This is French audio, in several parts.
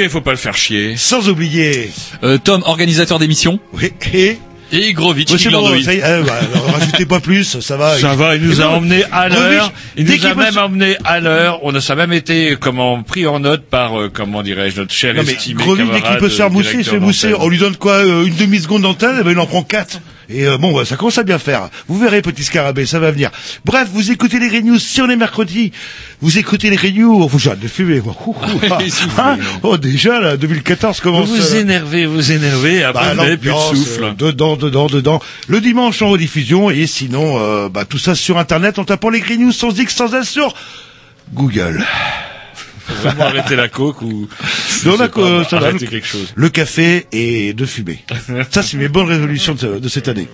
Roger, faut pas le faire chier. sans oublier, Euh, Tom, organisateur d'émission. oui, et Et Grovitch, c'est qui bon, euh, bah, rajoutez pas plus, ça va. Ça va, il nous Et a non, emmené à l'heure. Il nous a même emmené à l'heure. On a ça a même été comment pris en note par euh, comment dirais-je notre cher Non estimé Grovitch, dès qu'il peut se faire mousser, il se fait mousser. On lui donne quoi euh, Une demi-seconde d'antenne, eh ben, il en prend quatre. Et euh, bon, bah, ça commence à bien faire. Vous verrez, petit scarabée, ça va venir. Bref, vous écoutez les Grey News si on est mercredi. Vous écoutez les faut que j'arrête de fumer, moi. Ouh, ouh, ah. vous Hein oh, déjà, là, 2014 Vous commence. vous euh, énervez, vous énervez, après bah, vous n'avez plus de l'ambiance, souffle. euh, dedans, dedans, dedans. Le dimanche en rediffusion et sinon, euh, bah, tout ça sur Internet en tapant les Grey News sans X, sans S sur Google. Vraiment arrêter la coke ou Non, la sais co- pas, ça va, arrêter quelque chose. Le café et de fumer. ça, c'est mes bonnes résolutions de, de cette année.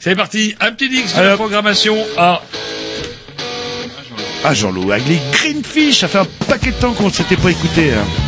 C'est parti, un petit X de la programmation. Ah, Ah, Jean-Loup, avec les Greenfish, ça fait un paquet de temps qu'on ne s'était pas écouté. Hein.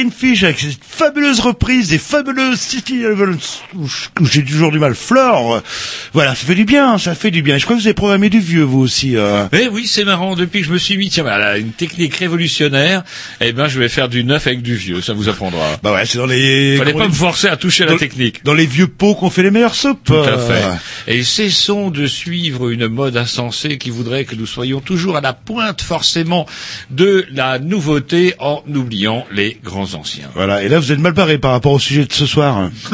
Greenfish avec cette fabuleuse reprise des fabuleuses City Level où j'ai toujours du mal. Flore, euh, voilà, ça fait du bien, ça fait du bien. Je crois que vous avez programmé du vieux vous aussi. euh. Eh oui, c'est marrant. Depuis que je me suis mis, tiens, voilà, une technique révolutionnaire. Eh ben, je vais faire du neuf avec du vieux. Ça vous apprendra. Bah ouais, c'est dans les Fallait pas me forcer à toucher dans, la technique. dans les vieux pots qu'on fait les meilleures soupes. Tout à fait. Et cessons de suivre une mode insensée qui voudrait que nous soyons toujours à la pointe forcément de la nouveauté en oubliant les grands anciens. Voilà, et là vous êtes mal barré par rapport au sujet de ce soir.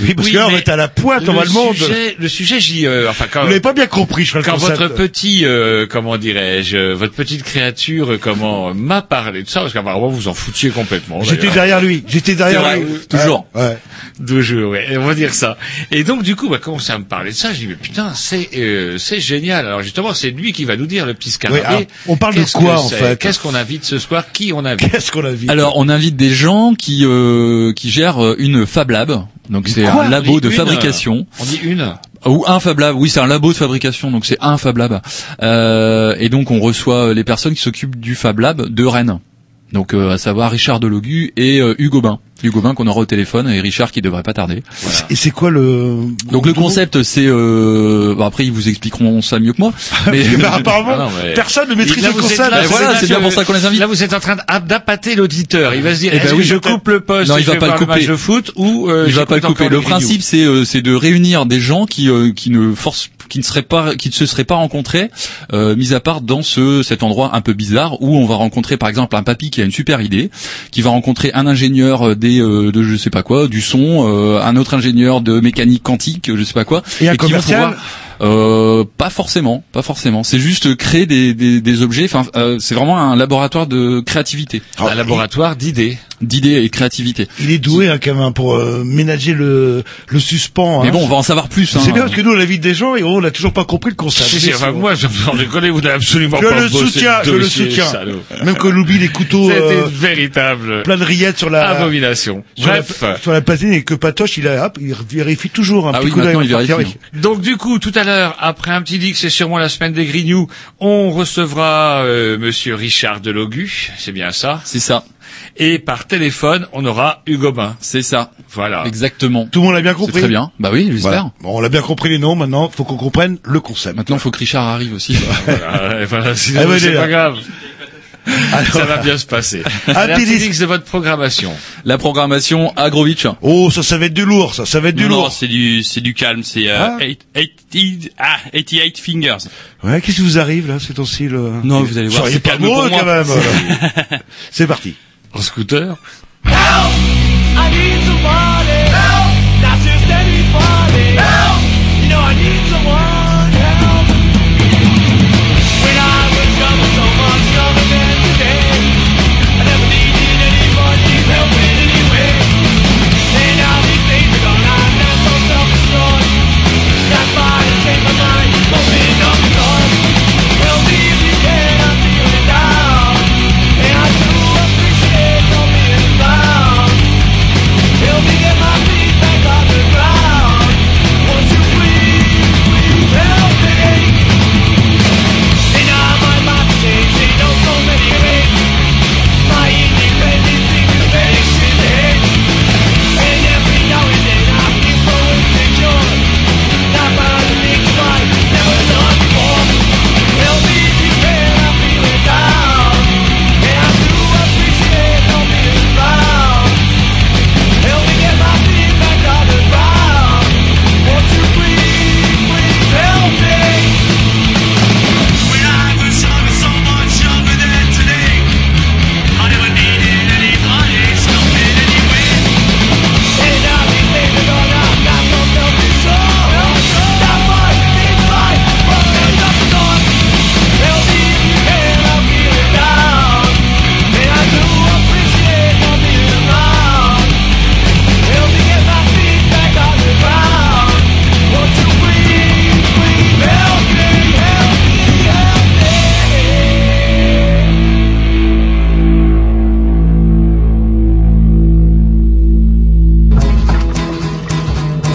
oui, parce Oui, que là on est à la pointe comme le le monde. Sujet, le sujet, j'y, euh, enfin, quand, Vous l'avez pas bien compris, je crois quand votre petit, euh, comment dirais-je, euh, votre petite créature, comment m'a parlé de ça, parce qu'apparemment vous en foutiez complètement. J'étais derrière lui, j'étais derrière lui. toujours. Ouais, ouais. Toujours, ouais, on va dire ça. Et donc du coup, bah, commencer à me parler de ça, je dis mais putain, c'est euh, c'est génial. Alors justement, c'est lui qui va nous dire le petit scarabée. Oui, alors, on parle de quoi, en fait Qu'est-ce qu'on invite ce soir? Qui on invite? Qu'est-ce qu'on vu Alors, on invite des gens qui euh, qui gèrent euh, une Fab Lab. Donc c'est un labo de une, fabrication On dit une. ou un Fab Lab. Oui, c'est un labo de fabrication. Donc c'est un Fab Lab. Euh, et donc on reçoit les personnes qui s'occupent du Fab Lab de Rennes. Donc euh, à savoir Richard Delogu et euh, Hugo Bain. Hugo Bain qu'on aura au téléphone et Richard qui devrait pas tarder. Et c'est quoi le Donc le concept c'est euh, bon, après ils vous expliqueront ça mieux que moi. Mais Bah, apparemment, Ah non, mais- personne ne maîtrise Là, le concept. là, Ben voilà, là c'est bien pour ça qu'on les invite. Là, vous êtes en train d'appâter l'auditeur. Il va se dire, Eh ben est-ce oui, que je coupe le poste Non, il je va pas le couper. de foot ou euh, il va pas le couper. Le principe, c'est euh, c'est de réunir des gens qui euh, qui ne force qui ne seraient pas qui ne se seraient pas rencontrés, euh, mis à part dans ce cet endroit un peu bizarre où on va rencontrer par exemple un papy qui a une super idée, qui va rencontrer un ingénieur des euh, de je sais pas quoi, du son, euh, un autre ingénieur de mécanique quantique, je sais pas quoi, Et un qui pouvoir euh, pas forcément, pas forcément. C'est juste créer des, des, des objets. Enfin, euh, c'est vraiment un laboratoire de créativité, Un laboratoire d'idées. D'idées et de créativité. Il est doué hein, quand même pour euh, ménager le le suspens. Mais hein. bon, on va en savoir plus. Hein. c'est bien parce que nous on invite des gens et on n'a toujours pas compris le concept. Si, si, enfin, moi, je vous en déconne, vous n'avez absolument je pas le je le dossier, soutiens. salaud. Même qu'on oublie les couteaux C'était euh, une véritable plein de rillettes sur la abomination. sur la, Bref. sur la platine et que Patoche il a hop, il vérifie toujours un Ah petit oui, coup d'œil. Donc du coup, tout à l'heure, après un petit que c'est sûrement la semaine des Grignoux, on recevra euh, Monsieur Richard Delogu, c'est bien ça, C'est ça, et par téléphone, on aura Hugo Bain. c'est ça, Voilà. exactement. Tout le monde l'a bien C'est compris. très bien. Bah oui, j'espère. Voilà. Bon, on l'a bien compris les noms. Maintenant, faut qu'on comprenne le concept. Maintenant, il faut que Richard arrive aussi. Voilà, voilà, Ah ouais, c'est est pas là. grave. Alors, Ça va bien se passer. Disque de votre programmation. La programmation Agrovitch. Oh, ça, ça va être du lourd, ça, ça va être du Non, non, lourd. c'est du, c'est du calme, c'est euh, Ah. eight- eighty- ah, 88 fingers. Ouais, qu'est-ce qui vous arrive là, ces temps-ci le... Non, vous allez voir, Soyez c'est pas calme pour quand même. c'est parti. En scooter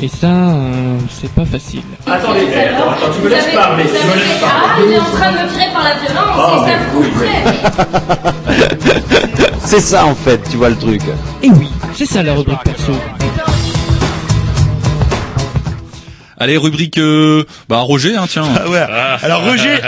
Et ça, euh, c'est pas facile. Attendez, attends, attends, tu me laisses parler, tu me laisses Ah, il est en train de me tirer par la violence, c'est ça vous plaît. C'est ça en fait, tu vois le truc. Et oui, c'est ça la rubrique perso. Allez, rubrique euh, bah Roger, hein, tiens. Ah ouais. Alors Roger,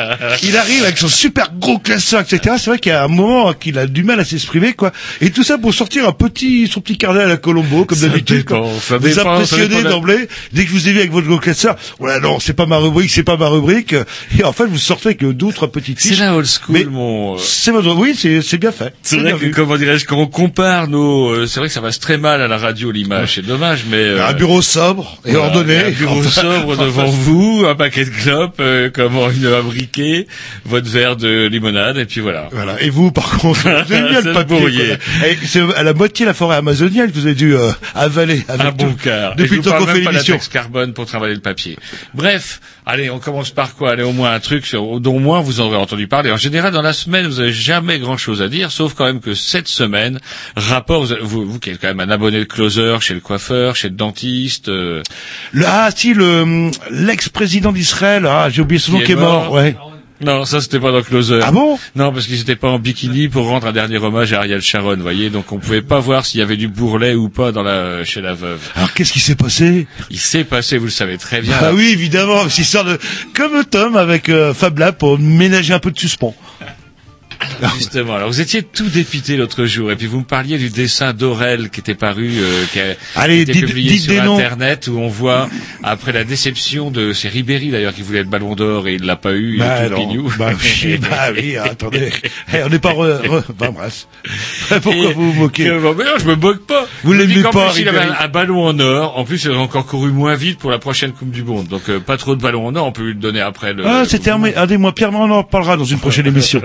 il arrive avec son super gros classeur, etc. C'est vrai qu'il y a un moment qu'il a du mal à s'exprimer, quoi. Et tout ça pour sortir un petit, son petit carnet à la Colombo, comme d'habitude. Vous impressionnez d'emblée. Dès que je vous ai vu avec votre gros classeur, voilà, non, c'est pas ma rubrique, c'est pas ma rubrique. Et en fait, vous sortez avec d'autres petites C'est la old school, Mais mon. euh, C'est votre, oui, c'est, c'est bien fait. C'est vrai que, vu. comment dirais-je, quand on compare nos, euh, c'est vrai que ça passe très mal à la radio l'image, c'est dommage, mais euh, Un bureau sobre et voilà, ordonné. un bureau Enfin, sobre devant vous, un paquet de clopes, euh, comment une abriquée, votre verre de limonade, et puis voilà. Voilà. Et vous, par contre, C'est le papier. C'est à la moitié la forêt amazonienne que vous avez dû euh, avaler avec un bon quart. depuis Et je le temps qu'on fait l'émission. carbone pour travailler le papier. Bref, allez, on commence par quoi? Allez, au moins un truc sur, dont au moins vous en aurez entendu parler. En général, dans la semaine, vous avez jamais grand-chose à dire, sauf quand même que cette semaine, rapport, vous, vous, vous qui êtes quand même un abonné de Closer, chez le coiffeur, chez le dentiste, euh, Le, ah si, le l'ex-président d'Israël, ah j'ai oublié son nom, qui est mort. mort. Ouais. Non, ça c'était pas dans Closer. Ah bon? Non, parce qu'ils n'étaient pas en bikini pour rendre un dernier hommage à Ariel Sharon, vous voyez, donc on pouvait pas voir s'il y avait du bourrelet ou pas dans la, chez la veuve. Alors qu'est-ce qui s'est passé? Il s'est passé, vous le savez très bien. Ah oui, évidemment, c'est histoire de comme Tom avec euh, Fab Lab pour ménager un peu de suspens. Justement, alors vous étiez tout dépité l'autre jour, et puis vous me parliez du dessin d'Aurel qui était paru, euh, qui a Allez, été dites- publié dites sur noms. Internet, où on voit, après la déception de, c'est Ribéry d'ailleurs qui voulait être Ballon d'Or et il l'a pas eu, il Bah est tout non, pignou. bah oui, bah oui, attendez, Eh, on n'est pas re, re- bah, bref. Pourquoi Et vous vous moquez que, bon, mais non, je me moque pas. Vous l'aimez pas, plus, il avait un, un ballon en or. En plus, il a encore couru moins vite pour la prochaine Coupe du Monde. Donc, euh, pas trop de ballons en or. On peut lui le donner après le. Ah, le c'était un, des mois. Pierre, on en reparlera dans une prochaine émission.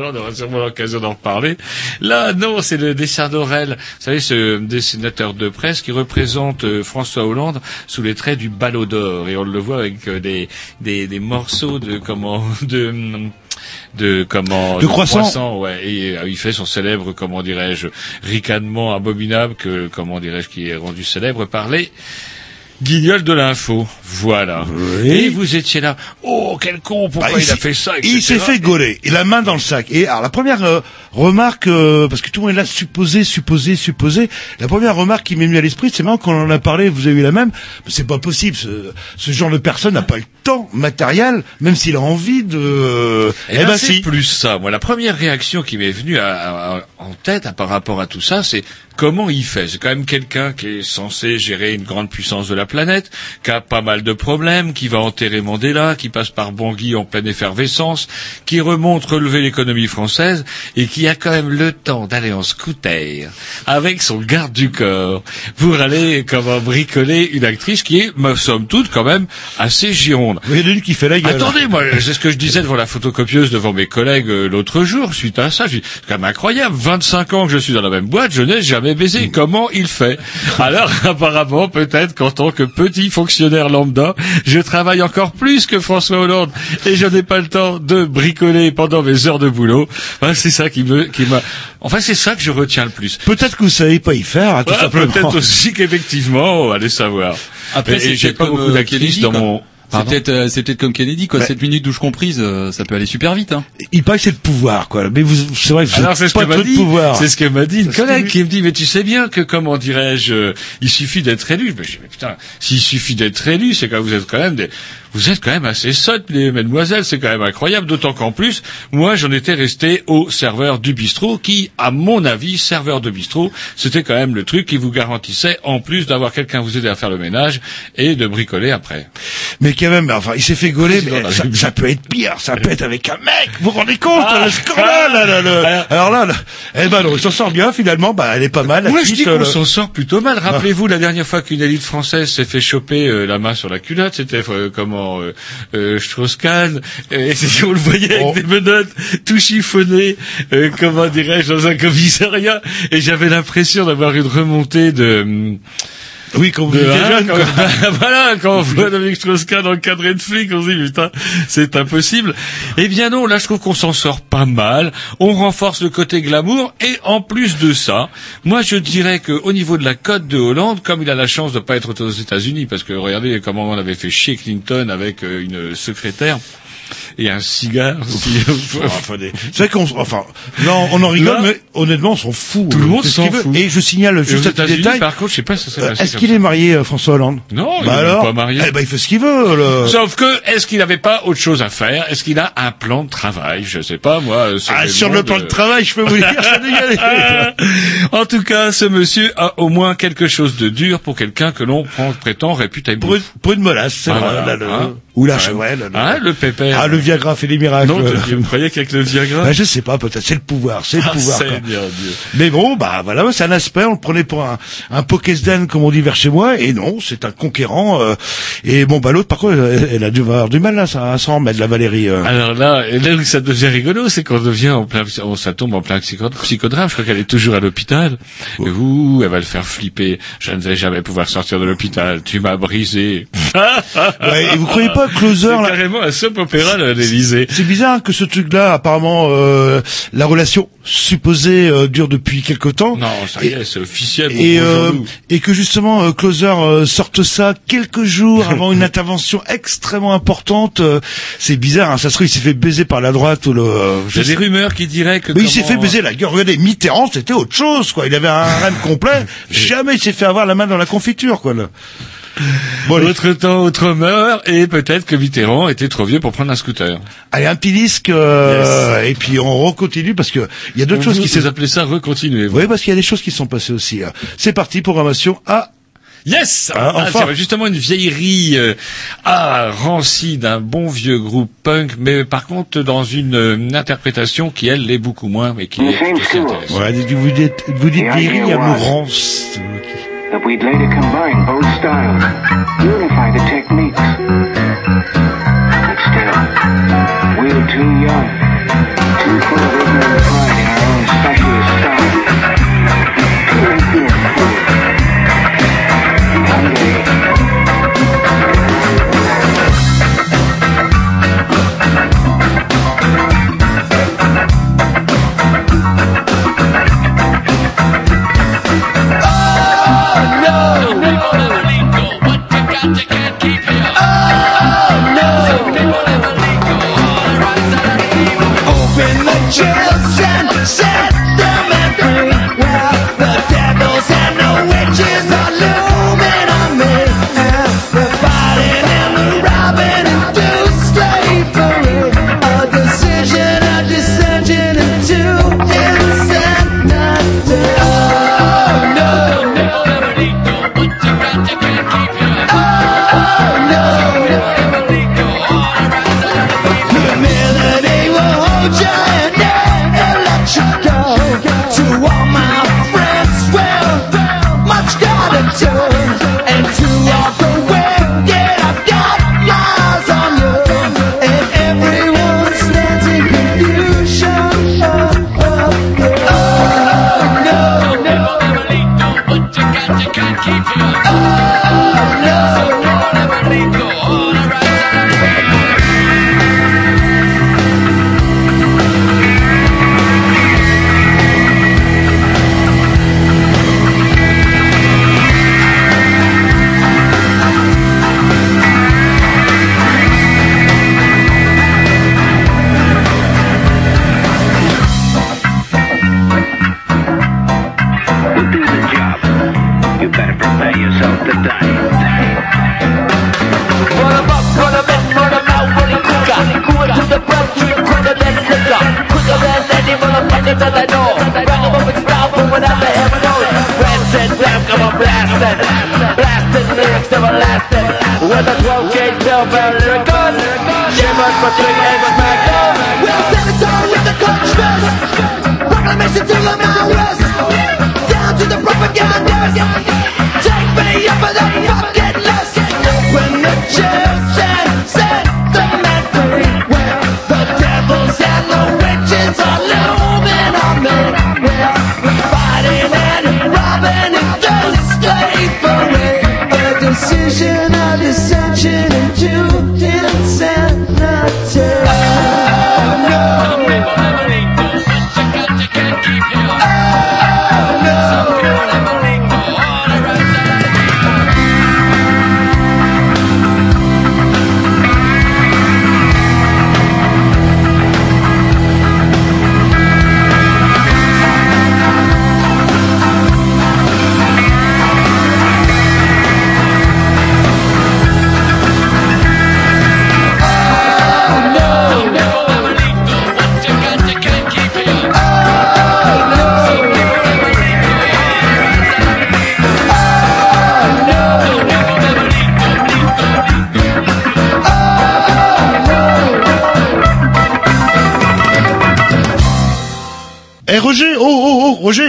L'occasion d'en reparler. Là, non, c'est le dessin d'Aurel. Vous savez, ce dessinateur de presse qui représente euh, François Hollande sous les traits du ballot d'or. Et on le voit avec euh, des, des, des morceaux de, comment, de, de comment De croissant. ouais et euh, il fait son célèbre comment dirais-je ricanement abominable que comment dirais-je qui est rendu célèbre par les Guignol de l'info, voilà. Oui. Et vous étiez là. Oh, quel con, pourquoi Bah, il, a fait ça Il s'est fait gauler. Il a la main dans le sac. Et alors la première euh, remarque, euh, parce que tout le monde est là, supposé, supposé, supposé. La première remarque qui m'est venue à l'esprit, c'est marrant qu'on en a parlé, vous avez eu la même. mais C'est pas possible. Ce, ce genre de personne n'a pas le temps matériel, même s'il a envie de. Eh ben, c'est plus ça. Moi, la première réaction qui m'est venue à- à- à- en tête à- par rapport à tout ça, c'est comment il fait? C'est quand même quelqu'un qui est censé gérer une grande puissance de la planète, qui a pas mal de problèmes, qui va enterrer Mandela, qui passe par Bangui en pleine effervescence, qui remonte relever l'économie française et qui a quand même le temps d'aller en scooter avec son garde du corps pour aller comment bricoler une actrice qui est, me somme toute, quand même assez gironde. Il y en a une qui fait la gueule. Attendez, moi, c'est ce que je disais devant la photocopieuse devant mes collègues euh, l'autre jour, suite à ça. C'est quand même incroyable. 25 ans que je suis dans la même boîte, je n'ai jamais baisé. Comment il fait? Alors, apparemment, peut-être qu'en tant que petit fonctionnaire lambda, je travaille encore plus que François Hollande et je n'ai pas le temps de bricoler pendant mes heures de boulot. Enfin, c'est ça qui me, qui m'a. Enfin, c'est ça que je retiens le plus. Peut-être que vous savez pas y faire, hein, simplement. peut-être aussi qu'effectivement, allez savoir. Après, j'ai pas beaucoup euh, Kennedy, dans mon. C'est peut-être, euh, c'est peut-être comme Kennedy, quoi. Ouais. 7 minutes douche comprise, euh, ça peut aller super vite, hein. Il paraît que c'est le pouvoir, quoi. Mais vous, c'est vrai que vous Alors c'est ce pas que m'a dit, pouvoir. c'est ce que m'a dit une collègue qui me dit mais tu sais bien que comment dirais-je, euh, il suffit d'être élu. Mais je dis mais putain, s'il suffit d'être élu, c'est quand vous êtes quand même des, vous êtes quand même assez sottes les mesdemoiselles, c'est quand même incroyable. D'autant qu'en plus, moi j'en étais resté au serveur du bistrot qui, à mon avis, serveur de bistrot, c'était quand même le truc qui vous garantissait en plus d'avoir quelqu'un vous aider à faire le ménage et de bricoler après. Mais quand même, enfin, il s'est fait gauler, mais ça, peut être pire, ça peut être avec un mec, vous vous rendez compte, Ah. le scandale, là, là, là. Alors là, là, eh ben non, il s'en sort bien, finalement, bah, elle est pas mal, Moi, je dis euh, qu'on le- s'en sort plutôt mal. Rappelez-vous la dernière fois qu'une élite française s'est fait choper euh, la main sur la culotte, c'était euh, comment dans euh, euh, Strauss-Kahn, et on le voyait avec des menottes tout chiffonnées, euh, comment dirais-je, dans un commissariat, et j'avais l'impression d'avoir une remontée de... Oui, quand vous étiez jeune, quand- quoi. voilà, quand on voit Dominique Strauss-Kahn encadré de flics, on se dit putain, c'est impossible. Eh bien non, là je trouve qu'on s'en sort pas mal. On renforce le côté glamour et en plus de ça, moi je dirais que au niveau de la cote de Hollande, comme il a la chance de pas être aux États-Unis, parce que regardez comment on avait fait chier Clinton avec euh, une secrétaire et un cigare. Enfin, des- C'est vrai qu'on, enfin, non, on en rigole, Là, mais honnêtement, on s'en fout. tout le monde s'en fout. Et je signale juste un petit détail. par contre, je sais pas si Euh, Est-ce qu'il est marié, euh, François Hollande? Non, il bah est alors, pas marié. Eh ben, il fait ce qu'il veut. Le... Sauf que, est-ce qu'il n'avait pas autre chose à faire? Est-ce qu'il a un plan de travail? Je sais pas, moi. euh, Ah, sur le plan de travail, je peux vous dire, en tout cas, ce monsieur a au moins quelque chose de dur pour quelqu'un que l'on prétend réputé Pour une, pour une molasse, c'est Ah, vrai, voilà, là, le- hein. Ou la Ouais. chevrelle. le- Hein, le pépère. Ah, le Viagra fait des miracles. Non, tu croyais qu'avec le Viagra Bah, je sais pas, peut-être, c'est le pouvoir, c'est le Ah, pouvoir. quoi. Dieu. Mais bon, bah voilà, c'est un aspect, on le prenait pour un, un Pokésden, comme on dit vers chez moi, et non, c'est un conquérant. euh, et bon, bah l'autre, par contre, elle, elle a dû avoir du mal là, ça, à s'en remettre, la Valérie. euh. Alors là, là où ça devient rigolo, c'est qu'on devient en plein, on, ça tombe en plein psycho- psychodrame. Je crois qu'elle est toujours à l'hôpital. Et Ouh, elle va le faire flipper. Je ne vais jamais pouvoir sortir de l'hôpital. Tu m'as brisé. Ouais, et vous croyez pas, Closer, C'est carrément un soap opéra. C'est bizarre que ce truc-là, apparemment, euh, la relation supposée euh, dure depuis quelque temps. Non, ça y est, c'est officiel. Et, euh, et que justement euh, Closer euh, sorte ça quelques jours avant une intervention extrêmement importante, euh, c'est bizarre. Hein, ça se trouve il s'est fait baiser par la droite ou le. euh, Il y a des rumeurs qui diraient que Mais il s'est fait baiser la gueule. Regardez, Mitterrand c'était autre chose quoi. Il avait un rêve complet. Jamais il s'est fait avoir la main dans la confiture quoi. Là. Bon, Autre temps, autre mœurs, et peut-être que Mitterrand était trop vieux pour prendre un scooter. allez, un petit disque euh, et puis on recontinue parce que il y a d'autres choses qui s'est. appelez ça recontinuer. Oui, parce qu'il y a des choses qui sont passées aussi. hein. C'est parti, programmation A. Yes Ah, Ah, enfin. tiens, justement une vieillerie euh, ah, rancie d'un bon vieux groupe punk, mais par contre dans une, euh, une interprétation qui elle l'est beaucoup moins, mais qui est aussi intéressante. Ouais, vous dites, vous dites vieillerie à mourance. That we'd later combine both styles, unify the techniques. But still, we're too young, too full of ignorant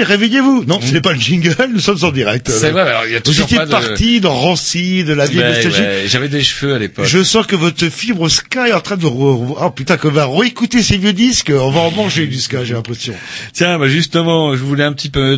réveillez-vous. Non, ce n'est pas le jingle, nous sommes en direct. C'est vrai, alors il y a Vous toujours étiez pas de... parti dans Rancy, de la vieille nostalgie. ouais, J'avais des cheveux à l'époque. Je sens que votre fibre ska est en train de... re- Oh putain, qu'on va réécouter ces vieux disques, on va en manger du ska, j'ai l'impression. Tiens, bah justement, je voulais un petit peu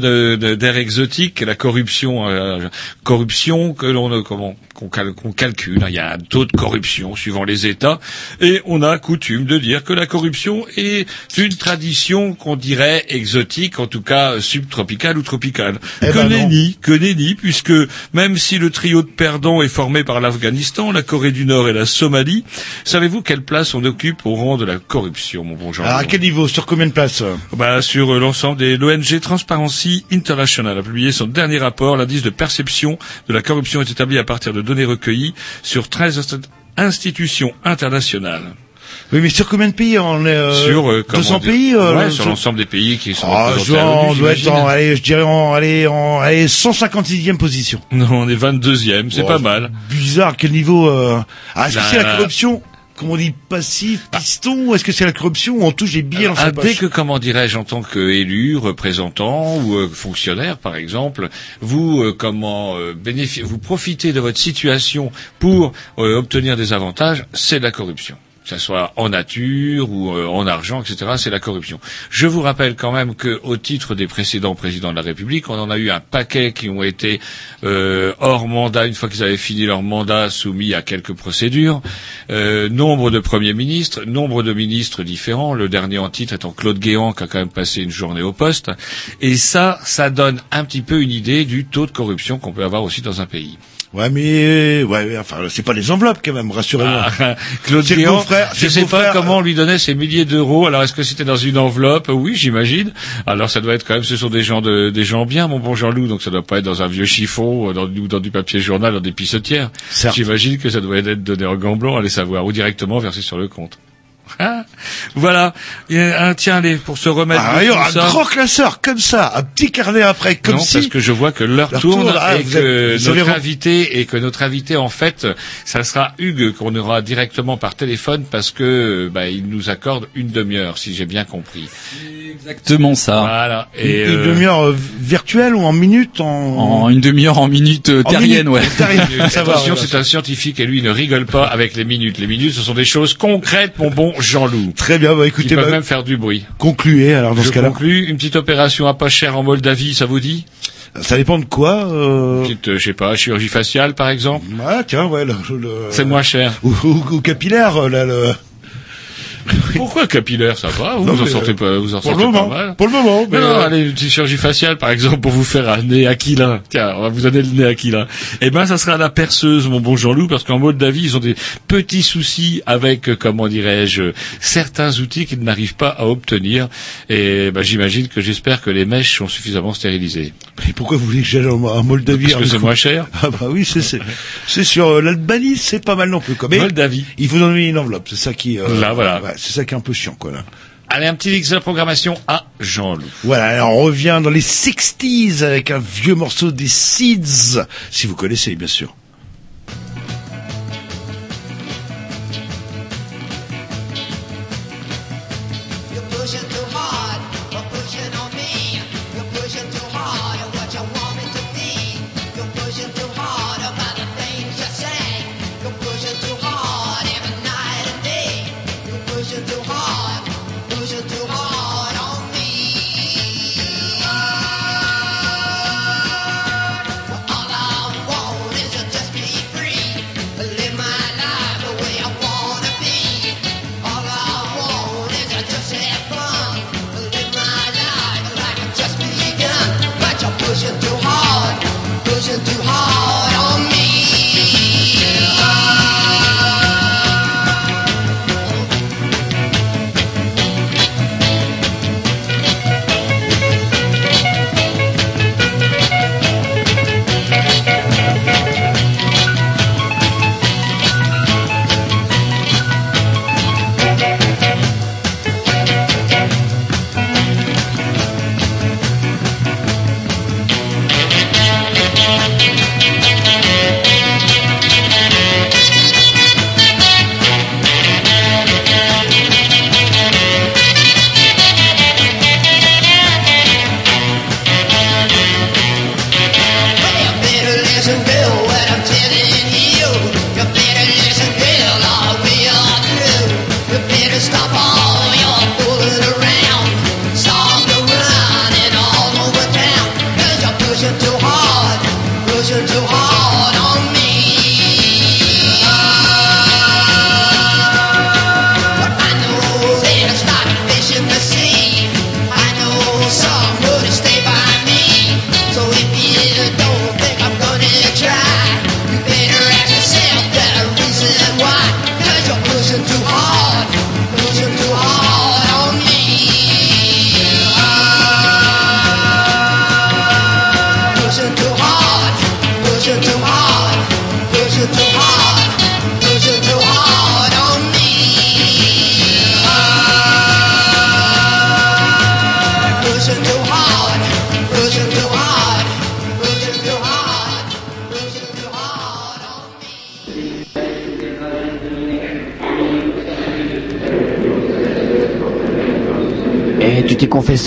d'air exotique, la corruption, euh, corruption que l'on euh, comment qu'on cal- qu'on calcule. hein. Il y a un taux de corruption suivant les États, et on a coutume de dire que la corruption est une tradition qu'on dirait exotique, en tout cas euh, subtropicale ou tropicale. Eh que ben nenni, que nenni, puisque même si le trio de perdants est formé par l'Afghanistan, la Corée du Nord et la Somalie, savez-vous quelle place on occupe au rang de la corruption, mon bon Jean Alors à quel niveau Sur combien de places? Bah, sur euh, l'ensemble des l'ONG Transparency International a publié son dernier rapport. L'indice de perception de la corruption est établi à partir de données recueillies sur 13 inst- institutions internationales. Oui, mais sur combien de pays on est euh, sur euh, comment 200 dire- pays euh, ouais, sur l'ensemble des pays qui sont Ah, je représentés on doit être en, allez, je dirais en, allez, en, allez, 156e position. Non, on est 22e, c'est Oh, pas mal. Bizarre, quel niveau, euh... Ah, est-ce que c'est la corruption? Comment on dit passif, piston, ou est-ce que c'est la corruption où on touche des billets dans Ah, sa dès que, comment dirais-je, en tant qu'élu, représentant ou euh, fonctionnaire, par exemple, vous euh, comment euh, vous profitez de votre situation pour euh, obtenir des avantages, c'est de la corruption. Que ce soit en nature ou euh, en argent, etc., c'est la corruption. Je vous rappelle quand même que, au titre des précédents présidents de la République, on en a eu un paquet qui ont été euh, hors mandat une fois qu'ils avaient fini leur mandat, soumis à quelques procédures. Euh, nombre de premiers ministres, nombre de ministres différents. Le dernier en titre étant Claude Guéant, qui a quand même passé une journée au poste. Et ça, ça donne un petit peu une idée du taux de corruption qu'on peut avoir aussi dans un pays. Ouais, mais ouais, enfin, c'est pas les enveloppes quand même, rassurez-moi. Ah, Claude C'est le Guéant, je sais pas comment on lui donnait ces milliers d'euros. Alors est-ce que c'était dans une enveloppe? Oui, j'imagine. Alors ça doit être quand même, ce sont des gens de, des gens bien, mon bon Jean-Loup. Donc ça doit pas être dans un vieux chiffon, euh, dans, ou dans du papier journal, dans des pissotières. J'imagine que ça doit être donné en gants blancs, allez savoir, ou directement versé sur le compte. Ah, voilà. Il y a un, tiens, allez, pour se remettre Ah, de il y aura tout un ça. grand classeur, comme ça, un petit carnet après, comme non, si... parce que je vois que l'heure tourne, tourne, ah, et que êtes- vous avez notre re- invité et que notre invité en fait, ça sera Hugues qu'on aura directement par téléphone parce que bah, il nous accorde une demi-heure, si j'ai bien compris. Exactement ça. Voilà. Une, Et une euh, demi-heure euh, virtuelle ou en minutes en... En une demi-heure en minutes euh, En terriennes, ouais. Attention, c'est un scientifique et lui il ne rigole pas avec les minutes. Les minutes, ce sont des choses concrètes, mon bon Jean-Loup. Très bien, bah écoutez, peuvent bah, même faire du bruit. concluez alors dans Je ce cas-là. conclus, une petite opération à pas cher en Moldavie, ça vous dit? Ça dépend de quoi euh... Petite, euh, je sais pas, chirurgie faciale par exemple? Ah tiens, ouais, le, le- C'est moins cher. Ou, ou- ou capillaire, euh, là, le... Pourquoi capillaire, ça va Vous, Non, vous en sortez euh, pas, vous en Pour le sortez pas moment, mal pour le moment. Mais non, euh, allez, une petite chirurgie faciale, par exemple, pour vous faire un nez aquilin. Tiens, on va vous donner le nez aquilin. Eh ben, ça sera la perceuse, mon bon Jean-Loup, parce qu'en Moldavie, ils ont des petits soucis avec, euh, comment dirais-je, certains outils qu'ils n'arrivent pas à obtenir. Et ben, j'imagine que j'espère que les mèches sont suffisamment stérilisées. mais pourquoi vous voulez que j'aille en, en Moldavie Parce que c'est moins cher. Ah bah oui, c'est c'est c'est sur l'Albanie, c'est pas mal non plus. Mais Moldavie. il faut donner une enveloppe, c'est ça qui euh, Là, voilà. ouais, c'est ça qui est un peu chiant quoi là. Allez, un petit mix de la programmation à Jean-Loup. Voilà, alors on revient dans les 60s avec un vieux morceau des Seeds, si vous connaissez bien sûr.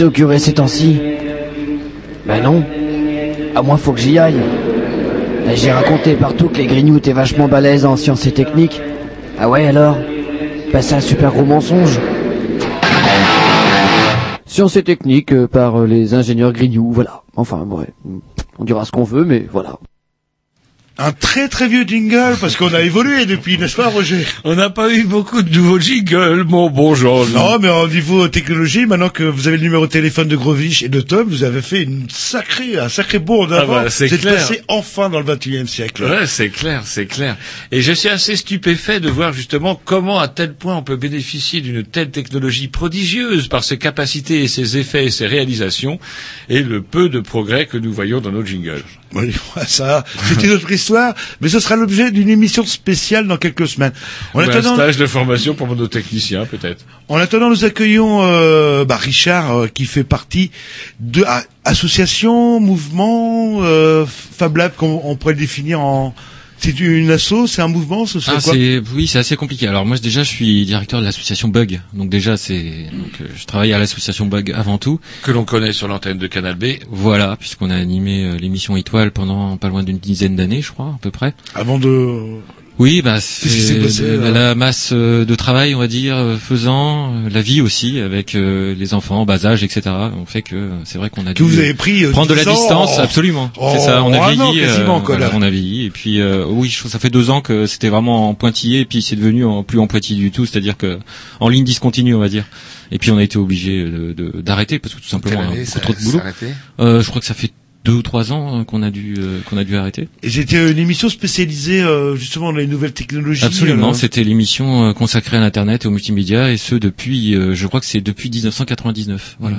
Au curé ces temps-ci Ben non. À moi, faut que j'y aille. Ben, J'ai raconté partout que les grignoux étaient vachement balèzes en sciences et techniques. Ah ouais, alors? Ben, c'est un super gros mensonge. Sciences et techniques euh, par euh, les ingénieurs grignoux, voilà. Enfin, ouais. On dira ce qu'on veut, mais voilà. Un très très vieux jingle parce qu'on a évolué depuis, n'est-ce pas, Roger? On n'a pas eu beaucoup de nouveaux jingles, mon bon Jean. Non, mais au niveau technologie, maintenant que vous avez le numéro de téléphone de Grovich et de Tom, vous avez fait une sacrée, un sacré bond en Ah avant. bah, c'est vous êtes clair. passé enfin dans le 21e siècle. Ouais, c'est clair, c'est clair. Et je suis assez stupéfait de voir justement comment à tel point on peut bénéficier d'une telle technologie prodigieuse par ses capacités et ses effets et ses réalisations et le peu de progrès que nous voyons dans nos jingles. Oui, ça, c'est une autre histoire, mais ce sera l'objet d'une émission spéciale dans quelques semaines. En Ou un attendant, stage de formation pour nos techniciens, peut-être. en attendant, nous accueillons euh, bah, Richard, euh, qui fait partie de ah, association, mouvement, euh, Fab Lab, qu'on on pourrait le définir en. C'est une asso, c'est un mouvement, ce serait Ah, quoi c'est oui, c'est assez compliqué. Alors moi déjà je suis directeur de l'association Bug. Donc déjà c'est donc euh, je travaille à l'association Bug avant tout. Que l'on connaît sur l'antenne de Canal B. Voilà, puisqu'on a animé euh, l'émission Étoile pendant pas loin d'une dizaine d'années, je crois, à peu près. Avant de. Oui, bah c'est la, masse euh, de travail, on va dire, euh, faisant euh, la vie aussi avec euh, les enfants en bas âge, etc. On fait que c'est vrai qu'on a Que dû vous avez pris, prendre de la 10 ans distance, en- absolument. en- c'est ça, on a vieilli, voilà, là. on a vieilli. Et puis euh, oui, je trouve que ça fait deux ans que c'était vraiment en pointillé, et puis c'est devenu en, plus en pointillé du tout, c'est-à-dire que en ligne discontinue, on va dire. Et puis on a été obligé d'arrêter parce que tout simplement on a année beaucoup ça- trop de boulot. je crois que ça fait deux ou trois ans euh, qu'on a dû euh, qu'on a dû arrêter. Et c'était une émission spécialisée euh, justement dans les nouvelles technologies. Absolument, euh, c'était l'émission euh, consacrée à l'internet et aux multimédia et ce depuis euh, je crois que c'est depuis 1999. Voilà.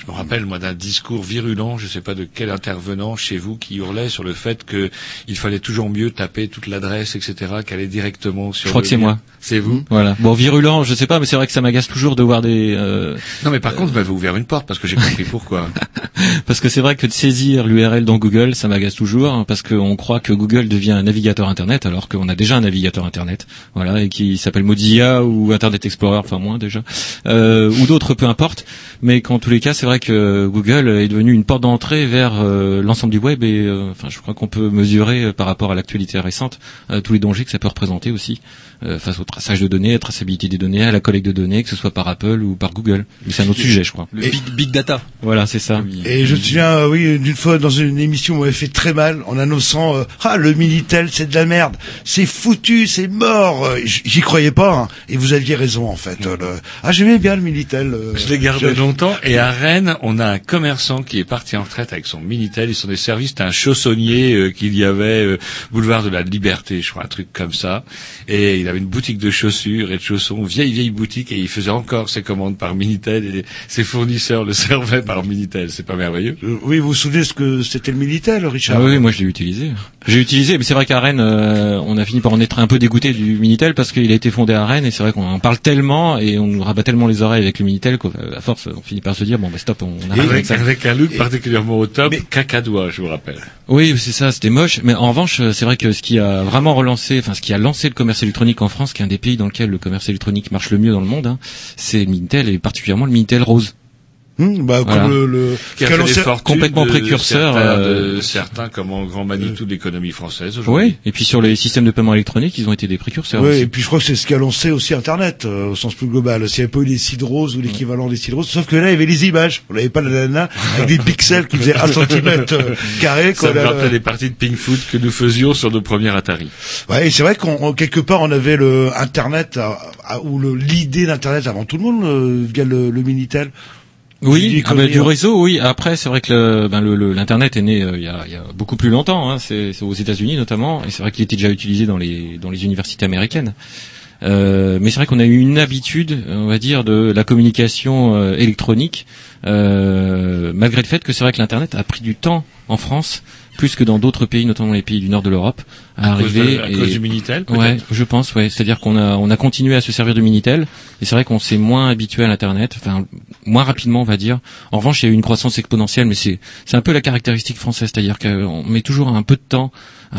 Je me rappelle, moi, d'un discours virulent, je ne sais pas de quel intervenant chez vous, qui hurlait sur le fait que il fallait toujours mieux taper toute l'adresse, etc., qu'aller directement sur Je crois le que c'est moi. C'est vous? Voilà. Bon, virulent, je sais pas, mais c'est vrai que ça m'agace toujours de voir des. euh, Non, mais par contre, vous m'avez ouvert une porte parce que j'ai compris pourquoi. parce que c'est vrai que de saisir l'URL dans Google, ça m'agace toujours, hein, parce qu'on croit que Google devient un navigateur Internet, alors qu'on a déjà un navigateur Internet, voilà, et qui s'appelle Mozilla ou Internet Explorer, enfin moins déjà, euh, ou d'autres, peu importe. Mais qu'en tous les cas, c'est vrai que Google est devenu une porte d'entrée vers euh, l'ensemble du web, et euh, enfin, je crois qu'on peut mesurer euh, par rapport à l'actualité récente euh, tous les dangers que ça peut représenter aussi euh, face au traçage de données, à la traçabilité des données, à la collecte de données, que ce soit par Apple ou par Google. Mais c'est un autre sujet, je crois. Le big, big data. Voilà, c'est ça. Et je me souviens, euh, oui, d'une fois dans une émission, on m'avait fait très mal en annonçant euh, ah le minitel c'est de la merde, c'est foutu, c'est mort. J'y croyais pas. hein. Et vous aviez raison en fait. euh, le- Ah j'aimais bien le minitel. euh, Je l'ai gardé je- longtemps. Et à Rennes, on a un commerçant qui est parti en retraite avec son Minitel. Ils sont des services. C'était un chaussonnier euh, qu'il y avait euh, boulevard de la Liberté, je crois, un truc comme ça. Et il avait une boutique de chaussures et de chaussons, vieille vieille boutique. Et il faisait encore ses commandes par Minitel et ses fournisseurs le servaient par Minitel. C'est pas merveilleux Euh, Oui, vous vous souvenez ce que c'était le minitel, Richard Ah oui, moi je l'ai utilisé. J'ai utilisé, mais c'est vrai qu'à Rennes, euh, on a fini par en être un peu dégoûté du Minitel parce qu'il a été fondé à Rennes et c'est vrai qu'on en parle tellement et on nous rabat tellement les oreilles avec le Minitel qu'à force on finit par se dire bon bah stop, on arrête avec avec, ça. avec un look particulièrement au top, cacadois, je vous rappelle. Oui, c'est ça, c'était moche. Mais en revanche, euh, c'est vrai que ce qui a vraiment relancé, enfin ce qui a lancé le commerce électronique en France, qui est un des pays dans lequel le commerce électronique marche le mieux dans le monde, hein, c'est le Minitel et particulièrement le Minitel rose. Hmm, bah, Voilà. comme le, le Qui a qu'a fait des complètement de précurseur, Certains, euh, de certains comme en grand Manitou de l'économie française aujourd'hui. Oui, et puis sur les systèmes de paiement électronique, ils ont été des précurseurs. Oui, aussi. et puis je crois que c'est ce qui a lancé aussi Internet euh, au sens plus global. S'il n'y avait pas eu les sites roses ou l'équivalent des sites roses, sauf que là il y avait les images. On n'avait pas la nana avec des pixels qui faisaient un centimètre euh, carré. Ça quoi, me là, rappelle les parties de ping foot que nous faisions sur nos premiers Atari. Ouais, et c'est vrai qu'on quelque part on avait le Internet à- à- ou le l'idée d'Internet avant tout le monde euh, via le, le minitel. Oui, ah bah, du réseau, oui. Après, c'est vrai que le, ben, le- le- l'internet est né euh, il, y a, il y a beaucoup plus longtemps. Hein. C'est, aux États-Unis notamment, et c'est vrai qu'il était déjà utilisé dans les dans les universités américaines. Euh, mais c'est vrai qu'on a eu une habitude, on va dire, de la communication euh, électronique, euh, malgré le fait que c'est vrai que l'internet a pris du temps en France plus que dans d'autres pays, notamment les pays du nord de l'Europe, à À cause arriver. de- à et- cause du Minitel, peut-être Ouais, je pense, ouais. C'est-à-dire qu'on a, on a continué à se servir de Minitel, et c'est vrai qu'on s'est moins habitué à l'Internet, enfin, moins rapidement, on va dire. En revanche, il y a eu une croissance exponentielle, mais c'est, c'est un peu la caractéristique française, c'est-à-dire qu'on met toujours un peu de temps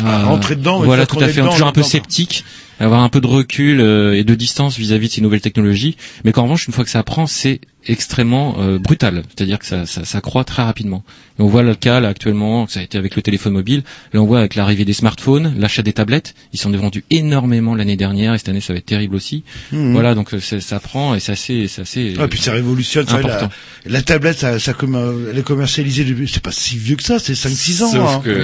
à, À rentrer dedans, et Voilà, tout à fait. On est dedans, toujours un peu sceptique, avoir un peu de recul euh, et de distance vis-à-vis de ces nouvelles technologies, mais qu'en revanche, une fois que ça prend, c'est extrêmement euh, brutal, c'est-à-dire que ça, ça, ça croît très rapidement. Et on voit le cas là actuellement, ça a été avec le téléphone mobile, là on voit avec l'arrivée des smartphones, l'achat des tablettes, ils sont vendus énormément l'année dernière et cette année ça va être terrible aussi. Mhm. Voilà, donc euh, ça prend et c'est assez, c'est. Ah, puis ça révolutionne. la, important. la tablette, ça, ça commer- elle est commercialisée depuis, c'est pas si vieux que ça, c'est 5-6 ans. Sauf hein. que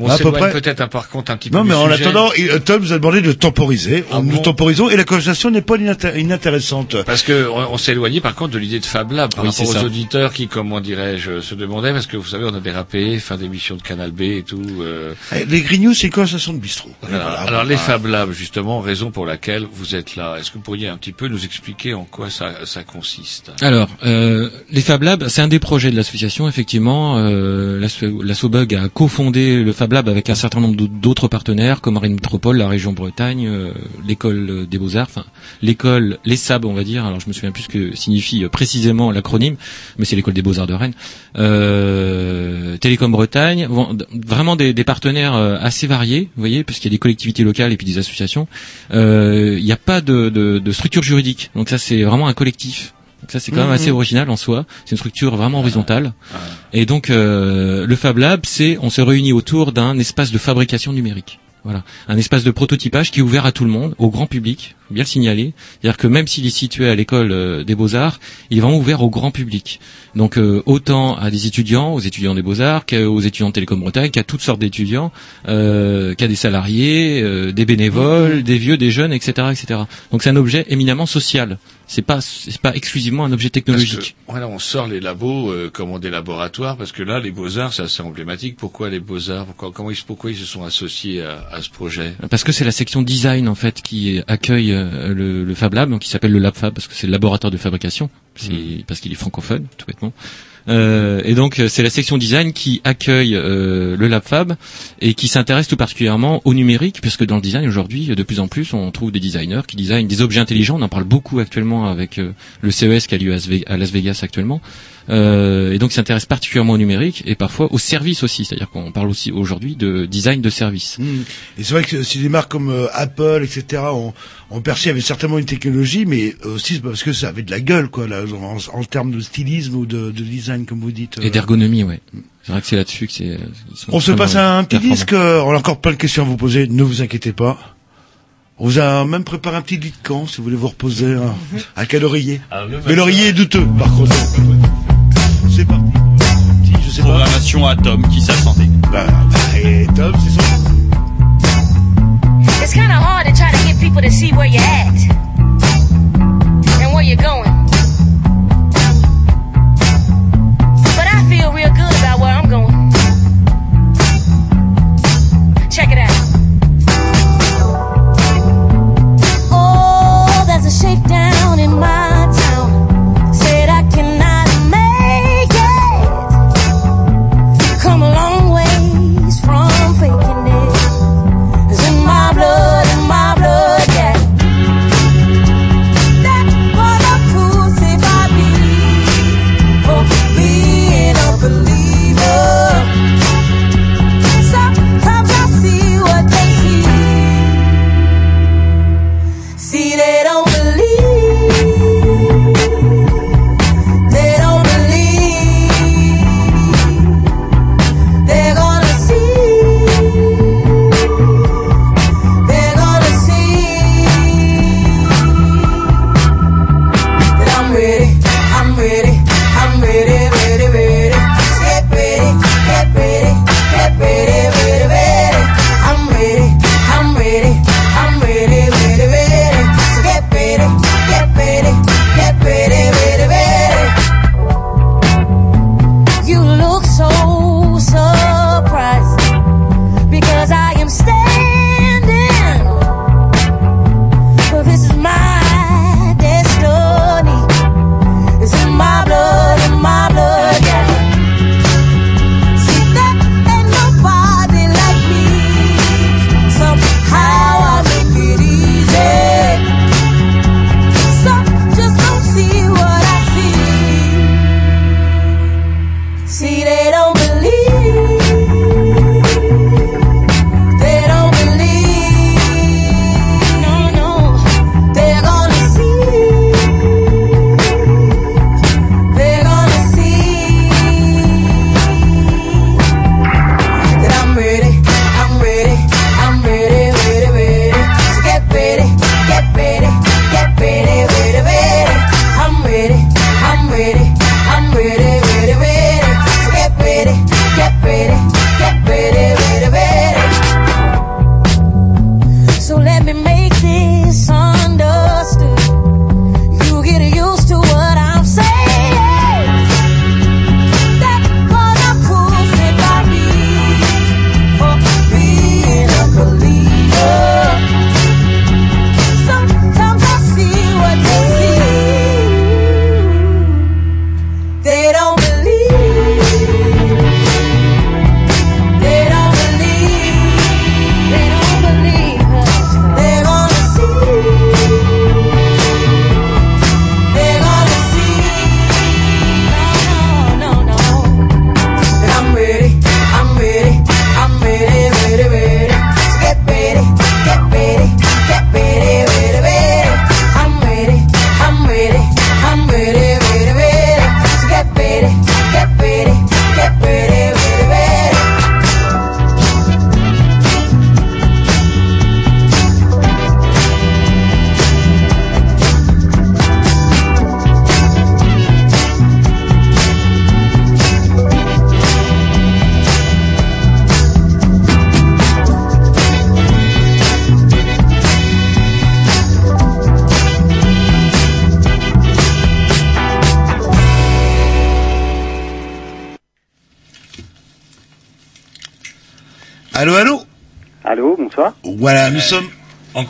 on à peu s'éloigne près. peut-être hein, par contre un petit peu Non, du mais en sujet. attendant, euh, Tom nous a demandé de temporiser. Ah nous bon? temporisons et la conversation n'est pas ininté- inintéressante. Parce que on, on s'est éloigné par contre de l'idée de Fab Lab par Oui, rapport aux ça. auditeurs qui, comment dirais-je, se demandaient parce que vous savez on a dérapé, fin d'émission de Canal B et tout. euh, Eh, Les Grignoux, c'est une conversation de bistrot. voilà. Voilà. Alors les. Fab Labs justement, raison pour laquelle vous êtes là. Est-ce que vous pourriez un petit peu nous expliquer en quoi ça, ça consiste? Alors, euh, les Fab Labs, c'est un des projets de l'association. Effectivement, euh, l'asso- l'Assobug a cofondé le Fab Lab avec un certain nombre d'autres- partenaires, comme Rennes Métropole, la région Bretagne, euh, l'école des Beaux Arts, enfin l'école, les SAB, on va dire. Alors, je me souviens plus ce que signifie euh, précisément l'acronyme, mais c'est l'école des Beaux Arts de Rennes. Euh, Télécom Bretagne, vraiment des, des partenaires euh, assez variés, vous voyez, parce qu'il y a des collectivités locales et puis des associations. Euh, Il n'y a pas de, de, de structure juridique, donc ça c'est vraiment un collectif. Donc ça c'est quand même Mhm. assez original en soi. C'est une structure vraiment horizontale. Et donc euh, le Fab Lab, c'est on se réunit autour d'un espace de fabrication numérique. Voilà, un espace de prototypage qui est ouvert à tout le monde, au grand public, bien le signaler. C'est-à-dire que même s'il est situé à l'école euh, des Beaux-Arts, il est vraiment ouvert au grand public. Donc euh, autant à des étudiants, aux étudiants des Beaux-Arts, qu'aux étudiants de Télécom Bretagne, qu'à toutes sortes d'étudiants, euh, qu'à des salariés, euh, des bénévoles, des vieux, des jeunes, etc., etc. Donc c'est un objet éminemment social. C'est pas c'est pas exclusivement un objet technologique. Parce que, voilà, on sort les labos euh, comme des laboratoires parce que là, les beaux arts, c'est assez emblématique. Pourquoi les beaux arts Pourquoi, comment ils, pourquoi ils se sont associés à, à ce projet? Parce que c'est la section design en fait qui accueille euh, le, le Fab Lab, donc qui s'appelle le Lab Fab parce que c'est le laboratoire de fabrication, c'est parce qu'il est francophone tout bêtement. Euh, et donc euh, c'est la section design qui accueille euh, le Lab Fab et qui s'intéresse tout particulièrement au numérique, puisque dans le design aujourd'hui, de plus en plus, on trouve des designers qui designent des objets intelligents. On en parle beaucoup actuellement avec euh, le CES qui a lieu à Las Vegas actuellement. Euh, et donc, s'intéresse particulièrement au numérique et parfois au service aussi. C'est-à-dire qu'on parle aussi aujourd'hui de design de service. Mm. Et c'est vrai que si des marques comme euh, Apple, etc., ont, ont perçu avec certainement une technologie, mais aussi c'est parce que ça avait de la gueule, quoi, là, en, en termes de stylisme ou de, de design, comme vous dites. euh. Et d'ergonomie, ouais. C'est vrai que c'est là-dessus que c'est. euh, On se passe à un petit disque. euh, On a encore plein de questions à vous poser. Ne vous inquiétez pas. On vous a même préparé un petit lit de camp si vous voulez vous reposer. hein. À quel oreiller Ah, Mais l'oreiller est douteux, par contre. C'est parti. Petit, je sais pas. Programmation à Tom qui s'attendait. Bah, bah, et Tom, c'est son. It's kind of hard to try to get people to see where you're at and where you're going.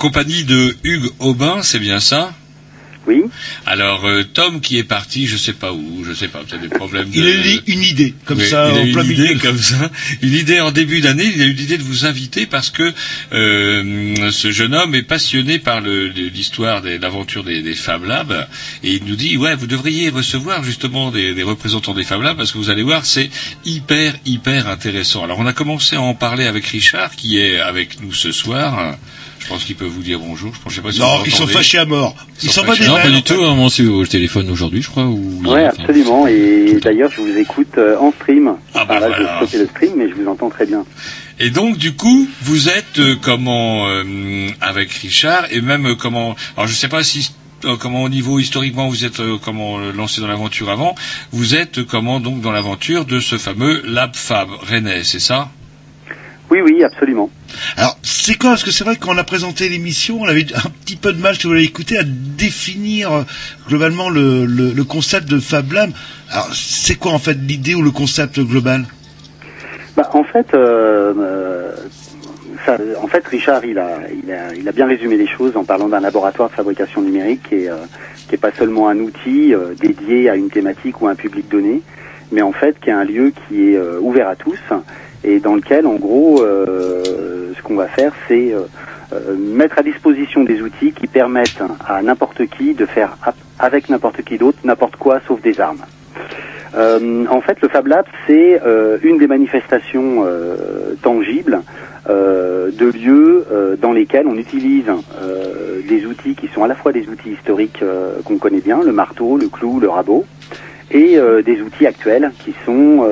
Compagnie de Hugues Aubin, c'est bien ça? Oui. Alors, euh, Tom qui est parti, je sais pas où, je sais pas, peut-être des problèmes de... Il a eu une idée, comme Oui, ça, il a en eu plein une milieu. idée comme ça, une idée en début d'année. Il a eu l'idée de vous inviter parce que euh, ce jeune homme est passionné par l'histoire de l'aventure des, des Fab Labs et il nous dit ouais vous devriez recevoir justement des, des représentants des Fab Labs parce que vous allez voir c'est hyper hyper intéressant. Alors on a commencé à en parler avec Richard qui est avec nous ce soir. Je pense qu'il peut vous dire bonjour. Je pense, je sais pas si Non, vous ils sont fâchés à mort. Ils sont pas fâchés. des Non, pas du tout. hein, Moi, c'est au téléphone aujourd'hui, je crois. Ou... Ouais, absolument. Et d'ailleurs, je vous écoute euh, en stream. Ah bah Enfin, là, voilà. je le stream, mais je vous entends très bien. Et donc du coup, vous êtes euh, comment euh, avec Richard et même euh, comment alors je sais pas si euh, comment au niveau historiquement vous êtes euh, comment euh, lancé dans l'aventure avant, vous êtes euh, comment donc dans l'aventure de ce fameux Lab Fab Rennais, c'est ça? Oui, oui, absolument. Alors, c'est quoi Parce que c'est vrai que quand on a présenté l'émission, on avait un petit peu de mal, si vous l'avez écouté, à définir euh, globalement le, le, le concept de Fab Lab. Alors, c'est quoi en fait l'idée ou le concept global? Bah, en fait, euh, euh, ça, en fait, Richard, il a, il a, il a bien résumé les choses en parlant d'un laboratoire de fabrication numérique qui est, euh, qui est pas seulement un outil dédié à une thématique ou à un public donné, mais en fait, qui est un lieu qui est ouvert à tous et dans lequel, en gros, euh, ce qu'on va faire, c'est euh, euh, mettre à disposition des outils qui permettent à n'importe qui de faire avec n'importe qui d'autre n'importe quoi sauf des armes. Euh, en fait, le Fab Lab, c'est euh, une des manifestations euh, tangibles de lieux dans lesquels on utilise des outils qui sont à la fois des outils historiques qu'on connaît bien, le marteau, le clou, le rabot, et des outils actuels qui sont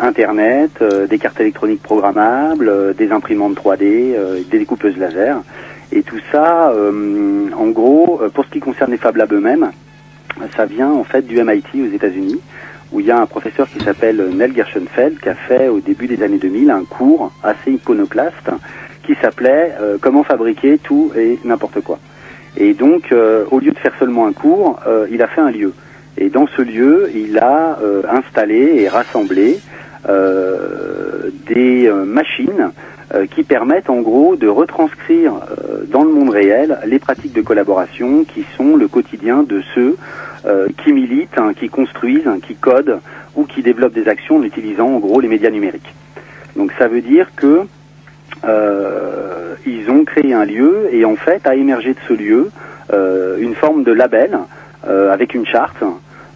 Internet, euh, des cartes électroniques programmables, euh, des imprimantes 3D, euh, des découpeuses laser. Et tout ça, euh, en gros, euh, pour ce qui concerne les Fab Labs eux-mêmes, ça vient en fait du MIT aux États-Unis, où il y a un professeur qui s'appelle Neil Gershenfeld qui a fait au début des années 2000 un cours assez iconoclaste qui s'appelait euh, Comment fabriquer tout et n'importe quoi. Et donc, euh, au lieu de faire seulement un cours, euh, il a fait un lieu. Et dans ce lieu, il a euh, installé et rassemblé euh, des euh, machines qui permettent en gros de retranscrire dans le monde réel les pratiques de collaboration qui sont le quotidien de ceux qui militent, hein, qui construisent, hein, qui codent ou qui développent des actions en utilisant en gros les médias numériques. Donc ça veut dire que euh, ils ont créé un lieu et en fait a émergé de ce lieu une forme de label avec une charte,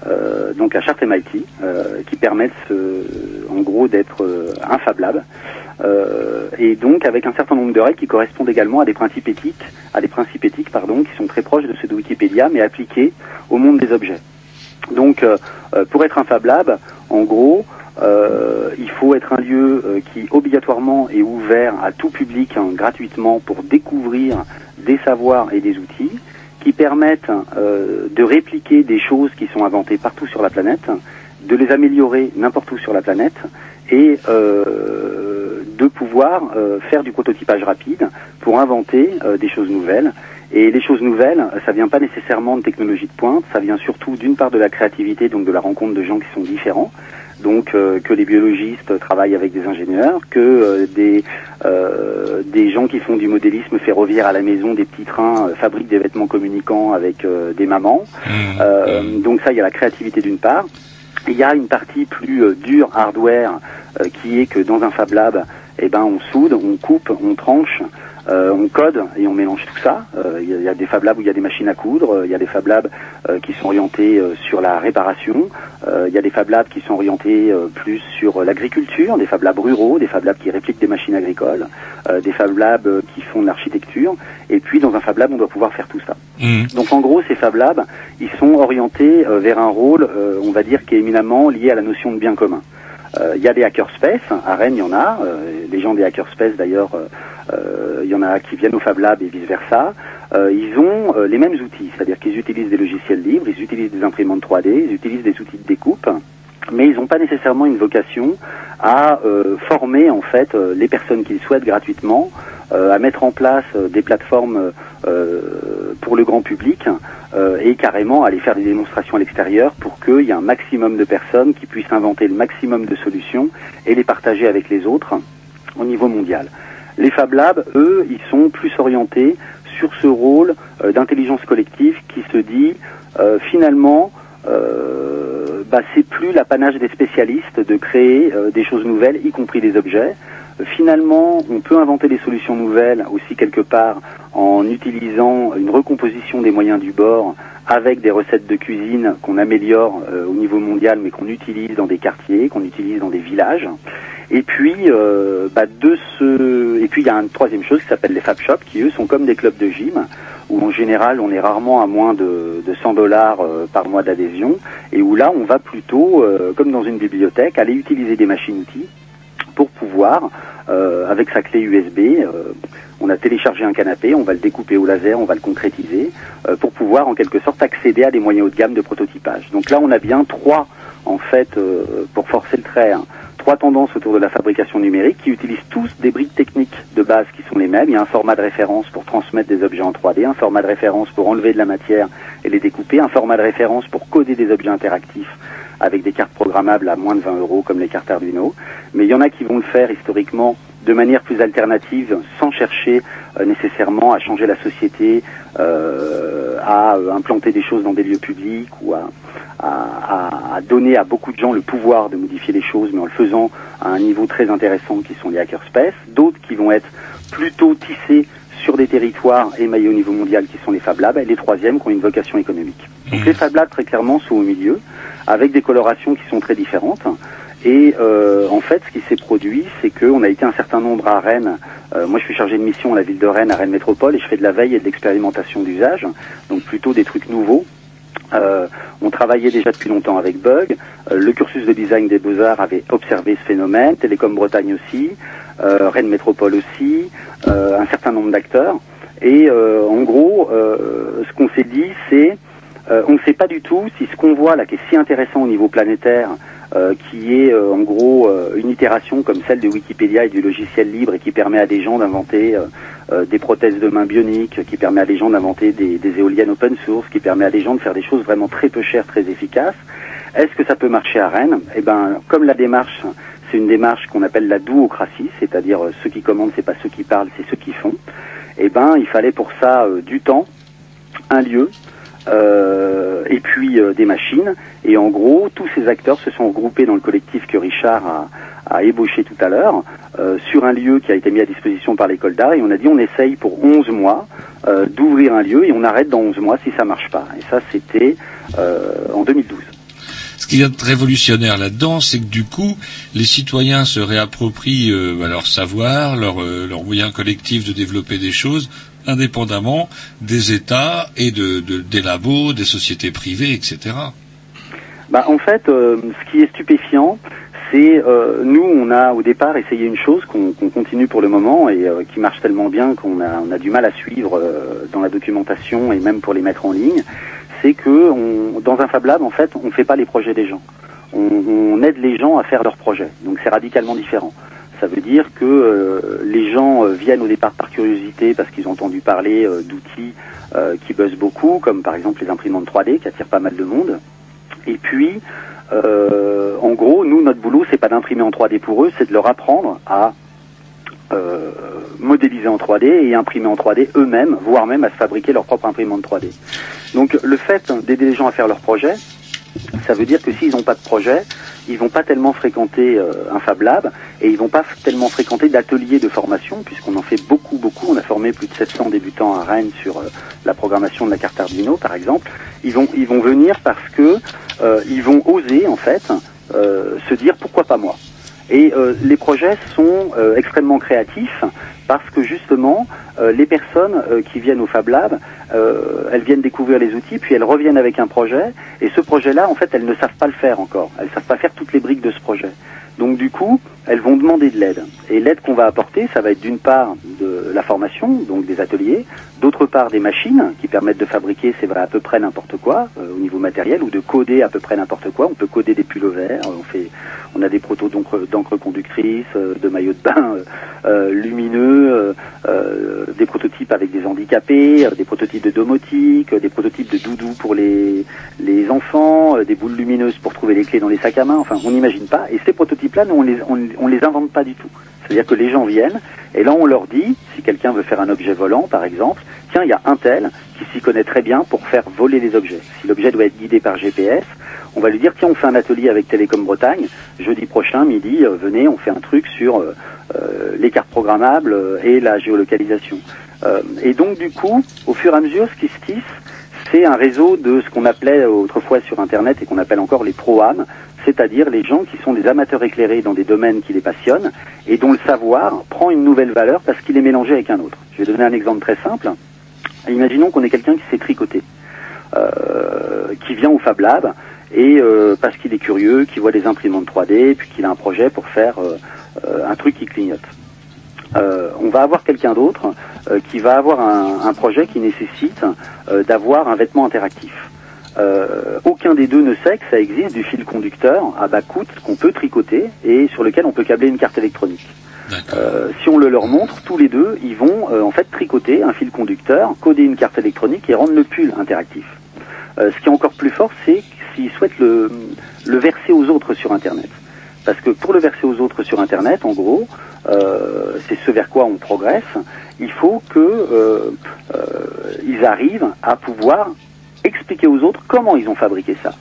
euh, donc la charte MIT, euh, qui permet de se- en gros d'être euh, un Fab Lab, euh, et donc avec un certain nombre de règles qui correspondent également à des principes éthiques, à des principes éthiques pardon, qui sont très proches de ceux de Wikipédia, mais appliqués au monde des objets. Donc, euh, euh, pour être un Fab Lab, en gros, euh, il faut être un lieu euh, qui obligatoirement est ouvert à tout public hein, gratuitement pour découvrir des savoirs et des outils qui permettent euh, de répliquer des choses qui sont inventées partout sur la planète, de les améliorer n'importe où sur la planète et euh, de pouvoir euh, faire du prototypage rapide pour inventer des choses nouvelles. Et les choses nouvelles, ça vient pas nécessairement de technologie de pointe, ça vient surtout d'une part de la créativité, donc de la rencontre de gens qui sont différents, donc euh, que les biologistes travaillent avec des ingénieurs, que euh, des euh, des gens qui font du modélisme ferroviaire à la maison, des petits trains, euh, fabriquent des vêtements communicants avec euh, des mamans. Euh, donc ça, il y a la créativité d'une part. Il y a une partie plus euh, dure, hardware, euh, qui est que dans un Fab Lab, eh ben, on soude, on coupe, on tranche, euh, on code et on mélange tout ça. Euh, Il y, a- il y a des Fab Labs où il y a des machines à coudre, euh, il y a des Fab Labs euh, qui sont orientés euh, sur la réparation, euh, il y a des Fab Labs qui sont orientés euh, plus sur euh, l'agriculture, des Fab Labs ruraux, des Fab Labs qui répliquent des machines agricoles, euh, des Fab Labs euh, qui font de l'architecture, et puis dans un Fab Lab, on doit pouvoir faire tout ça. Donc en gros, ces Fab Labs, ils sont orientés euh, vers un rôle, euh, on va dire, qui est éminemment lié à la notion de bien commun. Euh, Il y a des hackerspace, à Rennes il y en a, euh, les gens des hackerspace d'ailleurs, euh, euh, il y en a qui viennent au Fab Lab et vice versa. Euh, ils ont euh, les mêmes outils, c'est-à-dire qu'ils utilisent des logiciels libres, ils utilisent des imprimantes 3D, ils utilisent des outils de découpe, mais ils n'ont pas nécessairement une vocation à euh, former en fait euh, les personnes qu'ils souhaitent gratuitement, euh, à mettre en place euh, des plateformes euh, pour le grand public euh, et carrément aller faire des démonstrations à l'extérieur pour qu'il y ait un maximum de personnes qui puissent inventer le maximum de solutions et les partager avec les autres au niveau mondial. Les Fab Labs, eux, ils sont plus orientés sur ce rôle euh, d'intelligence collective qui se dit euh, finalement euh, bah, c'est plus l'apanage des spécialistes de créer des choses nouvelles, y compris des objets. Finalement, on peut inventer des solutions nouvelles aussi quelque part en utilisant une recomposition des moyens du bord avec des recettes de cuisine qu'on améliore euh, au niveau mondial mais qu'on utilise dans des quartiers, qu'on utilise dans des villages. Et puis, euh, bah, de ce... et puis il y a une troisième chose qui s'appelle les Fab Shops qui eux sont comme des clubs de gym où en général on est rarement à moins de, de 100 dollars euh, par mois d'adhésion et où là on va plutôt, euh, comme dans une bibliothèque, aller utiliser des machines-outils pour pouvoir, euh, avec sa clé USB, euh, on a téléchargé un canapé, on va le découper au laser, on va le concrétiser, euh, pour pouvoir en quelque sorte accéder à des moyens haut de gamme de prototypage. Donc là, on a bien trois, en fait, pour forcer le trait, hein, trois tendances autour de la fabrication numérique qui utilisent tous des briques techniques de base qui sont les mêmes. Il y a un format de référence pour transmettre des objets en 3D, un format de référence pour enlever de la matière et les découper, un format de référence pour coder des objets interactifs avec des cartes programmables à moins de 20 euros comme les cartes Arduino. Mais il y en a qui vont le faire historiquement de manière plus alternative, sans chercher euh, nécessairement à changer la société, euh, à euh, implanter des choses dans des lieux publics ou à, donner à beaucoup de gens le pouvoir de modifier les choses, mais en le faisant à un niveau très intéressant qui sont les hackerspace. D'autres qui vont être plutôt tissés sur des territoires émaillés au niveau mondial qui sont les Fab Labs, et les troisièmes qui ont une vocation économique. Donc les Fab Labs très clairement sont au milieu, avec des colorations qui sont très différentes. Et euh, en fait, ce qui s'est produit, c'est qu'on a été un certain nombre à Rennes. Euh, moi, je suis chargé de mission à la ville de Rennes, à Rennes Métropole, et je fais de la veille et de l'expérimentation d'usage, donc plutôt des trucs nouveaux. Euh, on travaillait déjà depuis longtemps avec Bug. Euh, le cursus de design des Beaux-Arts avait observé ce phénomène, Télécom Bretagne aussi, euh, Rennes Métropole aussi, euh, un certain nombre d'acteurs. Et euh, en gros, ce qu'on s'est dit, c'est on ne sait pas du tout si ce qu'on voit là, qui est si intéressant au niveau planétaire, euh, qui est euh, en gros euh, une itération comme celle de Wikipédia et du logiciel libre et qui permet à des gens d'inventer euh, euh, des prothèses de main bioniques, qui permet à des gens d'inventer des, éoliennes open source, qui permet à des gens de faire des choses vraiment très peu chères, très efficaces. Est-ce que ça peut marcher à Rennes? Eh ben, comme la démarche, c'est une démarche qu'on appelle la douocratie, c'est-à-dire ceux qui commandent, c'est pas ceux qui parlent, c'est ceux qui font. Eh ben, il fallait pour ça du temps, un lieu, et puis euh, des machines. Et en gros, tous ces acteurs se sont regroupés dans le collectif que Richard a, ébauché tout à l'heure, euh, sur un lieu qui a été mis à disposition par l'école d'art. Et on a dit on essaye pour 11 mois euh, d'ouvrir un lieu et on arrête dans 11 mois si ça marche pas. Et ça, c'était euh, en 2012. Ce qui est révolutionnaire là-dedans, c'est que du coup, les citoyens se réapproprient euh, bah, leur savoir, leur, euh, leur moyen collectif de développer des choses, indépendamment des États et de, de- des labos, des sociétés privées, etc. Bah, en fait, euh, ce qui est stupéfiant, c'est euh, nous, on a au départ essayé une chose qu'on continue pour le moment et euh, qui marche tellement bien qu'on a, du mal à suivre euh, dans la documentation et même pour les mettre en ligne. C'est que dans un Fab Lab, en fait, on ne fait pas les projets des gens. On, on aide les gens à faire leurs projets. Donc c'est radicalement différent. Ça veut dire que euh, les gens euh, viennent au départ par curiosité parce qu'ils ont entendu parler euh, d'outils qui buzzent beaucoup, comme par exemple les imprimantes 3D qui attirent pas mal de monde. Et puis, en gros, nous, notre boulot, c'est pas d'imprimer en 3D pour eux, c'est de leur apprendre à modéliser en 3D et imprimer en 3D eux-mêmes, voire même à se fabriquer leur propre imprimante 3D. Donc, le fait d'aider les gens à faire leurs projets, ça veut dire que s'ils n'ont pas de projet, ils vont pas tellement fréquenter euh, un Fab Lab et ils vont pas tellement fréquenter d'ateliers de formation puisqu'on en fait beaucoup beaucoup. On a formé plus de 700 débutants à Rennes sur euh, la programmation de la carte Arduino par exemple. Ils vont ils vont venir parce que euh, ils vont oser en fait se dire pourquoi pas moi. Et les projets sont extrêmement créatifs parce que justement, euh, les personnes euh, qui viennent au Fab Lab, euh, elles viennent découvrir les outils, puis elles reviennent avec un projet. Et ce projet-là, en fait, elles ne savent pas le faire encore. Elles ne savent pas faire toutes les briques de ce projet. Donc du coup, elles vont demander de l'aide. Et l'aide qu'on va apporter, ça va être d'une part de la formation, donc des ateliers, d'autre part des machines qui permettent de fabriquer, c'est vrai, à peu près n'importe quoi au niveau matériel, ou de coder à peu près n'importe quoi. On peut coder des pulls verts, on on a des protos d'encre conductrice, de maillots de bain lumineux, des prototypes avec des handicapés, euh, des prototypes de domotique, euh, des prototypes de doudou pour les enfants, euh, des boules lumineuses pour trouver les clés dans les sacs à main. Enfin, on n'imagine pas. Et ces prototypes-là, nous, on les on les invente pas du tout. C'est-à-dire que les gens viennent et là on leur dit, si quelqu'un veut faire un objet volant par exemple, tiens il y a un tel qui s'y connaît très bien pour faire voler les objets. Si l'objet doit être guidé par GPS, on va lui dire tiens on fait un atelier avec Télécom Bretagne, jeudi prochain midi, euh, venez on fait un truc sur euh, euh, les cartes programmables euh, et la géolocalisation. Et donc du coup, au fur et à mesure, ce qui se tisse, c'est un réseau de ce qu'on appelait autrefois sur Internet et qu'on appelle encore les pro-âmes, c'est-à-dire les gens qui sont des amateurs éclairés dans des domaines qui les passionnent et dont le savoir prend une nouvelle valeur parce qu'il est mélangé avec un autre. Je vais donner un exemple très simple. Imaginons qu'on ait quelqu'un qui sait tricoter, euh, qui vient au Fab Lab et euh, parce qu'il est curieux, qui voit des imprimantes 3D, puis qu'il a un projet pour faire euh, euh, un truc qui clignote. Euh, on va avoir quelqu'un d'autre qui va avoir un, un projet qui nécessite d'avoir un vêtement interactif. Aucun des deux ne sait que ça existe du fil conducteur à bas coût qu'on peut tricoter et sur lequel on peut câbler une carte électronique. Euh, si on le leur montre, tous les deux, ils vont euh, en fait tricoter un fil conducteur, coder une carte électronique et rendre le pull interactif. Euh, ce qui est encore plus fort, c'est s'ils souhaitent le, verser aux autres sur Internet. Parce que pour le verser aux autres sur Internet, en gros, euh, c'est ce vers quoi on progresse, il faut que euh, euh, arrivent à pouvoir expliquer aux autres comment ils ont fabriqué ça.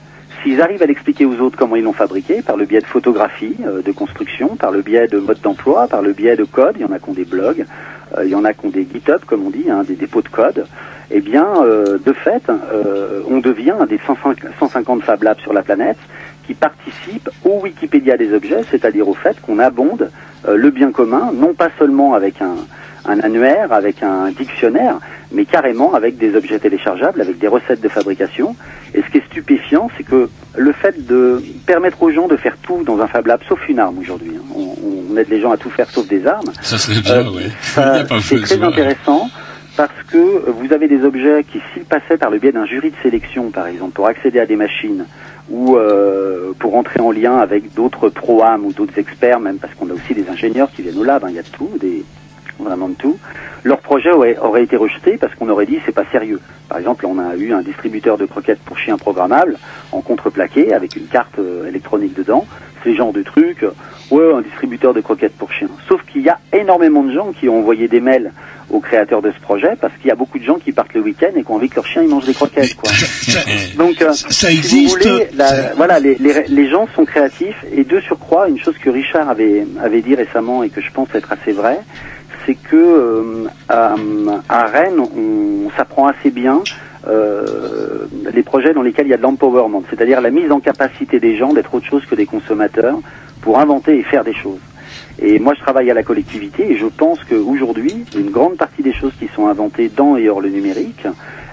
S'ils arrivent à l'expliquer aux autres comment ils l'ont fabriqué, par le biais de photographie, euh, de construction, par le biais de mode d'emploi, par le biais de code, il y en a qui ont des blogs, il y en a qui ont des GitHub, comme on dit, hein, des dépôts de code, eh bien, euh, de fait, euh, on devient un des 105 150 Fab Labs sur la planète qui participent au Wikipédia des objets, c'est-à-dire au fait qu'on abonde euh, le bien commun, non pas seulement avec un, un annuaire, avec un dictionnaire, mais carrément avec des objets téléchargeables, avec des recettes de fabrication. Et ce qui est stupéfiant, c'est que le fait de permettre aux gens de faire tout dans un Fab Lab, sauf une arme aujourd'hui, hein, on, on aide les gens à tout faire sauf des armes, Ça serait bien, ouais. pas c'est très intéressant parce que vous avez des objets qui, s'ils passaient par le biais d'un jury de sélection, par exemple, pour accéder à des machines ou euh, pour entrer en lien avec d'autres pro-âmes ou d'autres experts, même parce qu'on a aussi des ingénieurs qui viennent au lab, hein, il y a de tout, des, vraiment de tout, leur projet aurait, été rejeté parce qu'on aurait dit c'est pas sérieux. Par exemple, on a eu un distributeur de croquettes pour chiens programmable en contreplaqué avec une carte euh, électronique dedans. C'est genre de truc, euh, ouais, un distributeur de croquettes pour chiens. Sauf qu'il y a énormément de gens qui ont envoyé des mails aux créateurs de ce projet parce qu'il y a beaucoup de gens qui partent le week-end et qui ont envie que leur chien il mange des croquettes. Quoi. Donc, euh, ça si vous existe, voulez, la- ça- voilà, les, les, les gens sont créatifs et de surcroît, une chose que Richard avait, avait dit récemment et que je pense être assez vrai, c'est que euh, à, à Rennes, on s'apprend assez bien euh, les projets dans lesquels il y a de l'empowerment, c'est-à-dire la mise en capacité des gens d'être autre chose que des consommateurs pour inventer et faire des choses. Et moi, je travaille à la collectivité et je pense qu'aujourd'hui, une grande partie des choses qui sont inventées dans et hors le numérique,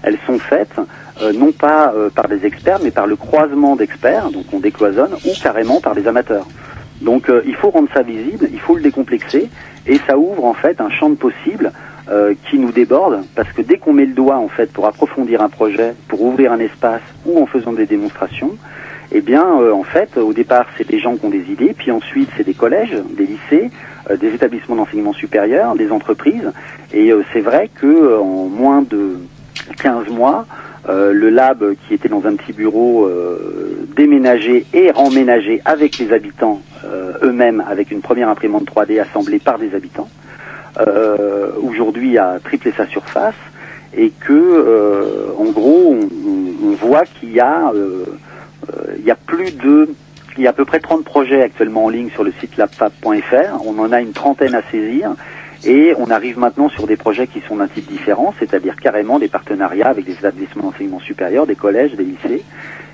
elles sont faites euh, non pas euh, par des experts, mais par le croisement d'experts, donc on décloisonne, ou carrément par des amateurs. Donc euh, il faut rendre ça visible, il faut le décomplexer, et ça ouvre en fait un champ de possibles euh, qui nous déborde, parce que dès qu'on met le doigt en fait pour approfondir un projet, pour ouvrir un espace, ou en faisant des démonstrations, eh bien, euh, en fait, au départ, c'est des gens qui ont des idées, puis ensuite, c'est des collèges, des lycées, euh, des établissements d'enseignement supérieur, des entreprises. Et euh, c'est vrai que euh, en moins de 15 mois, euh, le lab qui était dans un petit bureau euh, déménagé et remménagé avec les habitants eux-mêmes, avec une première imprimante 3D assemblée par des habitants, aujourd'hui a triplé sa surface et que, en gros, on, on- on voit qu'il y a, il y a plus de, il y a à peu près 30 projets actuellement en ligne sur le site labfab.fr. On en a une trentaine à saisir. Et on arrive maintenant sur des projets qui sont d'un type différent, c'est-à-dire carrément des partenariats avec des établissements d'enseignement supérieur, des collèges, des lycées.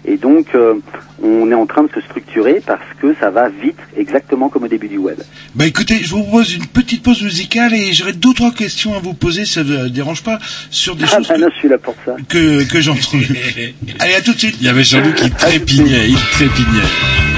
Et donc, euh, on est en train de se structurer parce que ça va vite, exactement comme au début du web. Bah écoutez, je vous propose une petite pause musicale et j'aurais deux trois questions à vous poser, ça ne dérange pas, sur des Ah choses ben là, je suis là pour ça. que, que j'ai entendues. Allez, à tout de suite. Il y avait Jean-Loup qui trépignait, il trépignait.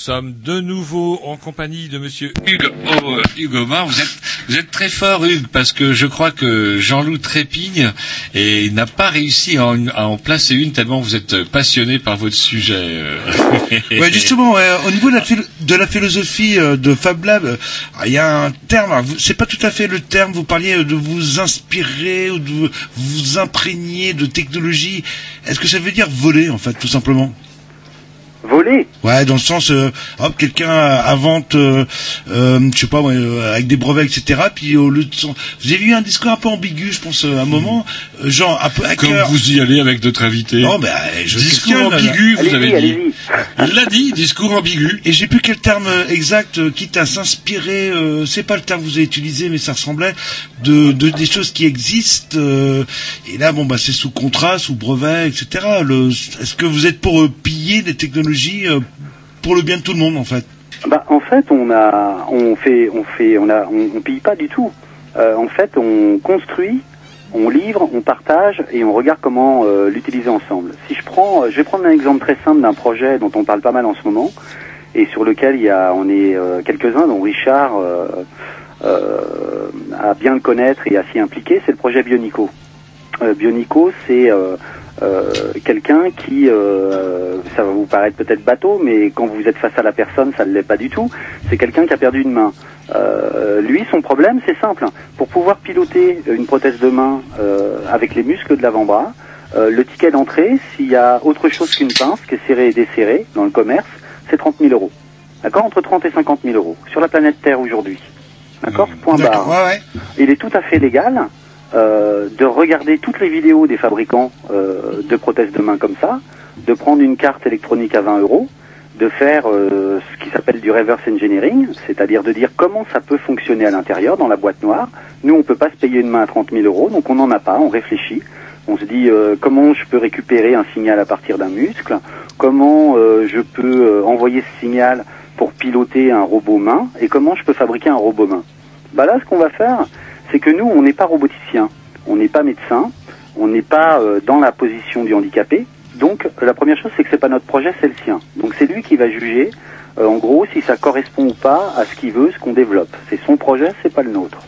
Sommes de nouveau en compagnie de Monsieur Hugues, oh, euh, Hugues Omar. Vous êtes, vous êtes très fort, Hugues, parce que je crois que Jean-Loup trépigne et il n'a pas réussi à en, à en placer une tellement vous êtes passionné par votre sujet. euh. Ouais, justement, ouais, au niveau de la, philo- de la philosophie euh, de Fab Lab, euh, il y a un terme, vous- c'est pas tout à fait le terme, vous parliez euh, de vous inspirer ou de vous imprégner de technologie. Est-ce que ça veut dire voler, en fait, tout simplement? Ouais, dans le sens, euh, hop, quelqu'un invente, euh, euh, je sais pas, euh, avec des brevets, etc. Puis au lieu de, son- vous avez eu un discours un peu ambigu, je pense, euh, à un moment, euh, genre un peu Comme vous y allez avec notre invité. Non, ben, je discours ambigu, vous avez dit. Il l'a dit, discours ambigu. Et j'ai plus quel terme exact, euh, quitte à s'inspirer, euh, c'est pas le terme que vous avez utilisé, mais ça ressemblait, de, de des choses qui existent. euh, et là, bon, bah, c'est sous contrat, sous brevet, etc. Le, est-ce que vous êtes pour euh, piller des technologies euh, pour le bien de tout le monde, en fait Bah, en fait, on a, on fait, on fait, on a, on, pille pas du tout. Euh, en fait, on construit, on livre, on partage et on regarde comment euh, l'utiliser ensemble. Si je prends, je vais prendre un exemple très simple d'un projet dont on parle pas mal en ce moment et sur lequel il y a, on est quelques-uns, dont Richard a bien le connaître et a s'y impliqué. C'est le projet Bionico. Bionico, c'est euh, quelqu'un qui, euh, ça va vous paraître peut-être bateau, mais quand vous êtes face à la personne, ça ne l'est pas du tout. C'est quelqu'un qui a perdu une main. Euh, lui, son problème, c'est simple. Pour pouvoir piloter une prothèse de main euh, avec les muscles de l'avant-bras, euh, le ticket d'entrée, s'il y a autre chose qu'une pince qui est serrée et desserrée dans le commerce, c'est 30 000 euros. D'accord? Entre 30 et 50 000 euros sur la planète Terre aujourd'hui. D'accord? Point barre. Il est tout à fait légal euh, de regarder toutes les vidéos des fabricants euh, de prothèses de main comme ça, de prendre une carte électronique à 20 euros, de faire euh, ce qui s'appelle du reverse engineering, c'est-à-dire de dire comment ça peut fonctionner à l'intérieur dans la boîte noire. Nous, on peut pas se payer une main à 30 000 euros, donc on n'en a pas, on réfléchit. On se dit comment je peux récupérer un signal à partir d'un muscle, comment je peux envoyer ce signal pour piloter un robot main, et comment je peux fabriquer un robot main? Bah là, ce qu'on va faire, c'est que nous, on n'est pas roboticien, on n'est pas médecin, on n'est pas euh, dans la position du handicapé. Donc, la première chose, c'est que c'est pas notre projet, c'est le sien. Donc, c'est lui qui va juger, euh, en gros, si ça correspond ou pas à ce qu'il veut, ce qu'on développe. C'est son projet, c'est pas le nôtre.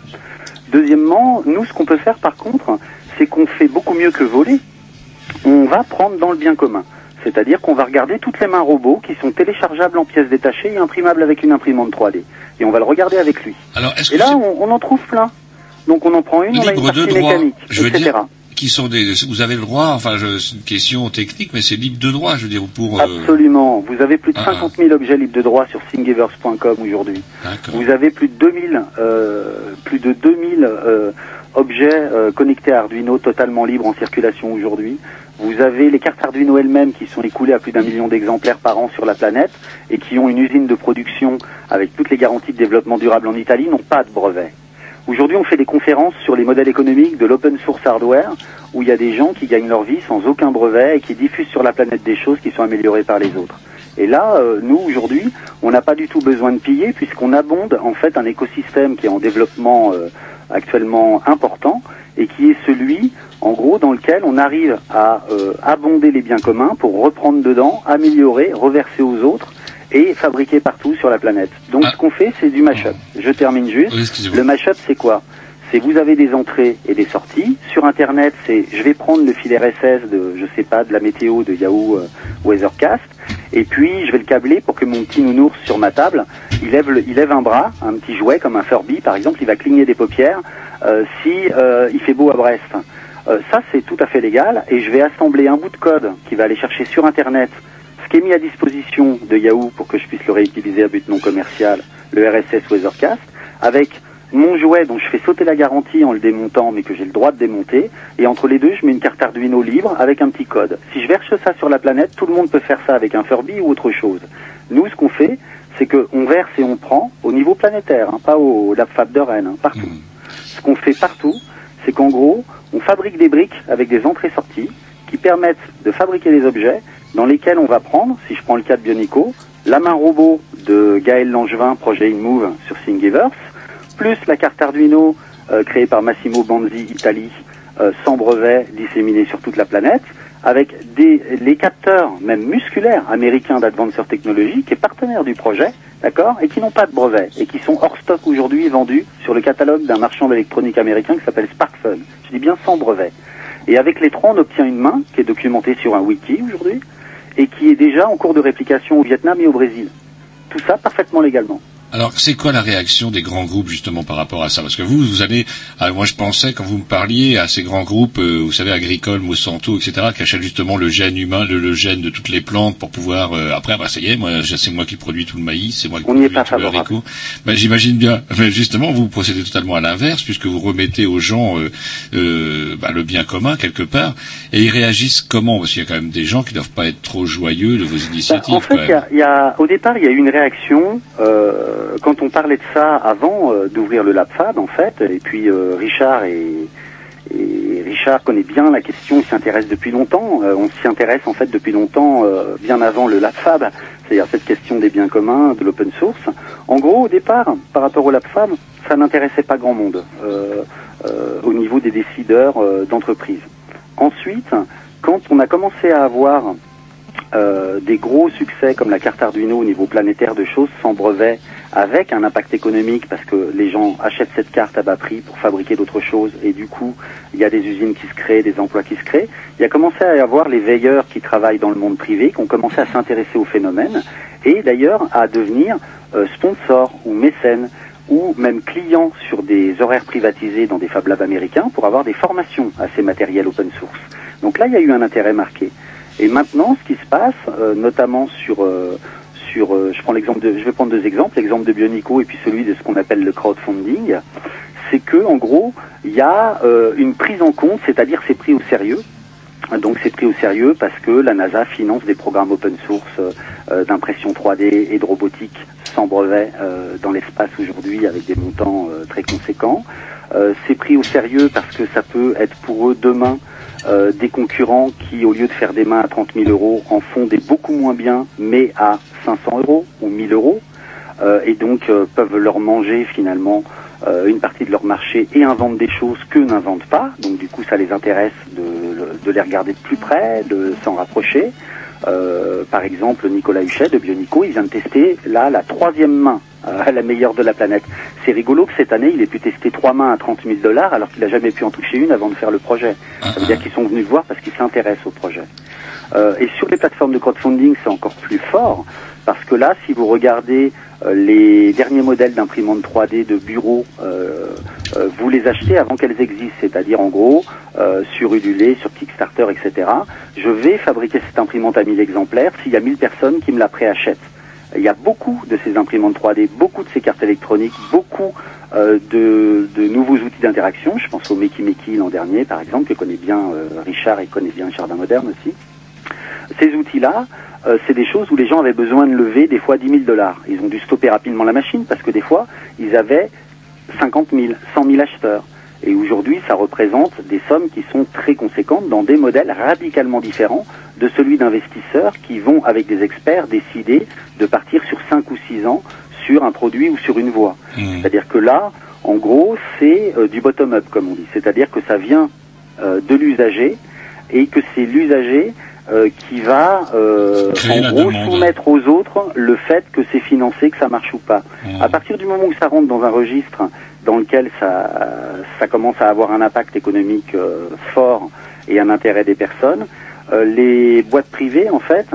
Deuxièmement, nous, ce qu'on peut faire, par contre, c'est qu'on fait beaucoup mieux que voler. On va prendre dans le bien commun. C'est-à-dire qu'on va regarder toutes les mains robots qui sont téléchargeables en pièces détachées et imprimables avec une imprimante 3D. Et on va le regarder avec lui. Alors, est-ce Et que là, on, on en trouve plein. Donc on en prend une, on a une libre de droit, mécanique, je veux etc. dire, qui sont des, vous avez le droit, enfin, je- c'est une question technique, mais c'est libre de droit, je veux dire, pour. euh, Absolument. Vous avez plus de Ah. 50 000 objets libres de droit sur thingiverse.com aujourd'hui. Vous avez plus de 2000, euh, plus de 2000 euh, objets euh, connectés à Arduino totalement libres en circulation aujourd'hui. Vous avez les cartes Arduino elles-mêmes qui sont écoulées à plus d'un million d'exemplaires par an sur la planète et qui ont une usine de production avec toutes les garanties de développement durable en Italie, n'ont pas de brevet. Aujourd'hui, on fait des conférences sur les modèles économiques de l'open source hardware, où il y a des gens qui gagnent leur vie sans aucun brevet et qui diffusent sur la planète des choses qui sont améliorées par les autres. Et là, euh, nous, aujourd'hui, on n'a pas du tout besoin de piller, puisqu'on abonde en fait un écosystème qui est en développement euh, actuellement important, et qui est celui, en gros, dans lequel on arrive à euh, abonder les biens communs pour reprendre dedans, améliorer, reverser aux autres, et fabriquer partout sur la planète. Donc ce qu'on fait, c'est du mashup. Je termine juste. le mashup, c'est quoi? C'est vous avez des entrées et des sorties. Sur Internet, c'est je vais prendre le fil RSS de, je sais pas, de la météo de Yahoo euh, Weathercast, et puis je vais le câbler pour que mon petit nounours sur ma table, il lève, le- il lève un bras, un petit jouet comme un Furby par exemple, il va cligner des paupières euh, si euh, il fait beau à Brest. Euh, ça, c'est tout à fait légal, et je vais assembler un bout de code qui va aller chercher sur Internet qui est mis à disposition de Yahoo pour que je puisse le réutiliser à but non commercial, le RSS Weathercast, avec mon jouet dont je fais sauter la garantie en le démontant, mais que j'ai le droit de démonter, et entre les deux, je mets une carte Arduino libre avec un petit code. Si je verse ça sur la planète, tout le monde peut faire ça avec un Furby ou autre chose. Nous, ce qu'on fait, c'est qu'on verse et on prend au niveau planétaire, hein, pas au Lab Fab de Rennes, hein, partout. Ce qu'on fait partout, c'est qu'en gros, on fabrique des briques avec des entrées-sorties qui permettent de fabriquer des objets dans lesquels on va prendre, si je prends le cas de Bionico, la main robot de Gaël Langevin, projet InMove sur Thingiverse, plus la carte Arduino euh, créée par Massimo Banzi Italie, euh, sans brevet, disséminée sur toute la planète, avec des, les capteurs, même musculaires, américains d'Advancer Technology, qui est partenaire du projet, d'accord, et qui n'ont pas de brevet, et qui sont hors stock aujourd'hui vendus sur le catalogue d'un marchand d'électronique américain qui s'appelle Sparkfun. Je dis bien sans brevet. Et avec les trois, on obtient une main qui est documentée sur un wiki aujourd'hui, et qui est déjà en cours de réplication au Vietnam et au Brésil. Tout ça parfaitement légalement. Alors, c'est quoi la réaction des grands groupes justement par rapport à ça? Parce que vous, vous allez, ah, moi je pensais quand vous me parliez à ces grands groupes, euh, vous savez, agricoles, Monsanto, etc., qui achètent justement le gène humain, le, le gène de toutes les plantes pour pouvoir. euh, après, bah ça y est, moi, c'est moi qui produis tout le maïs, c'est moi qui On produis tout le haricot. Ben, j'imagine bien. Mais justement, vous procédez totalement à l'inverse puisque vous remettez aux gens euh, euh, bah, le bien commun quelque part, et ils réagissent comment? Parce qu'il y a quand même des gens qui doivent pas être trop joyeux de vos initiatives. Bah, en fait, il y a, y a- au départ, il y a eu une réaction euh, quand on parlait de ça avant euh, d'ouvrir le LabFab, en fait. Et puis euh, Richard et, Richard connaît bien la question, il s'intéresse depuis longtemps. Euh, on s'y intéresse en fait depuis longtemps, euh, bien avant le LabFab, c'est-à-dire cette question des biens communs, de l'open source. En gros, au départ, par rapport au LabFab, ça n'intéressait pas grand monde euh, euh, au niveau des décideurs euh, d'entreprise. Ensuite, quand on a commencé à avoir euh, des gros succès comme la carte Arduino au niveau planétaire de choses sans brevet, avec un impact économique parce que les gens achètent cette carte à bas prix pour fabriquer d'autres choses et du coup il y a des usines qui se créent, des emplois qui se créent. Il y a commencé à y avoir les veilleurs qui travaillent dans le monde privé qui ont commencé à s'intéresser au phénomène et d'ailleurs à devenir euh, sponsors ou mécènes ou même clients sur des horaires privatisés dans des Fab Labs américains pour avoir des formations à ces matériels open source. Donc là, il y a eu un intérêt marqué. Et maintenant, ce qui se passe, euh, notamment sur, euh, sur euh, je prends l'exemple de, je vais prendre deux exemples, l'exemple de Bionico et puis celui de ce qu'on appelle le crowdfunding, c'est que en gros, il y a euh, une prise en compte, c'est-à-dire c'est pris au sérieux. Donc c'est pris au sérieux parce que la NASA finance des programmes open source euh, euh, d'impression 3D et de robotique sans brevet dans l'espace aujourd'hui avec des montants très conséquents. C'est pris au sérieux parce que ça peut être pour eux demain euh, des concurrents qui, au lieu de faire des mains à 30 000 euros, en font des beaucoup moins bien, mais à 500 euros ou 1000 euros, euh, et donc euh, peuvent leur manger finalement une partie de leur marché et inventent des choses qu'eux n'inventent pas. Donc du coup, ça les intéresse de, les regarder de plus près, de s'en rapprocher. Par exemple, Nicolas Huchet de Bionico, il vient de tester là la troisième main, euh, la meilleure de la planète. C'est rigolo que cette année, il ait pu tester trois mains à 30 000 dollars alors qu'il n'a jamais pu en toucher une avant de faire le projet. Ça veut dire qu'ils sont venus le voir parce qu'ils s'intéressent au projet. Euh, et sur les plateformes de crowdfunding, c'est encore plus fort parce que là, si vous regardez euh, les derniers modèles d'imprimantes 3D de bureau, euh, euh, vous les achetez avant qu'elles existent, c'est-à-dire en gros euh, sur Ulule, sur Kickstarter, etc. Je vais fabriquer cette imprimante à 1000 exemplaires s'il y a 1000 personnes qui me la préachètent. Il y a beaucoup de ces imprimantes 3D, beaucoup de ces cartes électroniques, beaucoup euh, de, de nouveaux outils d'interaction. Je pense au Meki Meki l'an dernier, par exemple, que connaît bien euh, Richard et connaît bien Jardin Moderne aussi. Ces outils-là, euh, c'est des choses où les gens avaient besoin de lever des fois 10 000 dollars. Ils ont dû stopper rapidement la machine parce que des fois, ils avaient 50 000, 100 000 acheteurs. Et aujourd'hui, ça représente des sommes qui sont très conséquentes dans des modèles radicalement différents de celui d'investisseurs qui vont, avec des experts, décider de partir sur 5 ou 6 ans sur un produit ou sur une voie. C'est-à-dire que là, en gros, c'est euh, du bottom-up, comme on dit. C'est-à-dire que ça vient euh, de l'usager et que c'est l'usager euh, qui va euh, en gros demande. soumettre aux autres le fait que c'est financé, que ça marche ou pas. À partir du moment où ça rentre dans un registre dans lequel ça, ça commence à avoir un impact économique euh, fort et un intérêt des personnes, euh, les boîtes privées, en fait,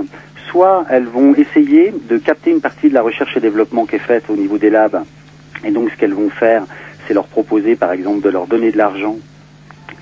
soit elles vont essayer de capter une partie de la recherche et développement qui est faite au niveau des labs, et donc ce qu'elles vont faire, c'est leur proposer, par exemple, de leur donner de l'argent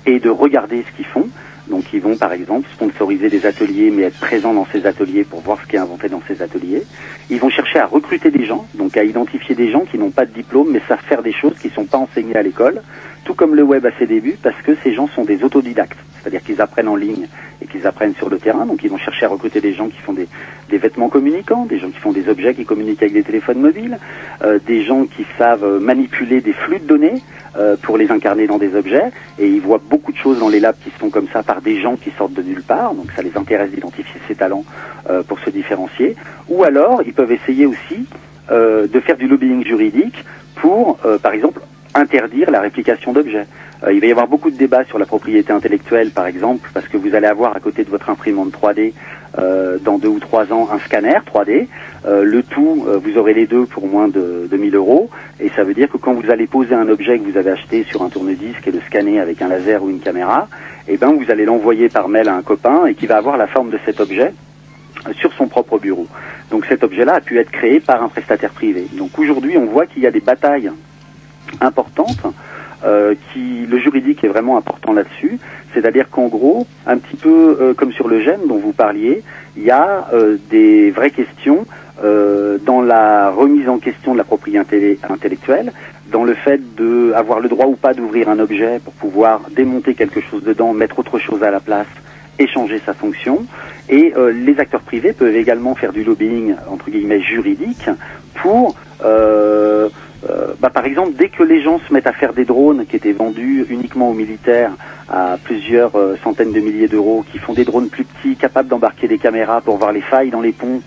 et de regarder ce qu'ils font. Donc ils vont par exemple sponsoriser des ateliers mais être présents dans ces ateliers pour voir ce qui est inventé dans ces ateliers. Ils vont chercher à recruter des gens, donc à identifier des gens qui n'ont pas de diplôme mais savent faire des choses qui ne sont pas enseignées à l'école, tout comme le web à ses débuts parce que ces gens sont des autodidactes, c'est-à-dire qu'ils apprennent en ligne et qu'ils apprennent sur le terrain, donc ils vont chercher à recruter des gens qui font des, vêtements communicants, des gens qui font des objets qui communiquent avec des téléphones mobiles, euh, des gens qui savent euh, manipuler des flux de données euh, pour les incarner dans des objets, et ils voient beaucoup de choses dans les labs qui se font comme ça par des gens qui sortent de nulle part, donc ça les intéresse d'identifier ces talents euh, pour se différencier, ou alors ils peuvent essayer aussi euh, de faire du lobbying juridique pour, par exemple, interdire la réplication d'objets. Euh, il va y avoir beaucoup de débats sur la propriété intellectuelle, par exemple, parce que vous allez avoir à côté de votre imprimante 3D, euh, dans deux ou trois ans, un scanner 3D. Euh, le tout, vous aurez les deux pour moins de, de 1000 euros. Et ça veut dire que quand vous allez poser un objet que vous avez acheté sur un tourne-disque et le scanner avec un laser ou une caméra, eh ben, vous allez l'envoyer par mail à un copain et qui va avoir la forme de cet objet sur son propre bureau. Donc cet objet-là a pu être créé par un prestataire privé. Donc aujourd'hui, on voit qu'il y a des batailles importantes, euh, qui le juridique est vraiment important là-dessus. C'est-à-dire qu'en gros, un petit peu euh, comme sur le gène dont vous parliez, il y a euh, des vraies questions dans la remise en question de la propriété intellectuelle, dans le fait de avoir le droit ou pas d'ouvrir un objet pour pouvoir démonter quelque chose dedans, mettre autre chose à la place et changer sa fonction. Et les acteurs privés peuvent également faire du lobbying entre guillemets juridique pour euh, bah, par exemple, dès que les gens se mettent à faire des drones qui étaient vendus uniquement aux militaires à plusieurs euh, centaines de milliers d'euros, qui font des drones plus petits, capables d'embarquer des caméras pour voir les failles dans les ponts,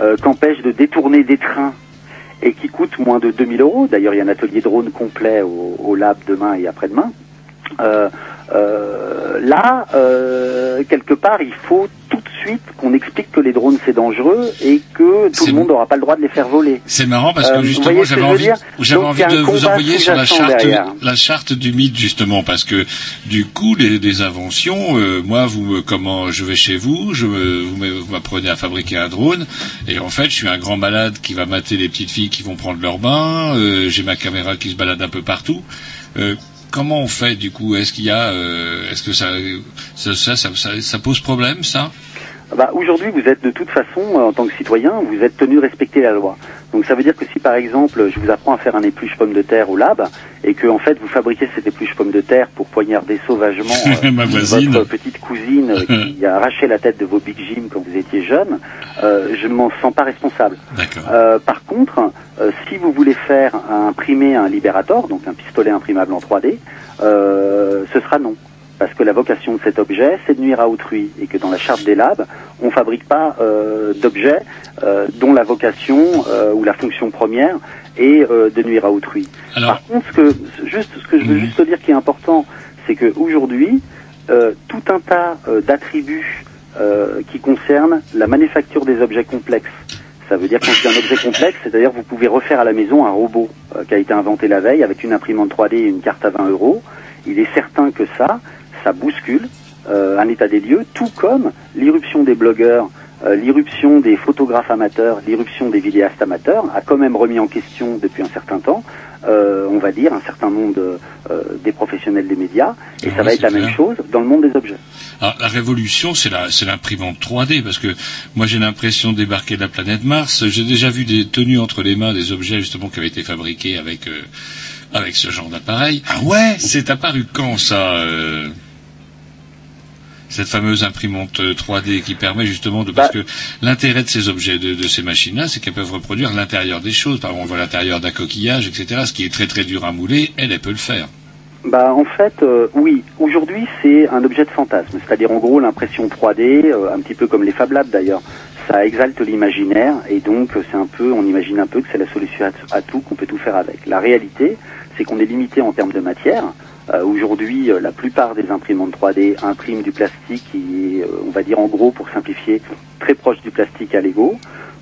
euh, qu'empêchent de détourner des trains et qui coûtent moins de 2000 euros. D'ailleurs, il y a un atelier drone complet au, au lab demain et après-demain. Euh, là, euh, quelque part, il faut tout de suite qu'on explique que les drones c'est dangereux et que tout le monde n'aura pas le droit de les faire voler. C'est marrant parce que Euh, justement j'avais envie, j'avais envie de vous envoyer sur la charte, derrière. la charte du mythe justement parce que du coup les, les inventions, euh, moi vous me, comment je vais chez vous, je vous m'apprenez à fabriquer un drone et en fait je suis un grand malade qui va mater les petites filles qui vont prendre leur bain, euh, j'ai ma caméra qui se balade un peu partout. Comment on fait du coup? Est-ce qu'il y a, euh, est-ce que ça, ça- ça pose problème ça? Bah, Aujourd'hui, vous êtes de toute façon, euh, en tant que citoyen, vous êtes tenu de respecter la loi. Donc ça veut dire que si par exemple, je vous apprends à faire un épluche pomme de terre au lab, et que en fait vous fabriquez cette épluche pomme de terre pour poignarder sauvagement euh, Ma voisine. votre petite cousine euh, qui a arraché la tête de vos big Jim quand vous étiez jeune, euh, je ne m'en sens pas responsable. Euh, par contre, euh, si vous voulez faire imprimer un Liberator, donc un pistolet imprimable en 3D, euh, ce sera non. Parce que la vocation de cet objet, c'est de nuire à autrui, et que dans la charte des labs, on fabrique pas euh, d'objets euh, dont la vocation euh, ou la fonction première est euh, de nuire à autrui. Par contre, ce que, juste, ce que je veux juste dire qui est important, c'est qu'aujourd'hui, tout un tas d'attributs qui concernent la manufacture des objets complexes. Ça veut dire quand c'est un objet complexe, c'est-à-dire vous pouvez refaire à la maison un robot qui a été inventé la veille avec une imprimante 3D et une carte à 20 euros. Il est certain que ça, ça bouscule euh, un état des lieux, tout comme l'irruption des blogueurs, euh, l'irruption des photographes amateurs, l'irruption des vidéastes amateurs a quand même remis en question depuis un certain temps, euh, on va dire, un certain monde euh, des professionnels des médias, et ça va être la même chose dans le monde des objets. Alors, la révolution, c'est la, c'est l'imprimante 3D, parce que moi j'ai l'impression de débarquer de la planète Mars. J'ai déjà vu des tenues entre les mains des objets justement qui avaient été fabriqués avec euh, avec ce genre d'appareil. Ah ouais, c'est apparu quand ça euh, cette fameuse imprimante euh, 3D qui permet justement de parce que l'intérêt de ces objets de, de ces machines-là, c'est qu'elles peuvent reproduire l'intérieur des choses. Par exemple, on voit l'intérieur d'un coquillage, etc. Ce qui est très très dur à mouler, elle, elle peut le faire. Bah en fait, euh, oui. Aujourd'hui, c'est un objet de fantasme, c'est-à-dire en gros l'impression 3D, euh, un petit peu comme les Fab Labs d'ailleurs. Ça exalte l'imaginaire et donc euh, c'est un peu, on imagine un peu que c'est la solution à, à tout, qu'on peut tout faire avec. La réalité, c'est qu'on est limité en termes de matière. Euh, Aujourd'hui, euh, la plupart des imprimantes 3D impriment du plastique qui est, euh, on va dire en gros, pour simplifier, très proche du plastique à Lego.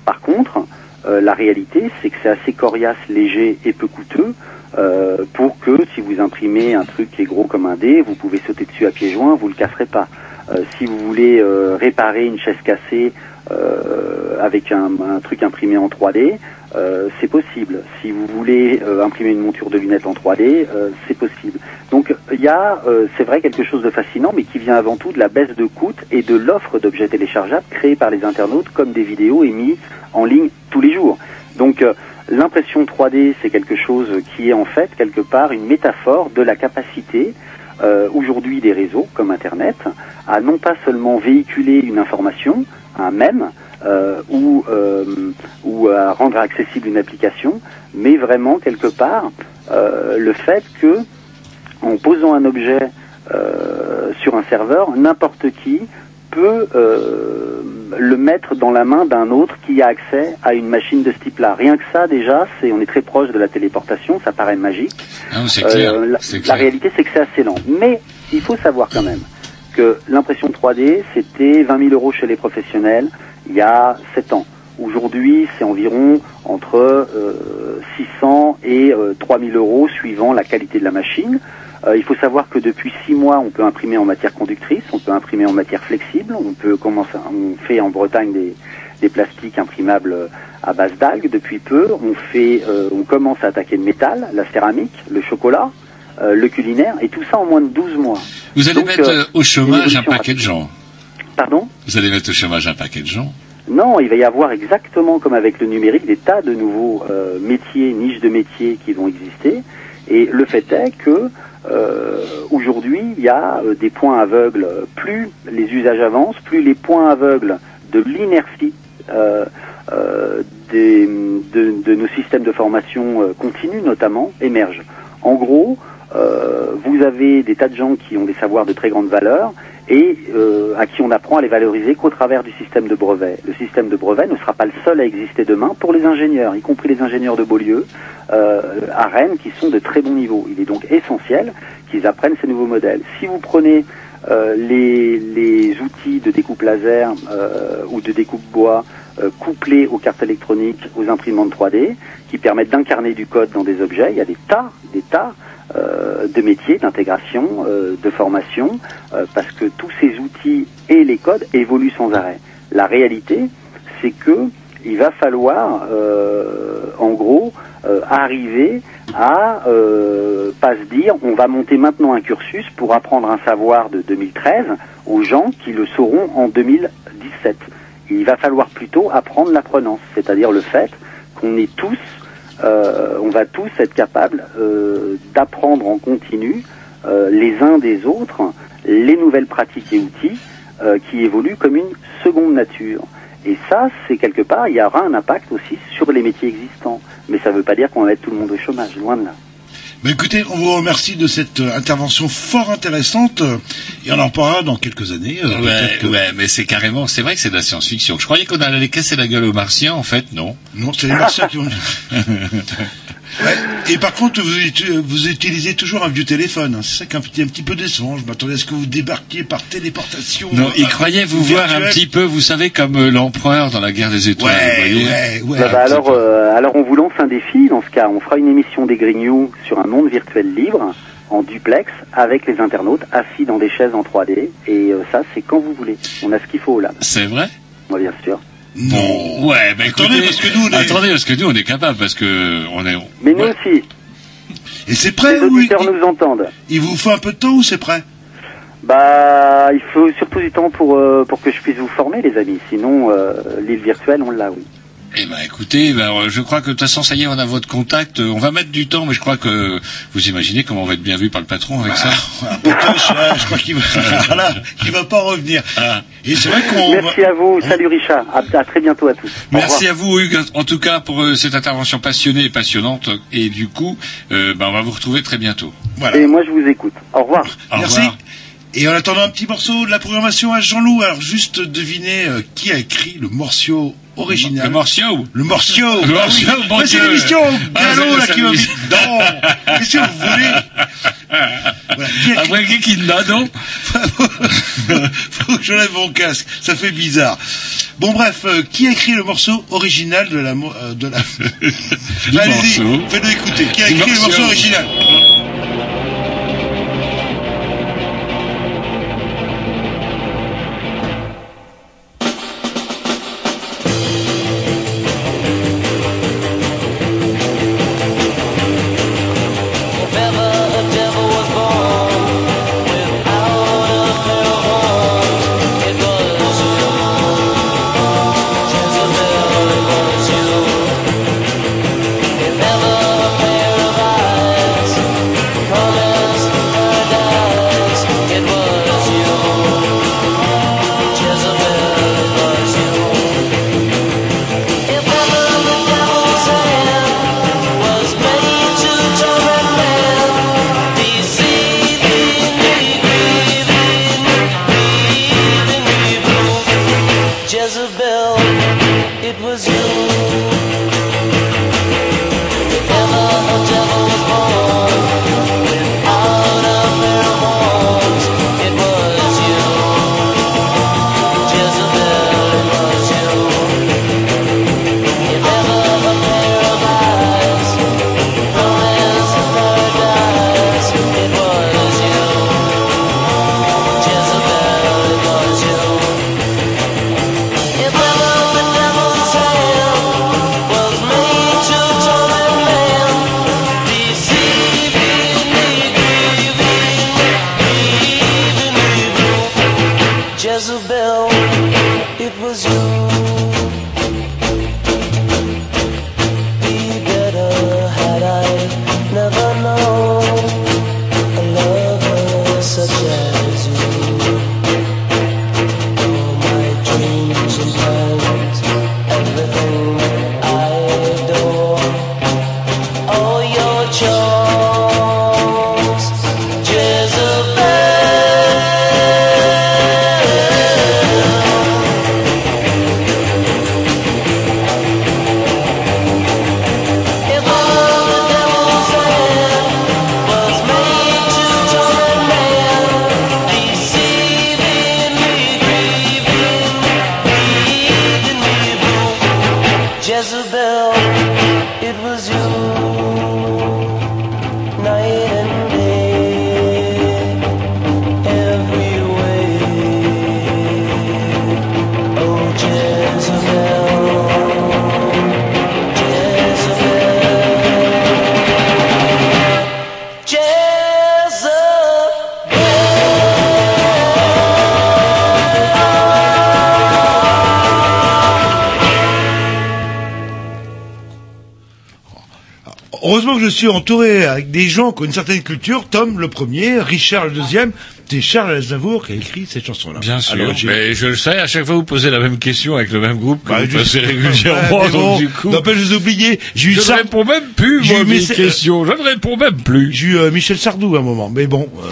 Par contre, euh, la réalité, c'est que c'est assez coriace, léger et peu coûteux euh, pour que si vous imprimez un truc qui est gros comme un dé, vous pouvez sauter dessus à pieds joints, vous le casserez pas. Euh, si vous voulez euh, réparer une chaise cassée avec un, un truc imprimé en 3D, euh, c'est possible. Si vous voulez euh, imprimer une monture de lunettes en 3D, euh, c'est possible. Donc il y a, c'est vrai, quelque chose de fascinant, mais qui vient avant tout de la baisse de coût et de l'offre d'objets téléchargeables créés par les internautes comme des vidéos émises en ligne tous les jours. Donc l'impression 3D, c'est quelque chose qui est en fait quelque part une métaphore de la capacité aujourd'hui des réseaux comme Internet à non pas seulement véhiculer une information, un mème, euh, ou, euh, ou à rendre accessible une application, mais vraiment quelque part euh, le fait que en posant un objet euh, sur un serveur, n'importe qui peut le mettre dans la main d'un autre qui a accès à une machine de ce type-là. Rien que ça, déjà, c'est on est très proche de la téléportation, ça paraît magique. Ah, clair, Euh, la, réalité, c'est que c'est assez lent. Mais il faut savoir quand même que l'impression 3D, c'était 20 000 euros chez les professionnels il y a 7 ans. Aujourd'hui, c'est environ entre euh, 600 et euh, 3 000 euros suivant la qualité de la machine. Euh, il faut savoir que depuis 6 mois, on peut imprimer en matière conductrice, on peut imprimer en matière flexible, on peut commencer, on fait en Bretagne des, des plastiques imprimables euh, à base d'algues depuis peu. On fait, euh, on commence à attaquer le métal, la céramique, le chocolat, euh, le culinaire, et tout ça en moins de 12 mois. Vous allez Donc, mettre euh, euh, au chômage un paquet de gens. Pardon Vous allez mettre au chômage un paquet de gens. Non, il va y avoir exactement comme avec le numérique des tas de nouveaux euh, métiers, niches de métiers qui vont exister. Et le fait est que euh, aujourd'hui, il y a euh, des points aveugles. Plus les usages avancent, plus les points aveugles de l'inertie euh, euh, des- de, de nos systèmes de formation euh, continue notamment émergent. En gros, vous avez des tas de gens qui ont des savoirs de très grande valeur et euh, à qui on apprend à les valoriser qu'au travers du système de brevet. Le système de brevet ne sera pas le seul à exister demain pour les ingénieurs, y compris les ingénieurs de Beaulieu euh, à Rennes, qui sont de très bon niveau. Il est donc essentiel qu'ils apprennent ces nouveaux modèles. Si vous prenez euh, les, les outils de découpe laser euh, ou de découpe bois couplés aux cartes électroniques, aux imprimantes 3D, qui permettent d'incarner du code dans des objets, il y a des tas, des tas euh, de métiers, d'intégration, euh, de formation, euh, parce que tous ces outils et les codes évoluent sans arrêt. La réalité, c'est que il va falloir, en gros, arriver à pas se dire on va monter maintenant un cursus pour apprendre un savoir de 2013 aux gens qui le sauront en 2017. Il va falloir plutôt apprendre l'apprenance, c'est-à-dire le fait qu'on est tous, euh, on va tous être capables euh, d'apprendre en continu euh, les uns des autres les nouvelles pratiques et outils euh, qui évoluent comme une seconde nature. Et ça, c'est quelque part, il y aura un impact aussi sur les métiers existants. Mais ça ne veut pas dire qu'on va mettre tout le monde au chômage, loin de là. Ben écoutez, on vous remercie de cette euh, intervention fort intéressante et on en parlera dans quelques années. euh, Ouais, que- ouais, mais c'est carrément, c'est vrai que c'est de la science-fiction. Je croyais qu'on allait casser la gueule aux martiens, en fait, non. Non, c'est les martiens qui vont. Ouais. Et par contre, vous, vous utilisez toujours un vieux téléphone. hein. C'est ça qui est un petit, un petit peu décevant. Je m'attendais à ce que vous débarquiez par téléportation. Non, il euh, croyait vous virtuelle. voir un petit peu, vous savez, comme euh, l'empereur dans la guerre des étoiles, vous voyez. Bah, bah, alors, euh, alors on vous lance un défi. Dans ce cas, on fera une émission des Grignoux sur un monde virtuel libre en duplex avec les internautes assis dans des chaises en 3D. Et euh, ça, c'est quand vous voulez. On a ce qu'il faut là. C'est vrai? Moi, bien sûr. Non. Ouais, mais Attendez, écoutez, parce que nous, on est- attendez, parce que nous, on est capable, parce que on est. Mais nous aussi. Et c'est prêt Les ou auditeurs nous entendent. Il vous faut un peu de temps ou c'est prêt Bah, il faut surtout du temps pour euh, pour que je puisse vous former, les amis. Sinon, euh, l'île virtuelle, on l'a, oui. Eh ben, écoutez, ben, euh, je crois que de toute façon, ça y est, on a votre contact. Euh, On va mettre du temps, mais je crois que vous imaginez comment on va être bien vu par le patron avec ça. Potoche, là, je crois qu'il va, voilà, il va pas revenir. Ah. Et c'est vrai qu'on. Merci à vous. Salut Richard. À, à très bientôt à tous. Merci à vous, Hugues, en tout cas, pour euh, cette intervention passionnée et passionnante. Et du coup, euh, ben, on va vous retrouver très bientôt. Voilà. Et moi, je vous écoute. Au revoir. Au Merci. revoir. Et en attendant un petit morceau de la programmation à Jean-Loup, alors juste devinez euh, qui a écrit le morceau original. Le morceau Le morceau Le morceau, oui. Mais c'est l'émission Ah, Gallo c'est- là qui va l'émission. Non Qu'est-ce que vous voulez Voilà. Après, qui qui l'a, non Faut que je lève mon casque, ça fait bizarre. Bon bref, euh, qui a écrit le morceau original de la... euh, de la... Allez-y, faites-le écouter. Qui a écrit le morceau original? Suis entouré avec des gens qui ont une certaine culture. Tom, le premier, Richard, le deuxième. C'est Charles Aznavour qui a écrit cette chanson-là. Bien sûr, Alors, mais je le sais, à chaque fois vous posez la même question avec le même groupe que Bah, vous je- passez Ouais, régulièrement, mais donc bon, du coup... n'empêche, je vous ai oublié. J'ai eu je ça. ne réponds même plus, moi, mes- questions. Je ne réponds même plus. J'ai eu euh, Michel Sardou à un moment, mais bon. euh,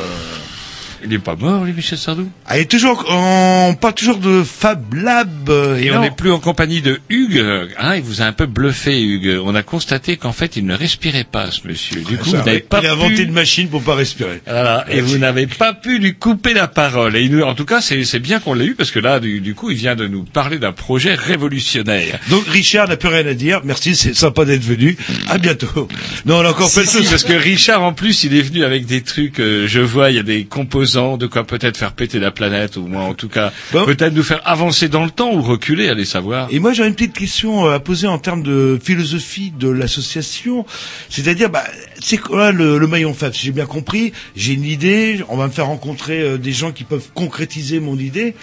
Il n'est pas mort, lui, Michel Sardou? Ah, il est toujours, on parle toujours de Fab Lab. euh, Et non. on n'est plus en compagnie de Hugues. Hein, il vous a un peu bluffé, Hugues. On a constaté qu'en fait, il ne respirait pas, ce monsieur. Du coup, Ça, vous n'avez pas il a pu... inventé une machine pour pas respirer. Voilà, et vous n'avez pas pu lui couper la parole. Et nous- en tout cas, c'est bien qu'on l'ait eu parce que là, du, du coup, il vient de nous parler d'un projet révolutionnaire. Donc Richard n'a plus rien à dire. Merci, c'est sympa d'être venu. À bientôt. Non, on a encore Si, de si, choses. parce que Richard, en plus, il est venu avec des trucs. euh, je vois, il y a des composants de quoi peut-être faire péter la planète, ou moins, en tout cas, peut-être nous faire avancer dans le temps ou reculer, allez savoir. Et moi, j'aurais une petite question euh, à poser en termes de philosophie de l'association. C'est-à-dire, bah, c'est quoi le, le maillon faible? Si j'ai bien compris, j'ai une idée, on va me faire rencontrer euh, des gens qui peuvent concrétiser mon idée.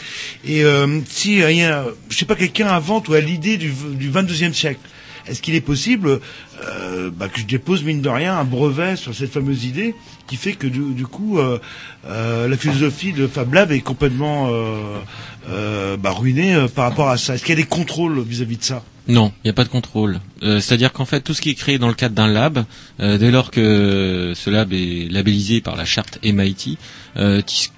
Et euh, si rien, je sais pas, quelqu'un invente ou a l'idée du, du 22e siècle, est-ce qu'il est possible euh, bah, que je dépose mine de rien un brevet sur cette fameuse idée qui fait que du, coup euh, euh, la philosophie de Fab Lab est complètement euh, bah, ruinée par rapport à ça? Est-ce qu'il y a des contrôles vis-à-vis de ça? Non, il n'y a pas de contrôle. C'est-à-dire qu'en fait, tout ce qui est créé dans le cadre d'un lab, dès lors que ce lab est labellisé par la charte MIT,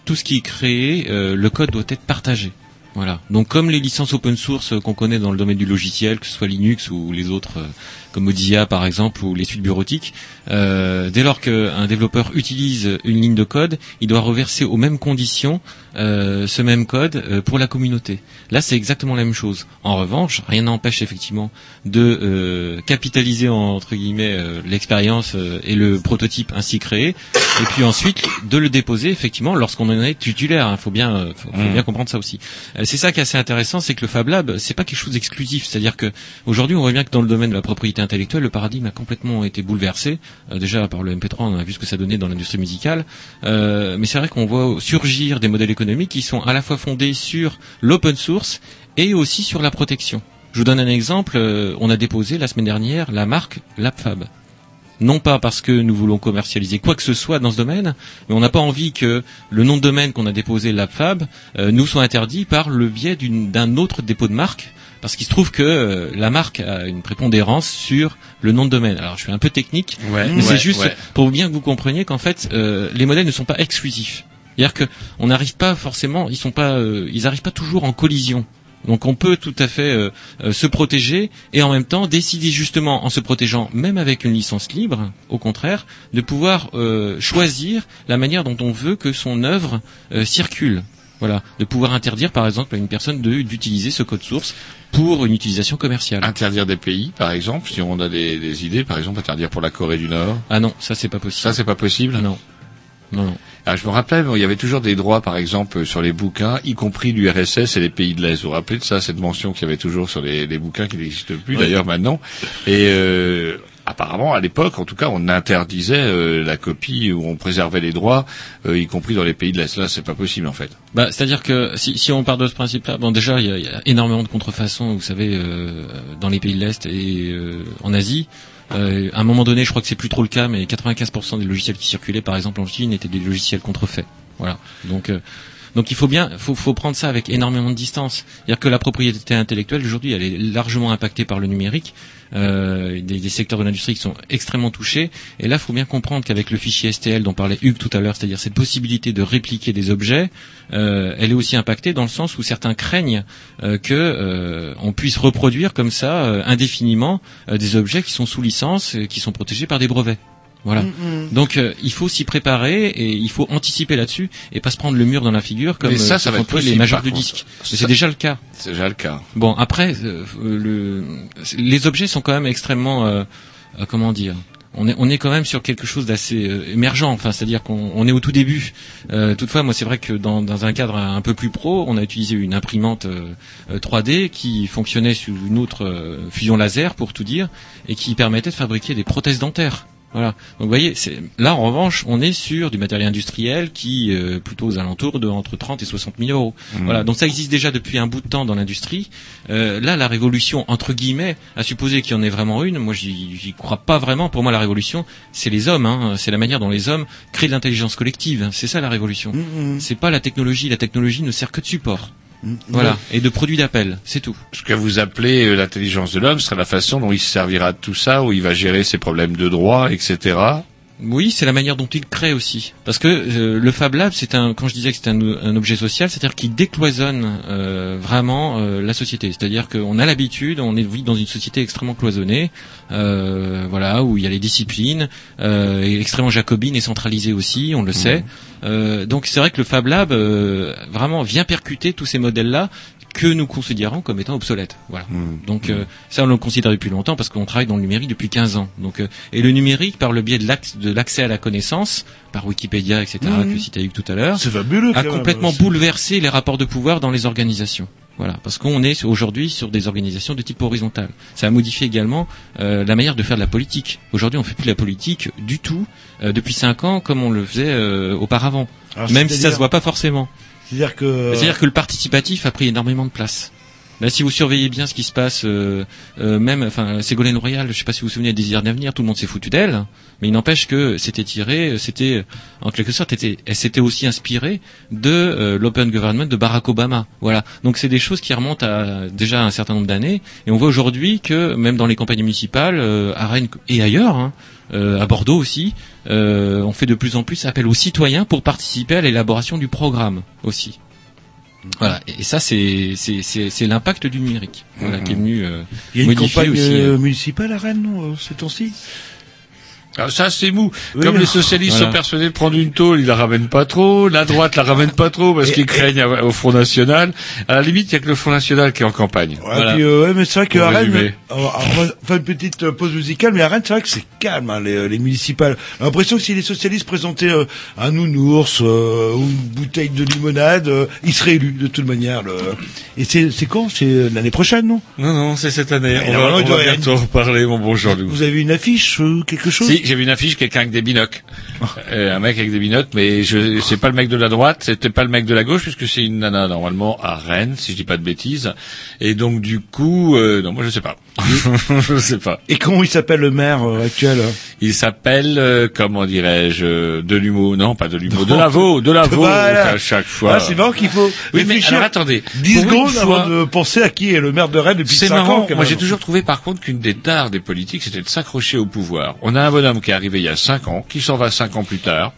tout ce qui est créé, le code doit être partagé. Voilà. Donc comme les licences open source euh, qu'on connaît dans le domaine du logiciel, que ce soit Linux ou les autres, euh, comme Mozilla par exemple, ou les suites bureautiques, euh, dès lors qu'un développeur utilise une ligne de code, il doit reverser aux mêmes conditions euh, ce même code euh, pour la communauté. Là, c'est exactement la même chose. En revanche, rien n'empêche effectivement de euh, capitaliser entre guillemets euh, l'expérience euh, et le prototype ainsi créé, et puis ensuite de le déposer effectivement lorsqu'on en est titulaire. Il faut bien, faut, faut bien comprendre ça aussi. C'est ça qui est assez intéressant, c'est que le Fab Lab, c'est pas quelque chose d'exclusif. C'est-à-dire que aujourd'hui, on voit bien que dans le domaine de la propriété intellectuelle, le paradigme a complètement été bouleversé. Euh, déjà par le MP3, on a vu ce que ça donnait dans l'industrie musicale, Euh, mais c'est vrai qu'on voit surgir des modèles économiques qui sont à la fois fondés sur l'open source et aussi sur la protection. Je vous donne un exemple. euh, on a déposé la semaine dernière la marque LabFab. Non pas parce que nous voulons commercialiser quoi que ce soit dans ce domaine, mais on n'a pas envie que le nom de domaine qu'on a déposé LabFab nous soit interdit par le biais d'un autre dépôt de marque, parce qu'il se trouve que euh, la marque a une prépondérance sur le nom de domaine. Alors je suis un peu technique, Ouais, mais ouais, c'est juste ouais. pour bien que vous compreniez qu'en fait euh, les modèles ne sont pas exclusifs. C'est-à-dire que on n'arrive pas forcément, ils sont pas, euh, ils arrivent pas toujours en collision. Donc on peut tout à fait euh, se protéger et en même temps décider justement en se protégeant, même avec une licence libre, au contraire, de pouvoir euh, choisir la manière dont on veut que son œuvre euh, circule. Voilà, de pouvoir interdire par exemple à une personne de- d'utiliser ce code source pour une utilisation commerciale. Interdire des pays, par exemple, si on a des, des idées, par exemple, interdire pour la Corée du Nord. Ah non, ça c'est pas possible. Ça c'est pas possible. Non. Non, non. Ah, je me rappelle, bon, il y avait toujours des droits, par exemple, sur les bouquins, y compris l'URSS et les pays de l'Est. Vous vous rappelez de ça, cette mention qu'il y avait toujours sur les, les bouquins qui n'existent plus Oui. d'ailleurs maintenant? Et euh, apparemment, à l'époque, en tout cas, on interdisait euh, la copie ou on préservait les droits, euh, y compris dans les pays de l'Est. Là, c'est pas possible en fait. Bah, c'est-à-dire que si, si on part de ce principe-là, bon déjà il y y a énormément de contrefaçons, vous savez, euh, dans les pays de l'Est et euh, en Asie. Euh, à un moment donné, je crois que c'est plus trop le cas, mais 95% des logiciels qui circulaient, par exemple en Chine, étaient des logiciels contrefaits. Voilà. Donc euh, donc il faut bien, faut, faut prendre ça avec énormément de distance. C'est-à-dire que la propriété intellectuelle aujourd'hui, elle est largement impactée par le numérique. Euh, des, secteurs de l'industrie qui sont extrêmement touchés. Et là, il faut bien comprendre qu'avec le fichier STL dont parlait Hugues tout à l'heure, c'est-à-dire cette possibilité de répliquer des objets, euh, elle est aussi impactée dans le sens où certains craignent euh, que euh, on puisse reproduire comme ça euh, indéfiniment des objets qui sont sous licence, euh, qui sont protégés par des brevets. Voilà. Mm, Donc euh, il faut s'y préparer et il faut anticiper là-dessus et pas se prendre le mur dans la figure comme Mais ça, euh, ça va tous les majeurs. Mais Ça- C'est déjà le cas. C'est déjà le cas. Bon après, euh, le, les objets sont quand même extrêmement, euh, euh, comment dire. On est, on est quand même sur quelque chose d'assez euh, émergent, enfin, c'est-à-dire qu'on on est au tout début. Euh, toutefois, moi, c'est vrai que dans, dans un cadre un peu plus pro, on a utilisé une imprimante euh, euh, 3D qui fonctionnait sous une autre euh, fusion laser, pour tout dire, et qui permettait de fabriquer des prothèses dentaires. Voilà. Donc vous voyez, c'est- là en revanche, on est sur du matériel industriel qui euh, plutôt aux alentours de entre 30 et 60 000 euros. Mhm. Voilà. Donc ça existe déjà depuis un bout de temps dans l'industrie. Euh, là, la révolution entre guillemets, à supposer qu'il y en ait vraiment une, moi j'y j'y crois pas vraiment. Pour moi, la révolution, c'est les hommes. Hein. C'est la manière dont les hommes créent de l'intelligence collective. C'est ça la révolution. C'est pas la technologie. La technologie ne sert que de support. Voilà. Et de produit d'appel. C'est tout. Ce que vous appelez euh, l'intelligence de l'homme serait la façon dont il se servira de tout ça, où il va gérer ses problèmes de droit, etc. Oui, c'est la manière dont il crée aussi. Parce que euh, le Fab Lab, c'est un, quand je disais que c'est un, un objet social, c'est-à-dire qu'il décloisonne euh, vraiment euh, la société. C'est-à-dire qu'on a l'habitude, on est vit dans une société extrêmement cloisonnée, euh, voilà, où il y a les disciplines, euh, et extrêmement jacobine et centralisée aussi, on le sait. Euh, donc c'est vrai que le Fab Lab euh, vraiment vient percuter tous ces modèles-là que nous considérons comme étant obsolètes. Voilà. Donc euh, ça on le considère depuis longtemps parce qu'on travaille dans le numérique depuis 15 ans. Donc euh, et le numérique par le biais de l'accès à la connaissance par Wikipédia etc Mhm. que citait tout à l'heure C'est fabuleux, a complètement bouleversé les rapports de pouvoir dans les organisations. Voilà, parce qu'on est aujourd'hui sur des organisations de type horizontal. Ça a modifié également euh, la manière de faire de la politique. Aujourd'hui, on fait plus de la politique du tout euh, depuis cinq ans comme on le faisait euh, auparavant, Alors, même si ça se voit pas forcément. C'est-à-dire que. C'est-à-dire que le participatif a pris énormément de place. Là, si vous surveillez bien ce qui se passe, euh, euh, même, enfin, Ségolène Royal, je sais pas si vous vous souvenez Désir d'avenir, tout le monde s'est foutu d'elle, mais il n'empêche que c'était tiré, c'était, en quelque sorte, était- elle s'était aussi inspirée de euh, l'open government de Barack Obama. Voilà. Donc c'est des choses qui remontent à déjà un certain nombre d'années, et on voit aujourd'hui que même dans les campagnes municipales, euh, à Rennes et ailleurs, hein, à Bordeaux aussi, euh, on fait de plus en plus appel aux citoyens pour participer à l'élaboration du programme aussi. Voilà, et ça c'est c'est c'est c'est l'impact du numérique, voilà, qui est venu euh, Il y a une campagne aussi. euh, euh, municipale à Rennes, non, euh, ces temps-ci? Ah, ça c'est mou. Oui, Comme les socialistes Voilà. sont persuadés de prendre une tôle, ils la ramènent pas trop. La droite la ramène pas trop parce qu'ils craignent à- au Front National. À la limite, il y a que le Front National qui est en campagne. Ouais, puis, euh, ouais, mais c'est vrai Rennes, résumer. euh, on va faire une petite euh, pause musicale, mais à Rennes, c'est vrai que c'est calme, hein, les, les municipales. J'ai l'impression que si les socialistes présentaient euh, un nounours euh, ou une bouteille de limonade, euh, ils seraient élus de toute manière. Le... Et c'est c'est quand? C'est l'année prochaine, non? Non, non, c'est cette année. On va, on va bientôt reparler, mon bon Jean-Loup. Vous avez une affiche, euh, quelque chose? Si, j'ai vu une affiche, quelqu'un avec des binocles. Euh, un mec avec des binocles, mais je c'est pas le mec de la droite, c'était pas le mec de la gauche, puisque c'est une nana normalement à Rennes, si je dis pas de bêtises. Et donc du coup, euh, non, moi je sais pas. je sais pas. Et comment il s'appelle le maire euh, actuel? Il s'appelle, euh, comment dirais-je, de l'humour, non pas de l'humour, de Lavaux, de Lavaux, Voilà. à chaque fois. Ah, c'est marrant qu'il faut Oui, mais alors attendez. 10 Pour une secondes fois- avant de penser à qui est le maire de Rennes depuis C'est 5 marrant. ans. Moi, j'ai toujours trouvé, par contre, qu'une des tares des politiques, c'était de s'accrocher au pouvoir. On a un qui est arrivé il y a cinq ans, qui s'en va cinq ans plus tard.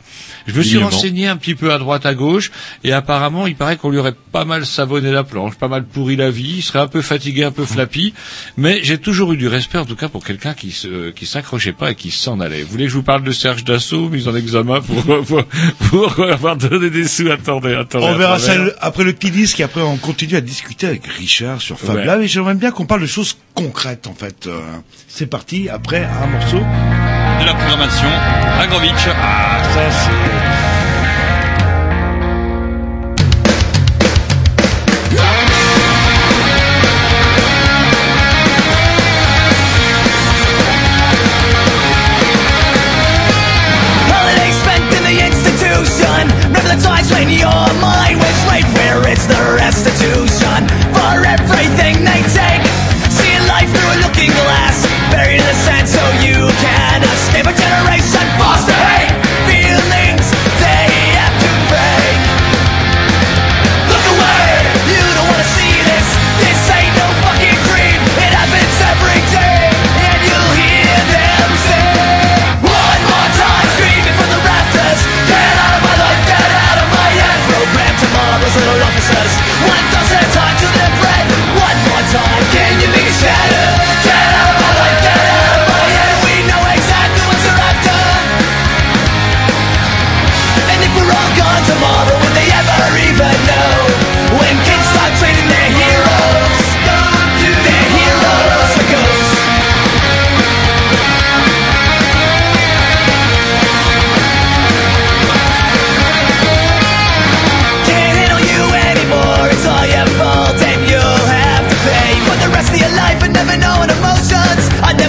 Je me suis renseigné un petit peu à droite, à gauche, et apparemment, il paraît qu'on lui aurait pas mal savonné la planche, pas mal pourri la vie, il serait un peu fatigué, un peu flappy, mais j'ai toujours eu du respect, en tout cas, pour quelqu'un qui se, qui s'accrochait pas et qui s'en allait. Vous voulez que je vous parle de Serge Dassault, mis en examen pour, pour, pour avoir donné des sous? Attendez, attendez. On verra ça après le petit disque et après on continue à discuter avec Richard sur Fab Ouais. Lab et j'aimerais bien qu'on parle de choses concrètes en fait. Euh, C'est parti après un morceau. De la programmation, Agrovitch. Ah ça c'est... Holiday spent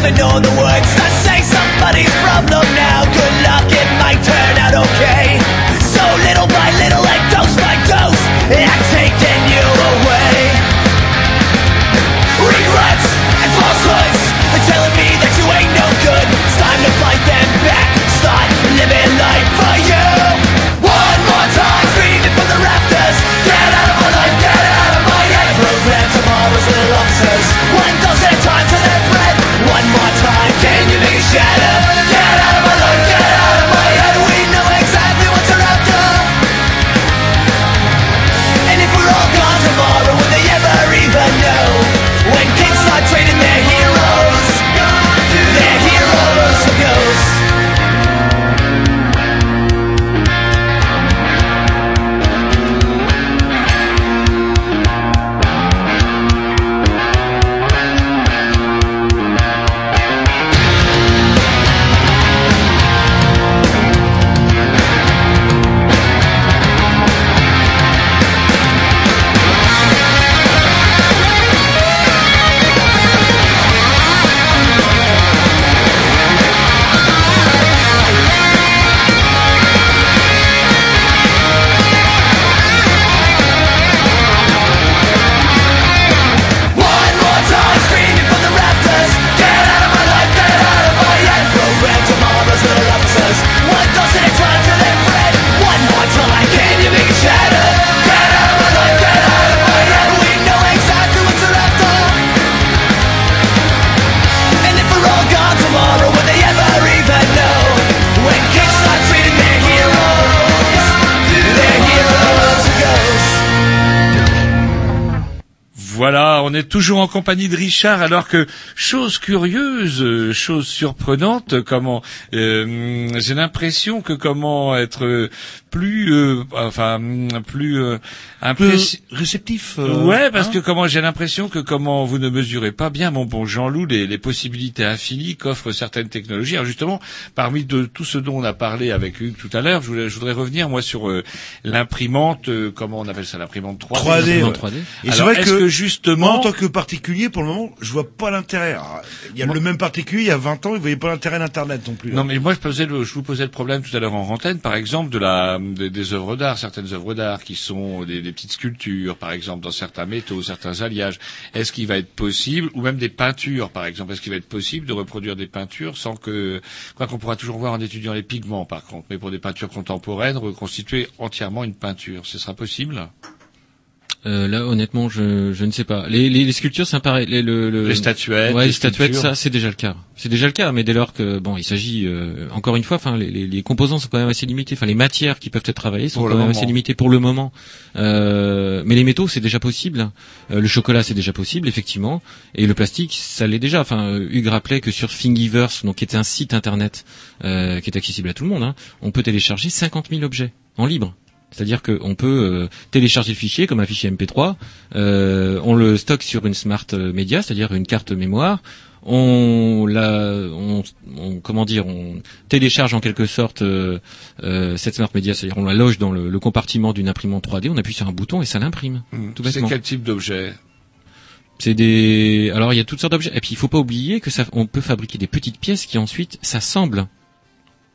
I know the words to say somebody's problem now. Good luck, it might turn out okay. So little by little and dose by dose, I've taken you away. Regrets and falsehoods are telling me that you ain't no good. It's time to fight est toujours en compagnie de Richard, alors que chose curieuse, euh, chose surprenante, comment euh, j'ai l'impression que comment être plus, euh, enfin plus euh, impressi- réceptif. euh, ouais, parce hein que comment j'ai l'impression que comment vous ne mesurez pas bien, mon bon Jean-Loup, les, les possibilités infinies qu'offrent certaines technologies. Alors justement, parmi de tout ce dont on a parlé avec Hugues tout à l'heure, je, voulais- je voudrais revenir moi sur euh, l'imprimante, euh, comment on appelle ça, l'imprimante 3D. 3D, ouais. l'imprimante Et c'est Alors, vrai est-ce que, que justement, tant que particulier, pour le moment, je vois pas l'intérêt. Alors, Il y a le même particulier, il y a 20 ans, il voyait pas l'intérêt d'Internet non plus. hein. Non, mais moi, je, posais le- je vous posais le problème tout à l'heure en antenne, par exemple, de la, des, des œuvres d'art, certaines œuvres d'art qui sont des, des petites sculptures, par exemple, dans certains métaux, certains alliages. Est-ce qu'il va être possible, ou même des peintures, par exemple, est-ce qu'il va être possible de reproduire des peintures sans que, quoi qu'on pourra toujours voir en étudiant les pigments, par contre, mais pour des peintures contemporaines, reconstituer entièrement une peinture, ce sera possible? Euh, là, honnêtement, je, je ne sais pas. Les, les, les sculptures, ça paraît. Les, le, le- Les statuettes, Ouais, les les statuettes, ça, c'est déjà le cas. C'est déjà le cas, mais dès lors que, bon, il s'agit, euh, encore une fois, enfin, les, les, les composants sont quand même assez limités. Enfin, les matières qui peuvent être travaillées sont Pour quand même moment. assez limitées pour le moment. Euh, mais les métaux, c'est déjà possible. Euh, le chocolat, c'est déjà possible, effectivement. Et le plastique, ça l'est déjà. Enfin, euh, Hugues rappelait que sur Thingiverse, donc qui est un site internet euh, qui est accessible à tout le monde, hein, on peut télécharger 50 000 objets en libre. C'est-à-dire qu'on peut euh, télécharger le fichier comme un fichier MP3, euh, on le stocke sur une smart euh, media, c'est-à-dire une carte mémoire. On, la, on, on- comment dire, on télécharge en quelque sorte euh, euh, cette smart media, c'est-à-dire on la loge dans le, le compartiment d'une imprimante 3D, on appuie sur un bouton et ça l'imprime. tout C'est quel type d'objet? C'est des, alors il y a toutes sortes d'objets. Et puis il faut pas oublier que ça, on peut fabriquer des petites pièces qui ensuite s'assemblent.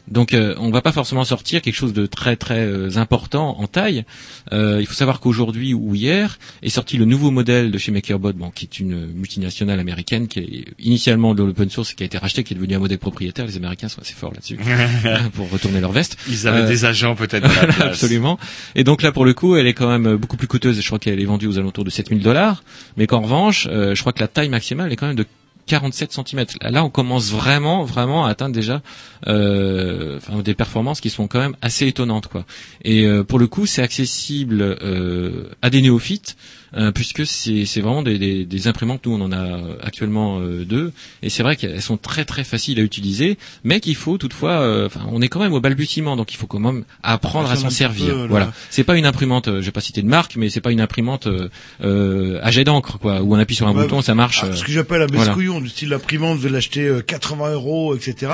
Donc euh, on va pas forcément sortir quelque chose de très très euh, important en taille. Euh, il faut savoir qu'aujourd'hui ou hier est sorti le nouveau modèle de chez MakerBot, bon, qui est une multinationale américaine qui est initialement de l'open source, qui a été racheté, qui est devenu un modèle propriétaire. Les Américains sont assez forts là-dessus pour retourner leur veste. Ils avaient Euh, des agents peut-être à la place. Absolument. Et donc là, pour le coup, elle est quand même beaucoup plus coûteuse. Je crois qu'elle est vendue aux alentours de 7000 dollars. Mais qu'en revanche, euh, je crois que la taille maximale est quand même de 47 cm. Là, on commence vraiment, vraiment à atteindre déjà euh, des performances qui sont quand même assez étonnantes, quoi. Et euh, pour le coup, c'est accessible euh, à des néophytes. Euh, puisque c'est c'est vraiment des, des, des imprimantes. Nous, on en a euh, actuellement euh, deux, et c'est vrai qu'elles sont très très faciles à utiliser, mais qu'il faut toutefois, euh, on est quand même au balbutiement, donc il faut quand même apprendre à s'en servir. peu, là. voilà, c'est pas une imprimante, euh, je vais pas citer de marque, mais c'est pas une imprimante euh, euh, à jet d'encre, quoi, où on appuie sur un Ouais, bouton, ça marche. ah, ce que j'appelle un voilà. bescouillon, du style l'imprimante, vous allez l'acheter euh, 80 euros, etc.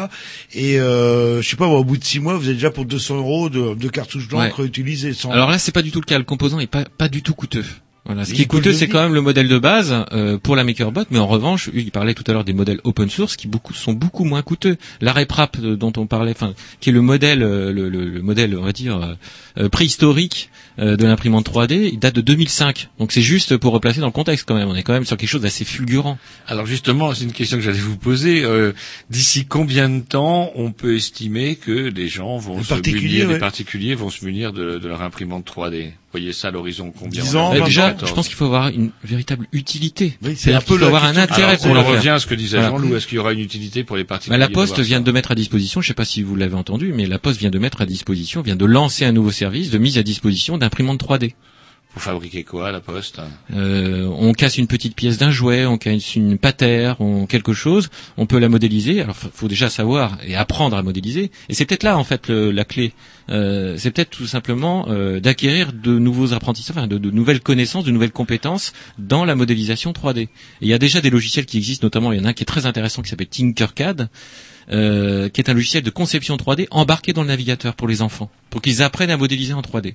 Et euh, je sais pas, au bout de 6 mois, vous êtes déjà pour 200 euros de, de cartouches d'encre utilisées. Sans... Alors là, c'est pas du tout le cas. Le composant est pas pas du tout coûteux. Voilà. Ce qui est coûteux, c'est quand même le modèle de base euh, pour la MakerBot, mais en revanche, il parlait tout à l'heure des modèles open source qui beaucoup sont beaucoup moins coûteux. La RepRap euh, dont on parlait, enfin, qui est le modèle, euh, le, le- le modèle, on va dire euh, euh, préhistorique euh, de l'imprimante 3D, il date de 2005. Donc c'est juste pour replacer dans le contexte quand même. On est quand même sur quelque chose d'assez fulgurant. Alors justement, c'est une question que j'allais vous poser. Euh, D'ici combien de temps on peut estimer que les gens vont Les se munir, ouais. les particuliers vont se munir de, de leur imprimante 3D Vous voyez ça à l'horizon combien 10 on a ans, 20 déjà, 14. je pense qu'il faut avoir une véritable utilité. Oui, c'est un peu faut la avoir un intérêt Alors, pour on le faire. revient à ce que disait Voilà. Jean-Loup. Est-ce qu'il y aura une utilité pour les Bah, particuliers la de Poste vient ça de mettre à disposition, je ne sais pas si vous l'avez entendu, mais la Poste vient de mettre à disposition, vient de lancer un nouveau service de mise à disposition d'imprimantes 3D. Vous fabriquez quoi à la Poste Euh, on casse une petite pièce d'un jouet, on casse une patère, on quelque chose, on peut la modéliser. Alors faut déjà savoir et apprendre à modéliser. Et c'est peut-être là en fait la clé. Euh, c'est peut-être tout simplement euh, d'acquérir de nouveaux apprentissages, enfin de, nouvelles connaissances, de nouvelles compétences dans la modélisation 3D. Et il y a déjà des logiciels qui existent, notamment il y en a un qui est très intéressant qui s'appelle Tinkercad. euh, qui est un logiciel de conception 3D embarqué dans le navigateur pour les enfants, pour qu'ils apprennent à modéliser en 3D.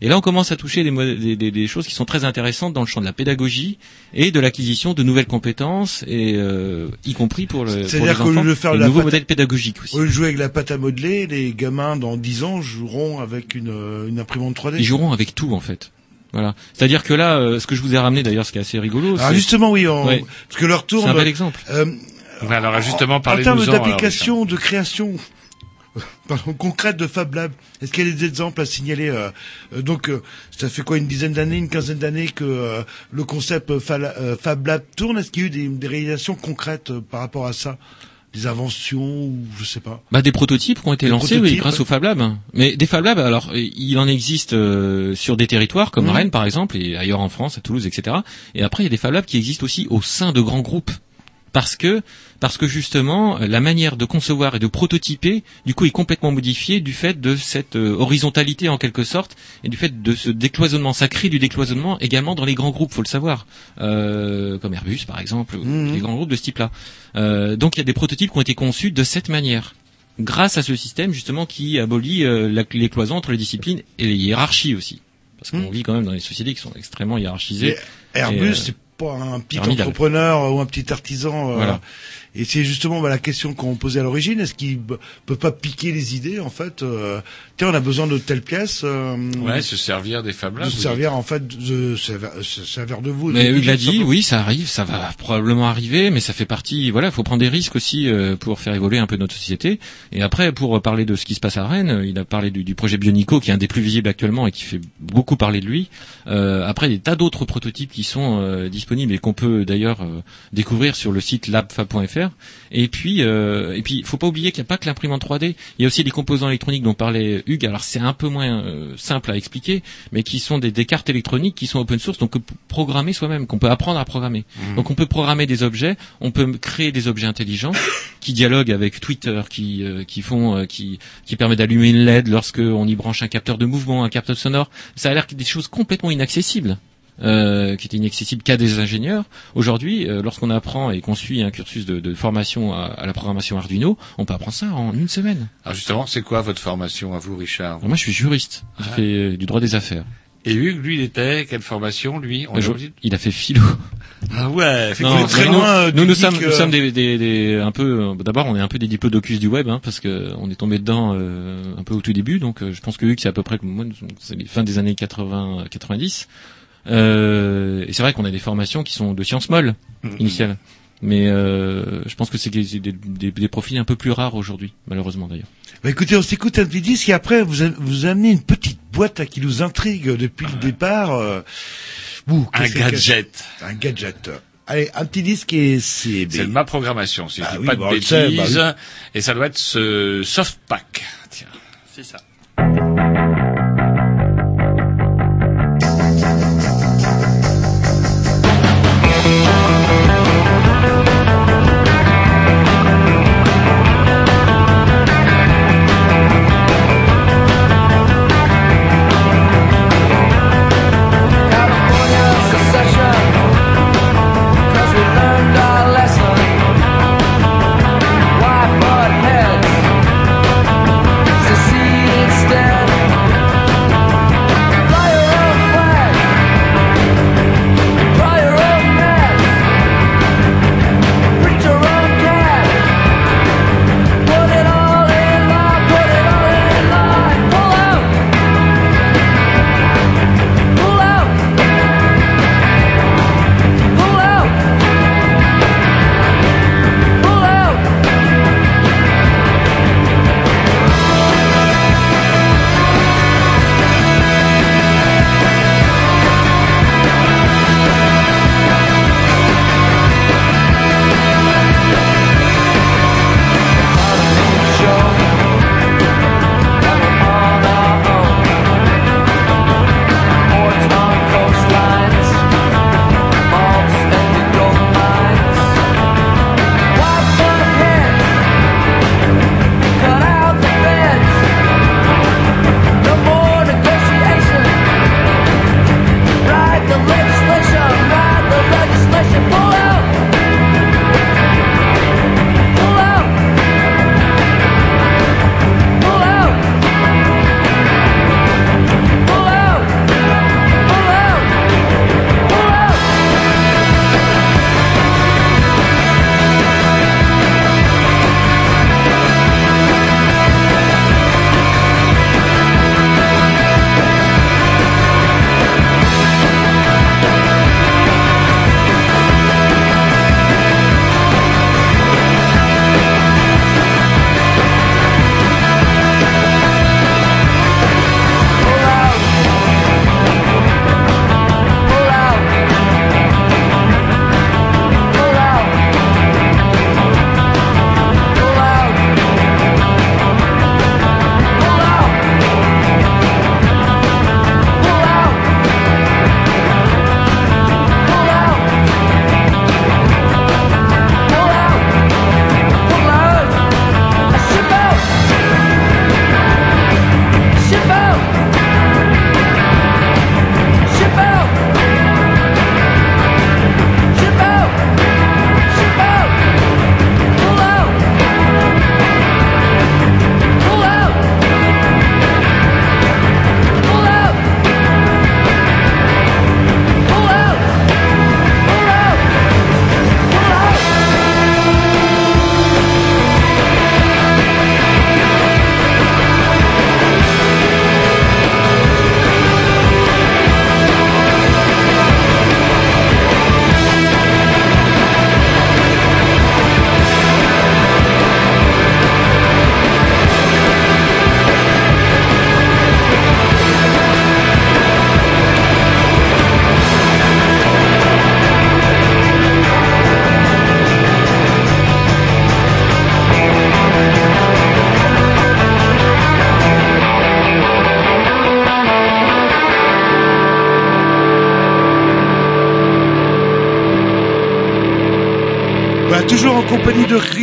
Et là, on commence à toucher des, des- des- des choses qui sont très intéressantes dans le champ de la pédagogie et de l'acquisition de nouvelles compétences, et euh, y compris pour, le, pour les enfants, lieu de faire nouveaux pâte- modèles pédagogiques aussi. Au lieu de jouer avec la pâte à modeler, les gamins dans 10 ans joueront avec une, euh, une imprimante 3D. Ils joueront avec tout en fait. Voilà. C'est-à-dire que là, euh, ce que je vous ai ramené d'ailleurs, ce qui est assez rigolo, c'est- justement, oui, on- Ouais. parce que leur tourne. C'est un bel exemple. Euh, alors justement, en parlez-nous-en. termes d'application, de création pardon, concrète de Fab Lab, est-ce qu'il y a des exemples à signaler euh, euh, Donc, euh, ça fait quoi, une dizaine d'années, une quinzaine d'années que euh, le concept Fa- Fab Lab tourne? Est-ce qu'il y a eu des, des réalisations concrètes par rapport à ça? Des inventions ou je sais pas? Bah des prototypes qui ont été Des lancés oui, grâce ouais. au Fab Lab. Mais des Fab Labs, alors il en existe euh, sur des territoires comme Mhm. Rennes par exemple et ailleurs en France, à Toulouse, etc. Et après il y a des Fab Labs qui existent aussi au sein de grands groupes. Parce que, parce que justement, euh, la manière de concevoir et de prototyper, du coup, est complètement modifiée du fait de cette euh, horizontalité en quelque sorte, et du fait de ce décloisonnement. Ça crée du décloisonnement également dans les grands groupes, faut le savoir, euh, comme Airbus par exemple, ou Mhm. les grands groupes de ce type-là. Euh, donc il y a des prototypes qui ont été conçus de cette manière grâce à ce système justement qui abolit euh, la- les cloisons entre les disciplines et les hiérarchies aussi. Parce qu'on vit quand même dans des sociétés qui sont extrêmement hiérarchisées. Et Airbus, Et, euh, c'est pas un petit entrepreneur ou un petit artisan. euh, Voilà. Et c'est justement bah, la question qu'on posait à l'origine. Est-ce qu'il b- peut pas piquer les idées en fait euh, Tiens, on a besoin de telle pièce. euh, Ouais, se servir des Fab Labs. de se servir en fait de se se servir de vous. Mais de- il l'a dit, oui, ça arrive, ça va probablement arriver, mais ça fait partie. Voilà, il faut prendre des risques aussi euh, pour faire évoluer un peu notre société. Et après, pour parler de ce qui se passe à Rennes, euh, il a parlé du, du projet Bionico, qui est un des plus visibles actuellement et qui fait beaucoup parler de lui. Euh, après, il y a des tas d'autres prototypes qui sont euh, disponibles et qu'on peut d'ailleurs euh, découvrir sur le site labfab.fr. Et puis, euh, et puis, faut pas oublier qu'il n'y a pas que l'imprimante 3D. Il y a aussi des composants électroniques dont parlait Hugues. Alors, c'est un peu moins euh, simple à expliquer, mais qui sont des, des cartes électroniques qui sont open source, donc programmer soi-même, qu'on peut apprendre à programmer. Mhm. Donc, on peut programmer des objets, on peut créer des objets intelligents qui dialoguent avec Twitter, qui euh, qui font, euh, qui qui permet d'allumer une LED lorsque on y branche un capteur de mouvement, un capteur sonore. Ça a l'air des choses complètement inaccessibles euh, qui était inaccessible qu'à des ingénieurs. Aujourd'hui, euh, lorsqu'on apprend et qu'on suit un cursus de, de formation à, à la programmation Arduino, on peut apprendre ça en une semaine. Alors justement, c'est quoi votre formation à vous, Richard? Alors moi, je suis juriste. J'ai Ah. fait euh, du droit des affaires. Et Hugues, lui, il était quelle formation, lui On Euh, je- il a fait philo. Ah ouais. fait Non, très loin, nous, nous, sommes, nous sommes des, des, des- un peu. D'abord, on est un peu des diplodocus du web, hein, parce que on est tombé dedans euh, un peu au tout début. Donc, euh, je pense que Hugues, c'est à peu près comme moi, c'est les fins des années 80, 90. Euh, et c'est vrai qu'on a des formations qui sont de sciences molles Mhm. initiales. Mais euh, je pense que c'est des, des, des- des profils un peu plus rares aujourd'hui, malheureusement d'ailleurs. Bah, écoutez, on s'écoute un petit disque et après vous a- vous amenez une petite boîte là, qui nous intrigue depuis le départ. euh, ouh, Un qu'est-ce que- gadget. Un gadget. Allez, un petit disque et c'est. C'est ma programmation, si je Ah dis oui, pas bah, de le sait, bêtises. bah Et ça doit être ce Softpack. Tiens, c'est ça.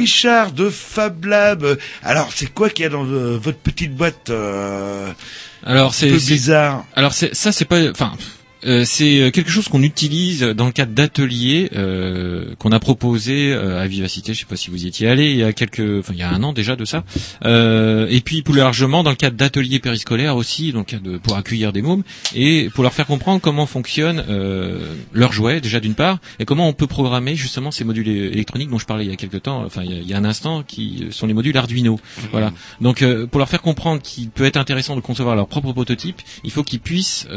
Richard de Fab Lab. Alors, c'est quoi qu'il y a dans euh, votre petite boîte euh, Alors c'est bizarre? Alors ça c'est pas enfin euh, c'est euh, quelque chose qu'on utilise dans le cadre d'ateliers euh, qu'on a proposé euh, à Vivacité. Je sais pas si vous y étiez allé il y a quelques, enfin il y a un an déjà de ça. Et puis plus largement dans le cadre d'ateliers périscolaires aussi, donc de, pour accueillir des mômes et pour leur faire comprendre comment fonctionne leur jouet déjà d'une part et comment on peut programmer justement ces modules électroniques dont je parlais il y a quelques temps, enfin il y a, il y a un instant, qui sont les modules Arduino. Voilà. Donc pour leur faire comprendre qu'il peut être intéressant de concevoir leur propre prototype, il faut qu'ils puissent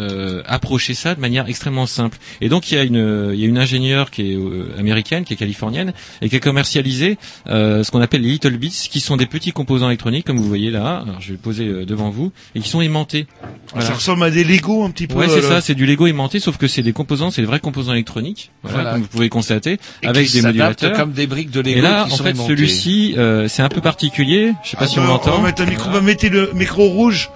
approcher ça de manière extrêmement simple. Et donc il y a une il y a une ingénieure qui est euh, américaine, qui est californienne et qui a commercialisé euh, ce qu'on appelle les little bits, qui sont des petits composants électroniques comme vous voyez là. Alors je vais le poser euh, devant vous et qui sont aimantés. Ça ressemble à des Lego un petit peu. Ouais, c'est euh, ça, c'est du Lego aimanté, sauf que c'est des composants, c'est des vrais composants électroniques, voilà, Voilà. comme vous pouvez constater, Et avec des modulateurs. comme des briques de Lego Et là, qui en sont fait, celui-ci, euh, c'est un peu particulier. Je sais pas si on Attends, l'entend. On va mettre un micro, on va mettre le micro rouge.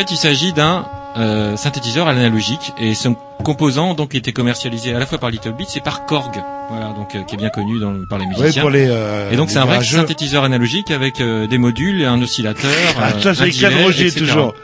Fait, il s'agit d'un euh, synthétiseur à l'analogique et son composant donc était commercialisé à la fois par Little Bits et par Korg, voilà donc euh, qui est bien connu dans, par les musiciens. pour les, euh, et donc c'est un vrai synthétiseur analogique avec euh, des modules et un oscillateur. Ah, euh, ça, c'est un delay, Roger etc. toujours.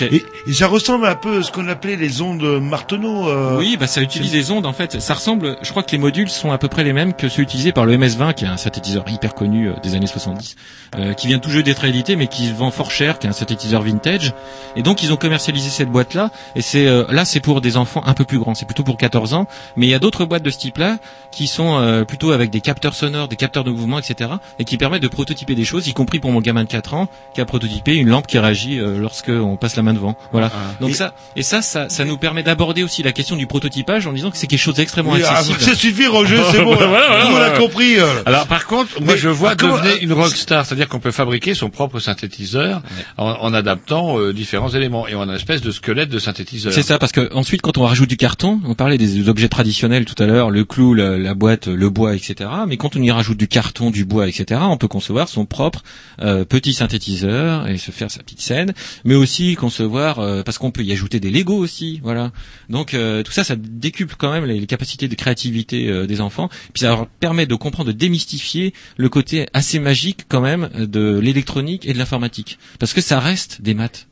Et, et ça ressemble un peu à ce qu'on appelait les ondes Marteneau. euh, Oui, bah ça utilise des ondes en fait. Ça ressemble. Je crois que les modules sont à peu près les mêmes que ceux utilisés par le MS20, qui est un synthétiseur hyper connu euh, des années 70, euh, qui vient tout jeu d'être édité, mais qui se vend fort cher, qui est un synthétiseur vintage. Et donc ils ont commercialisé cette boîte-là. Et c'est euh, là, c'est pour des enfants un peu plus grands. C'est plutôt pour 14 ans. Mais il y a d'autres boîtes de ce type-là qui sont euh, plutôt avec des capteurs sonores, des capteurs de mouvement, etc. Et qui permettent de prototyper des choses, y compris pour mon gamin de 4 ans qui a prototypé une lampe qui réagit euh, lorsque on passe la main devant. Voilà. Donc Et- ça, et ça, ça, ça nous permet d'aborder aussi la question du prototypage en disant que c'est quelque chose d'extrêmement Oui, ah, accessible. ça suffit, Roger, c'est bon. Voilà, voilà, on l'a compris. euh. Alors par contre, moi Mais, je vois ah, devenir une rockstar, c'est-à-dire qu'on peut fabriquer son propre synthétiseur en, en adaptant euh, différents éléments et on a une espèce de squelette de synthétiseur. C'est ça, parce que ensuite, quand on rajoute du carton, on parlait des objets traditionnels tout à l'heure, le clou, la, la boîte, le bois, etc. Mais quand on y rajoute du carton, du bois, etc., on peut concevoir son propre euh, petit synthétiseur et se faire sa petite scène, mais aussi concevoir, euh, parce qu'on peut y ajouter des Lego aussi, voilà. Donc euh, tout ça, ça décuple quand même les, capacités de créativité euh, des enfants, puis ça leur permet de comprendre, de démystifier le côté assez magique quand même de l'électronique et de l'informatique, parce que ça reste des maths.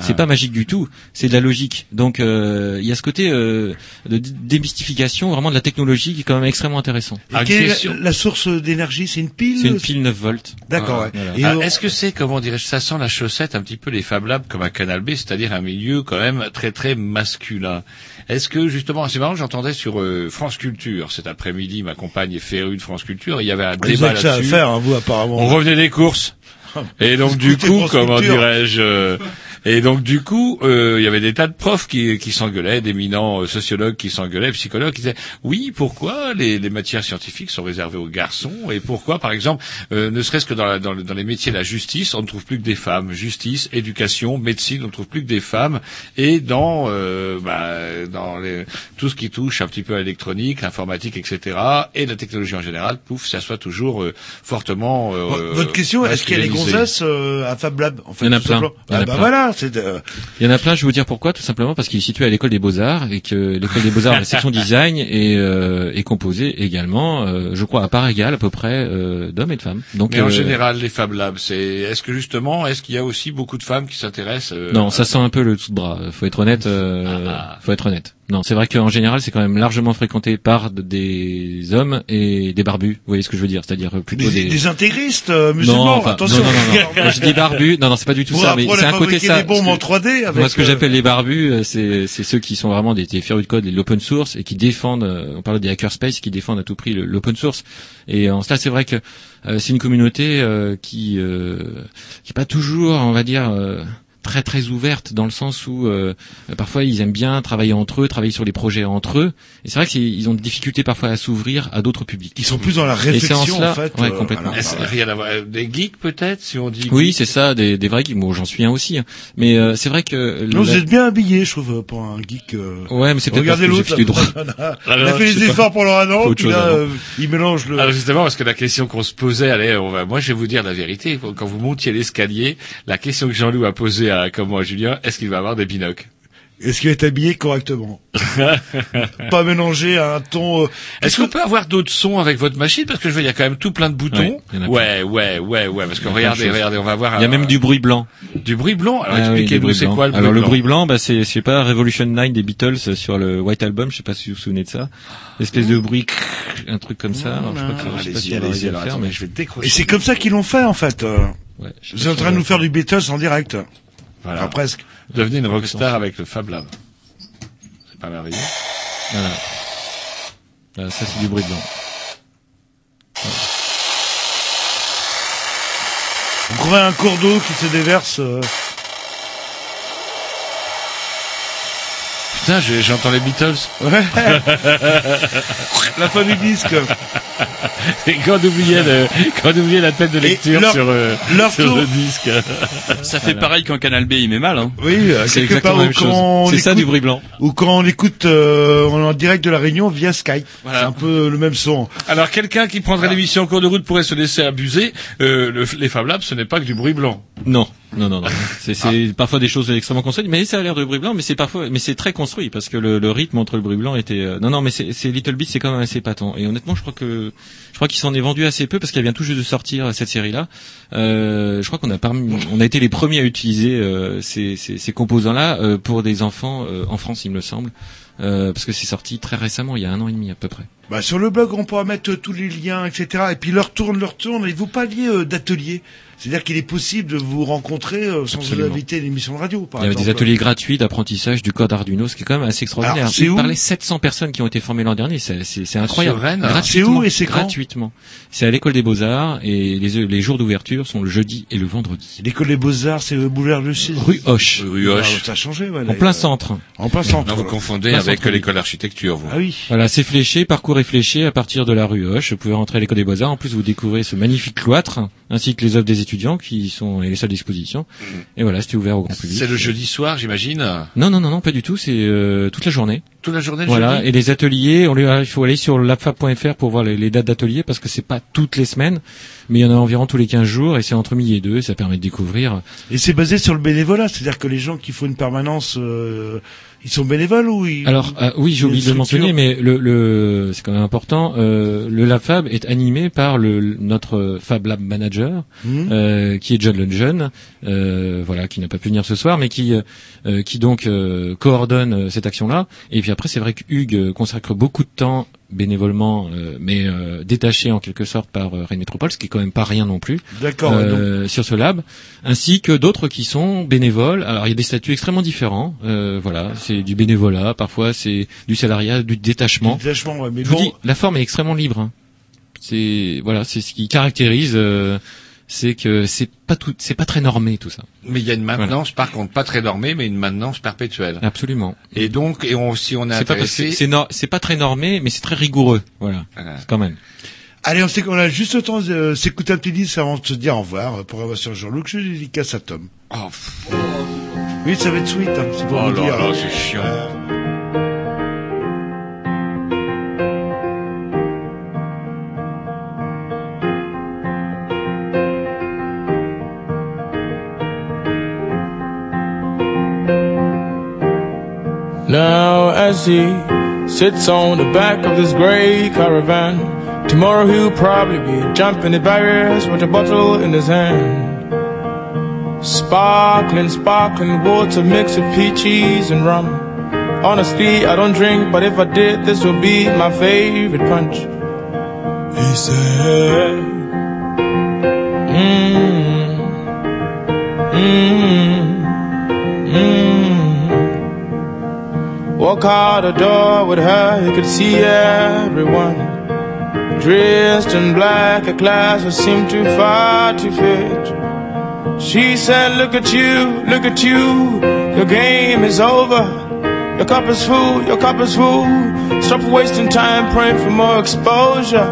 C'est pas magique du tout, c'est de la logique. Donc euh, il y a ce côté euh, de démystification vraiment de la technologie qui est quand même extrêmement intéressant. Et quelle est la, la source d'énergie? C'est une pile C'est une pile 9 volts. D'accord, ouais. Voilà. Ah, Est-ce que c'est, comment dirais-je, ça sent la chaussette un petit peu les Fab Labs comme un Canal B, c'est-à-dire un milieu quand même très très masculin. Est-ce que justement, c'est marrant, j'entendais sur euh, France Culture cet après-midi, ma compagne est férue de France Culture, et il y avait un Vous débat ça à là-dessus. faire, hein, vous, apparemment. On revenait des courses. Et donc du coup, comment dirais-je euh, Et donc du coup, euh, il y avait des tas de profs qui, qui s'engueulaient, d'éminents euh, sociologues qui s'engueulaient, psychologues qui disaient oui, pourquoi les, les matières scientifiques sont réservées aux garçons et pourquoi, par exemple, euh, ne serait-ce que dans, la- dans, le- dans les métiers de la justice, on ne trouve plus que des femmes? Justice, éducation, médecine, on ne trouve plus que des femmes. Et dans, euh, bah, dans les- tout ce qui touche un petit peu à l'électronique, l'informatique, etc., et la technologie en général, pouf, ça soit toujours euh, fortement. euh, Votre question, est-ce qu'il y a des gonzesses euh, à Fab Lab? En fait, Il y en a plein. Ah bah plein. Voilà, c'est euh, Il y en a plein, je vais vous dire pourquoi, tout simplement parce qu'il est situé à l'école des beaux-arts et que l'école des beaux-arts, la section design est, euh, est composée également, euh, je crois, à part égale à peu près euh, d'hommes et de femmes. Donc, Mais en euh, général, les Fab Labs, c'est est-ce que justement, est-ce qu'il y a aussi beaucoup de femmes qui s'intéressent euh, Non, ça sent un peu le tout de bras. Faut être honnête. euh, Ah. Faut être honnête. Non, c'est vrai qu'en général, c'est quand même largement fréquenté par des hommes et des barbus. Vous voyez ce que je veux dire? C'est-à-dire euh, plutôt des, des. des intégristes euh, musulmans. non, enfin, attention. non, non, non, je dis barbus, non, non, c'est pas du tout Pour ça, mais c'est un côté ça. des bombes en que- 3D avec, Moi, ce que euh, j'appelle les barbus, c'est c'est ceux qui sont vraiment des, des férus de code, de l'open source et qui défendent. On parle des hackerspace qui défendent à tout prix l'open source. Et en cela, c'est vrai que euh, c'est une communauté euh, qui euh, qui est pas toujours, on va dire. Très très ouverte dans le sens où euh, parfois ils aiment bien travailler entre eux, travailler sur les projets entre eux. Et c'est vrai qu'ils ont des difficultés parfois à s'ouvrir à d'autres publics. Ils sont plus dans la réflexion cela- en fait. ouais, euh, complètement. rien à voir Des geeks peut-être, si on dit. Oui, c'est ça, des, des vrais geeks. Bon, j'en suis un aussi. hein. Mais euh, c'est vrai que... Non, vous la- êtes bien habillé, je trouve, pour un geek. euh. Ouais, mais c'est peut-être parce l'autre. que j'ai filé là. droit. il a fait pas. efforts pendant un an, puis là, avant. euh, il mélange le. Alors justement, parce que la question qu'on se posait, allez, on va, moi je vais vous dire la vérité. Quand vous montiez l'escalier, la question que Jean-Loup a posée à comme moi Julien, est-ce qu'il va avoir des binocles Est-ce qu'il est habillé correctement? Pas mélanger à un ton. euh, Est-ce qu'on peut avoir d'autres sons avec votre machine? Parce que je veux, il y a quand même tout plein de boutons. Oui, ouais, ouais, ouais, ouais. Parce que regardez, regardez, on va voir. Il y a même du bruit blanc. Du bruit blanc? Alors Ah expliquez-nous, c'est quoi le bruit Alors blanc le bruit blanc, bah c'est, je sais pas, Revolution 9 des Beatles sur le White Album, je sais pas si vous vous souvenez de ça. Espèce de bruit, un truc comme ça. Alors, je crois que- je sais pas si Allez-y, Alors, faire, mais je vais décrocher. Et c'est comme ça qu'ils l'ont fait en fait. euh. Ouais, Vous êtes en train de nous faire du Beatles en direct. Voilà. Enfin, presque. Devenez une rockstar avec le Fab Lab. C'est pas merveilleux. Voilà. Voilà, ça c'est du bruit blanc. On croirait un cours d'eau qui se déverse. euh. Putain, j'ai- j'entends les Beatles. Ouais. La fin du disque. Et quand on oubliait le, quand on oubliait la tête de lecture leur- sur, euh, leur sur tour- le disque. Ça fait pareil quand Canal B il met mal. Hein. Oui, euh, C'est exactement part la même quand chose. on C'est ça écoute- du bruit blanc. Ou quand on écoute euh, en direct de la Réunion via Skype. Voilà. C'est un peu le même son. Alors quelqu'un qui prendrait l'émission en cours de route pourrait se laisser abuser. Euh, le- les Fab Labs, ce n'est pas que du bruit blanc. Non, non, non, non. C'est, c'est parfois des choses extrêmement construites, mais ça a l'air de bruit blanc, mais c'est parfois, mais c'est très construit parce que le, le rythme entre le bruit blanc était. euh, Non, non, mais c'est, Little Bit, c'est quand même assez patent. Et honnêtement, je crois que, je crois qu'il s'en est vendu assez peu parce qu'elle vient tout juste de sortir cette série-là. Euh, je crois qu'on a parmi, on a été les premiers à utiliser euh, ces, ces, ces composants-là euh, pour des enfants euh, en France, il me semble, euh, parce que c'est sorti très récemment, il y a un an et demi à peu près. Bah, sur le blog, on pourra mettre euh, tous les liens, etc. Et puis leur tourne, leur tourne. Et vous parliez euh, d'ateliers. C'est-à-dire qu'il est possible de vous rencontrer euh, sans vous inviter à une émission de radio, par Il y avait exemple. des ateliers gratuits d'apprentissage du code Arduino, ce qui est quand même assez extraordinaire. Alors, où parlait 700 personnes qui ont été formées l'an dernier, c'est, c'est, c'est incroyable. Sur Rennes Gratuitement. C'est où et c'est Gratuitement. C'est à l'école des beaux-arts et les, les jours d'ouverture sont le jeudi et le vendredi. L'école des Beaux-Arts, c'est le boulevard de Cise. Rue Hoche. Rue Hoche. Ah, ça a changé, ouais. En plein centre. En plein centre. Non, vous voilà. confondez avec l'école d'architecture, vous. Ah oui. Voilà, c'est fléché, parcours est fléché à partir de la rue Hoche. Vous pouvez rentrer à l'école des beaux-arts. En plus, vous découvrez ce magnifique cloître, ainsi que les œuvres des étudiants qui sont et les salles d'exposition. Et voilà, c'était ouvert au grand public. C'est le jeudi soir, j'imagine. Non, non, non, non, pas du tout. C'est euh, toute la journée. Toute la journée, le Voilà, jeudi. et les ateliers, on les, il faut aller sur lapfab.fr pour voir les, les dates d'ateliers parce que c'est pas toutes les semaines, mais il y en a environ tous les 15 jours et c'est entre midi et deux, et ça permet de découvrir. Et c'est basé sur le bénévolat. C'est-à-dire que les gens qui font une permanence, euh, ils sont bénévoles ou ils... Alors euh, oui, j'ai oublié de le mentionner, mais le, le c'est quand même important. euh, le LabFab est animé par le notre Fab Lab Manager, Mhm. euh, qui est John Lungeon, euh, voilà, qui n'a pas pu venir ce soir, mais qui euh, qui donc euh, coordonne cette action-là. Et puis après, c'est vrai que Hugues consacre beaucoup de temps bénévolement, euh, mais euh, détaché en quelque sorte par euh, Rennes Métropole, ce qui est quand même pas rien non plus. D'accord. euh, sur ce lab, ainsi que d'autres qui sont bénévoles. Alors il y a des statuts extrêmement différents. Euh, voilà, c'est du bénévolat, parfois c'est du salariat, du détachement. Du détachement, ouais, mais Je vous bon- dis, la forme est extrêmement libre. hein. C'est voilà, c'est ce qui caractérise, euh, c'est que c'est pas tout, c'est pas très normé tout ça. Mais il y a une maintenance, par contre, pas très normée, mais une maintenance perpétuelle. Absolument. Et donc, et on, si on est C'est pas intéressé, c'est très normé, mais c'est très rigoureux. Voilà, Voilà. quand même. Allez, on, sait qu'on a juste le temps de s'écouter un petit disque avant de se dire au revoir. euh, Pour avoir sur Jean-Luc, je dédicace à Tom. Oh, Oui, ça va être sweet, hein, c'est pour oh vous là dire. là, c'est chiant. Now as he sits on the back of this grey caravan, tomorrow he'll probably be jumping the barriers with a bottle in his hand. Sparkling, sparkling water mixed with peaches and rum. Honestly, I don't drink, but if I did, this would be my favorite punch. He said, Mmm, mmm, mmm. Walk out the door with her, you could see everyone. Dressed in black, a class that seemed too far to fit. She said, Look at you, look at you, your game is over. Your cup is full, your cup is full. Stop wasting time praying for more exposure.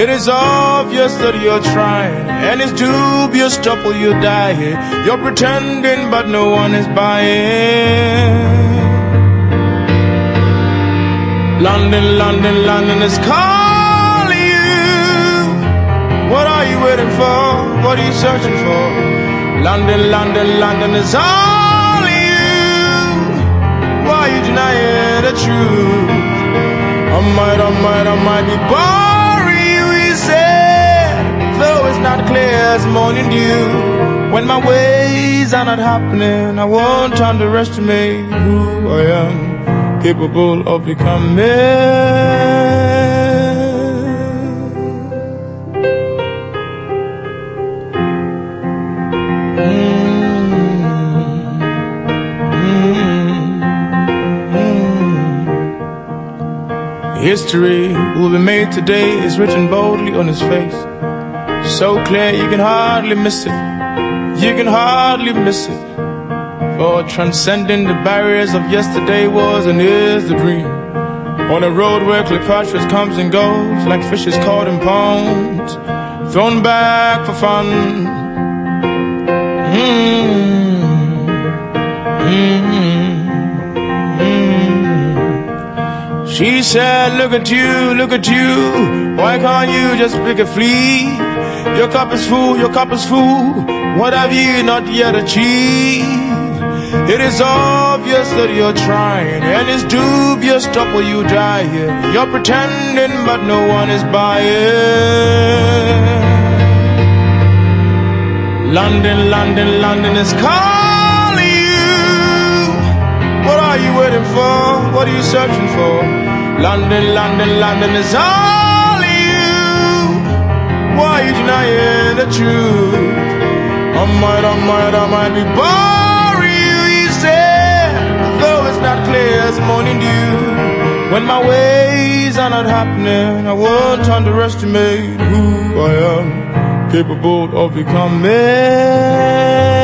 It is obvious that you're trying, and it's dubious trouble you're dying. You're pretending, but no one is buying. London, London, London is calling you. What are you waiting for? What are you searching for? London, London, London is all you. Why are you denying the truth? Oh, I might, oh, I might, oh, I might be boring you, he said. Though it's not clear as morning dew. When my ways are not happening, I won't underestimate who I am, capable of becoming. History will be made today is written boldly on his face. So clear you can hardly miss it. You can hardly miss it. For transcending the barriers of yesterday was and is the dream. On a road where Cleopatra comes and goes like fishes caught in ponds, thrown back for fun. Mm. She said, Look at you, look at you. Why can't you just pick a flea? Your cup is full, your cup is full. What have you not yet achieved? It is obvious that you're trying, and it's dubious or you die here. You're pretending, but no one is buying. London, London, London is calling you. What are you waiting for? What are you searching for? London, London, London is all you. Why are you denying the truth? Oh, I might, oh, I might, oh, I might be boring as morning dew. When my ways are not happening, I won't underestimate who I am, capable of becoming.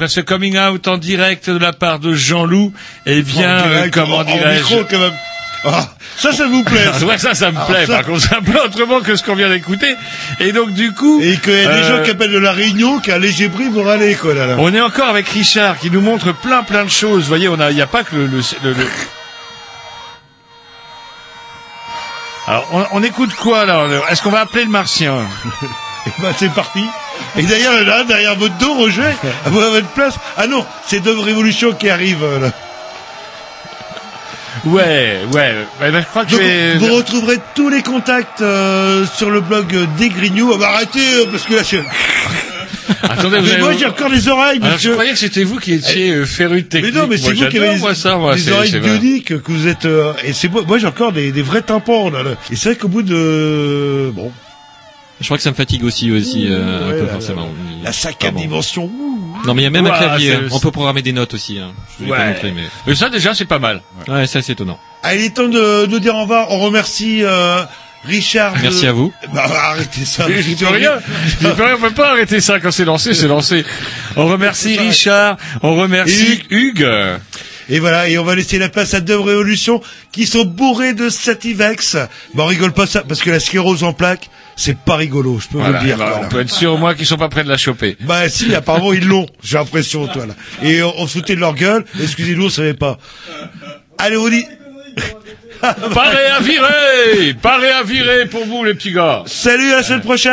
Après ce coming out en direct de la part de Jean-Loup, eh bien, En direct, euh, comment en- en dirais-je micro, quand même. Ah, ça, ça vous plaît ça. Ouais, ça, ça me Ah, plaît. ça- Par contre, c'est un peu autrement que ce qu'on vient d'écouter. Et donc, du coup, Et qu'il y a des euh, gens qui appellent de la Réunion, qui a un léger prix pour aller, quoi, là, là. on est encore avec Richard qui nous montre plein, plein de choses. Vous voyez, on a, il n'y a pas que le, le, le- le- Alors, on, on écoute quoi là? Est-ce qu'on va appeler le Martien? Et ben, c'est parti. Et d'ailleurs, là, derrière votre dos, Roger, à votre place. Ah non, c'est Dove Révolution qui arrive, là. Ouais, ouais. ouais, ben, je crois que je Donc, vais- vous retrouverez tous les contacts euh, sur le blog des Grignoux. Ah bah arrêtez, euh, parce que là, c'est... Attendez, vous Mais avez- moi, j'ai encore les oreilles, Alors, je monsieur. croyais que c'était vous qui étiez euh, féru de Mais technique. non, mais c'est vous qui avez les, ça, moi, c'est- oreilles bioniques, que vous êtes... euh, et c'est moi, moi, j'ai encore des, des vrais tympans, là. là. Et c'est vrai qu'au bout de... Bon, Je crois que ça me fatigue aussi, aussi, euh, un Ouais, peu la- forcément. la cinquième Pardon. dimension. ouh. Non, mais il y a même un clavier. hein. On peut programmer des notes aussi. Hein. Je vous l'ai pas Ouais. montré, mais. Mais ça, déjà, c'est pas mal. Ouais, ça c'est étonnant. Ah, il est temps de, de dire au revoir. On remercie euh, Richard. de- Merci à vous. Bah, arrêtez ça. Il peut rien. Il peut rien. On peut pas arrêter ça quand c'est lancé, c'est lancé. On remercie Richard. On remercie Hugues. Et voilà, et on va laisser la place à deux révolutions qui sont bourrées de sativex. Bon, on rigole pas ça, parce que la sclérose en plaques, c'est pas rigolo, je peux Voilà, vous le dire. bah, voilà. On peut être sûr au moins qu'ils sont pas prêts de la choper. Bah si, apparemment ils l'ont, j'ai l'impression, toi là. Et on, on de leur gueule, excusez-nous, on savait pas. Allez, on dit... Paré à virer Paré à virer pour vous, les petits gars Salut, à la semaine prochaine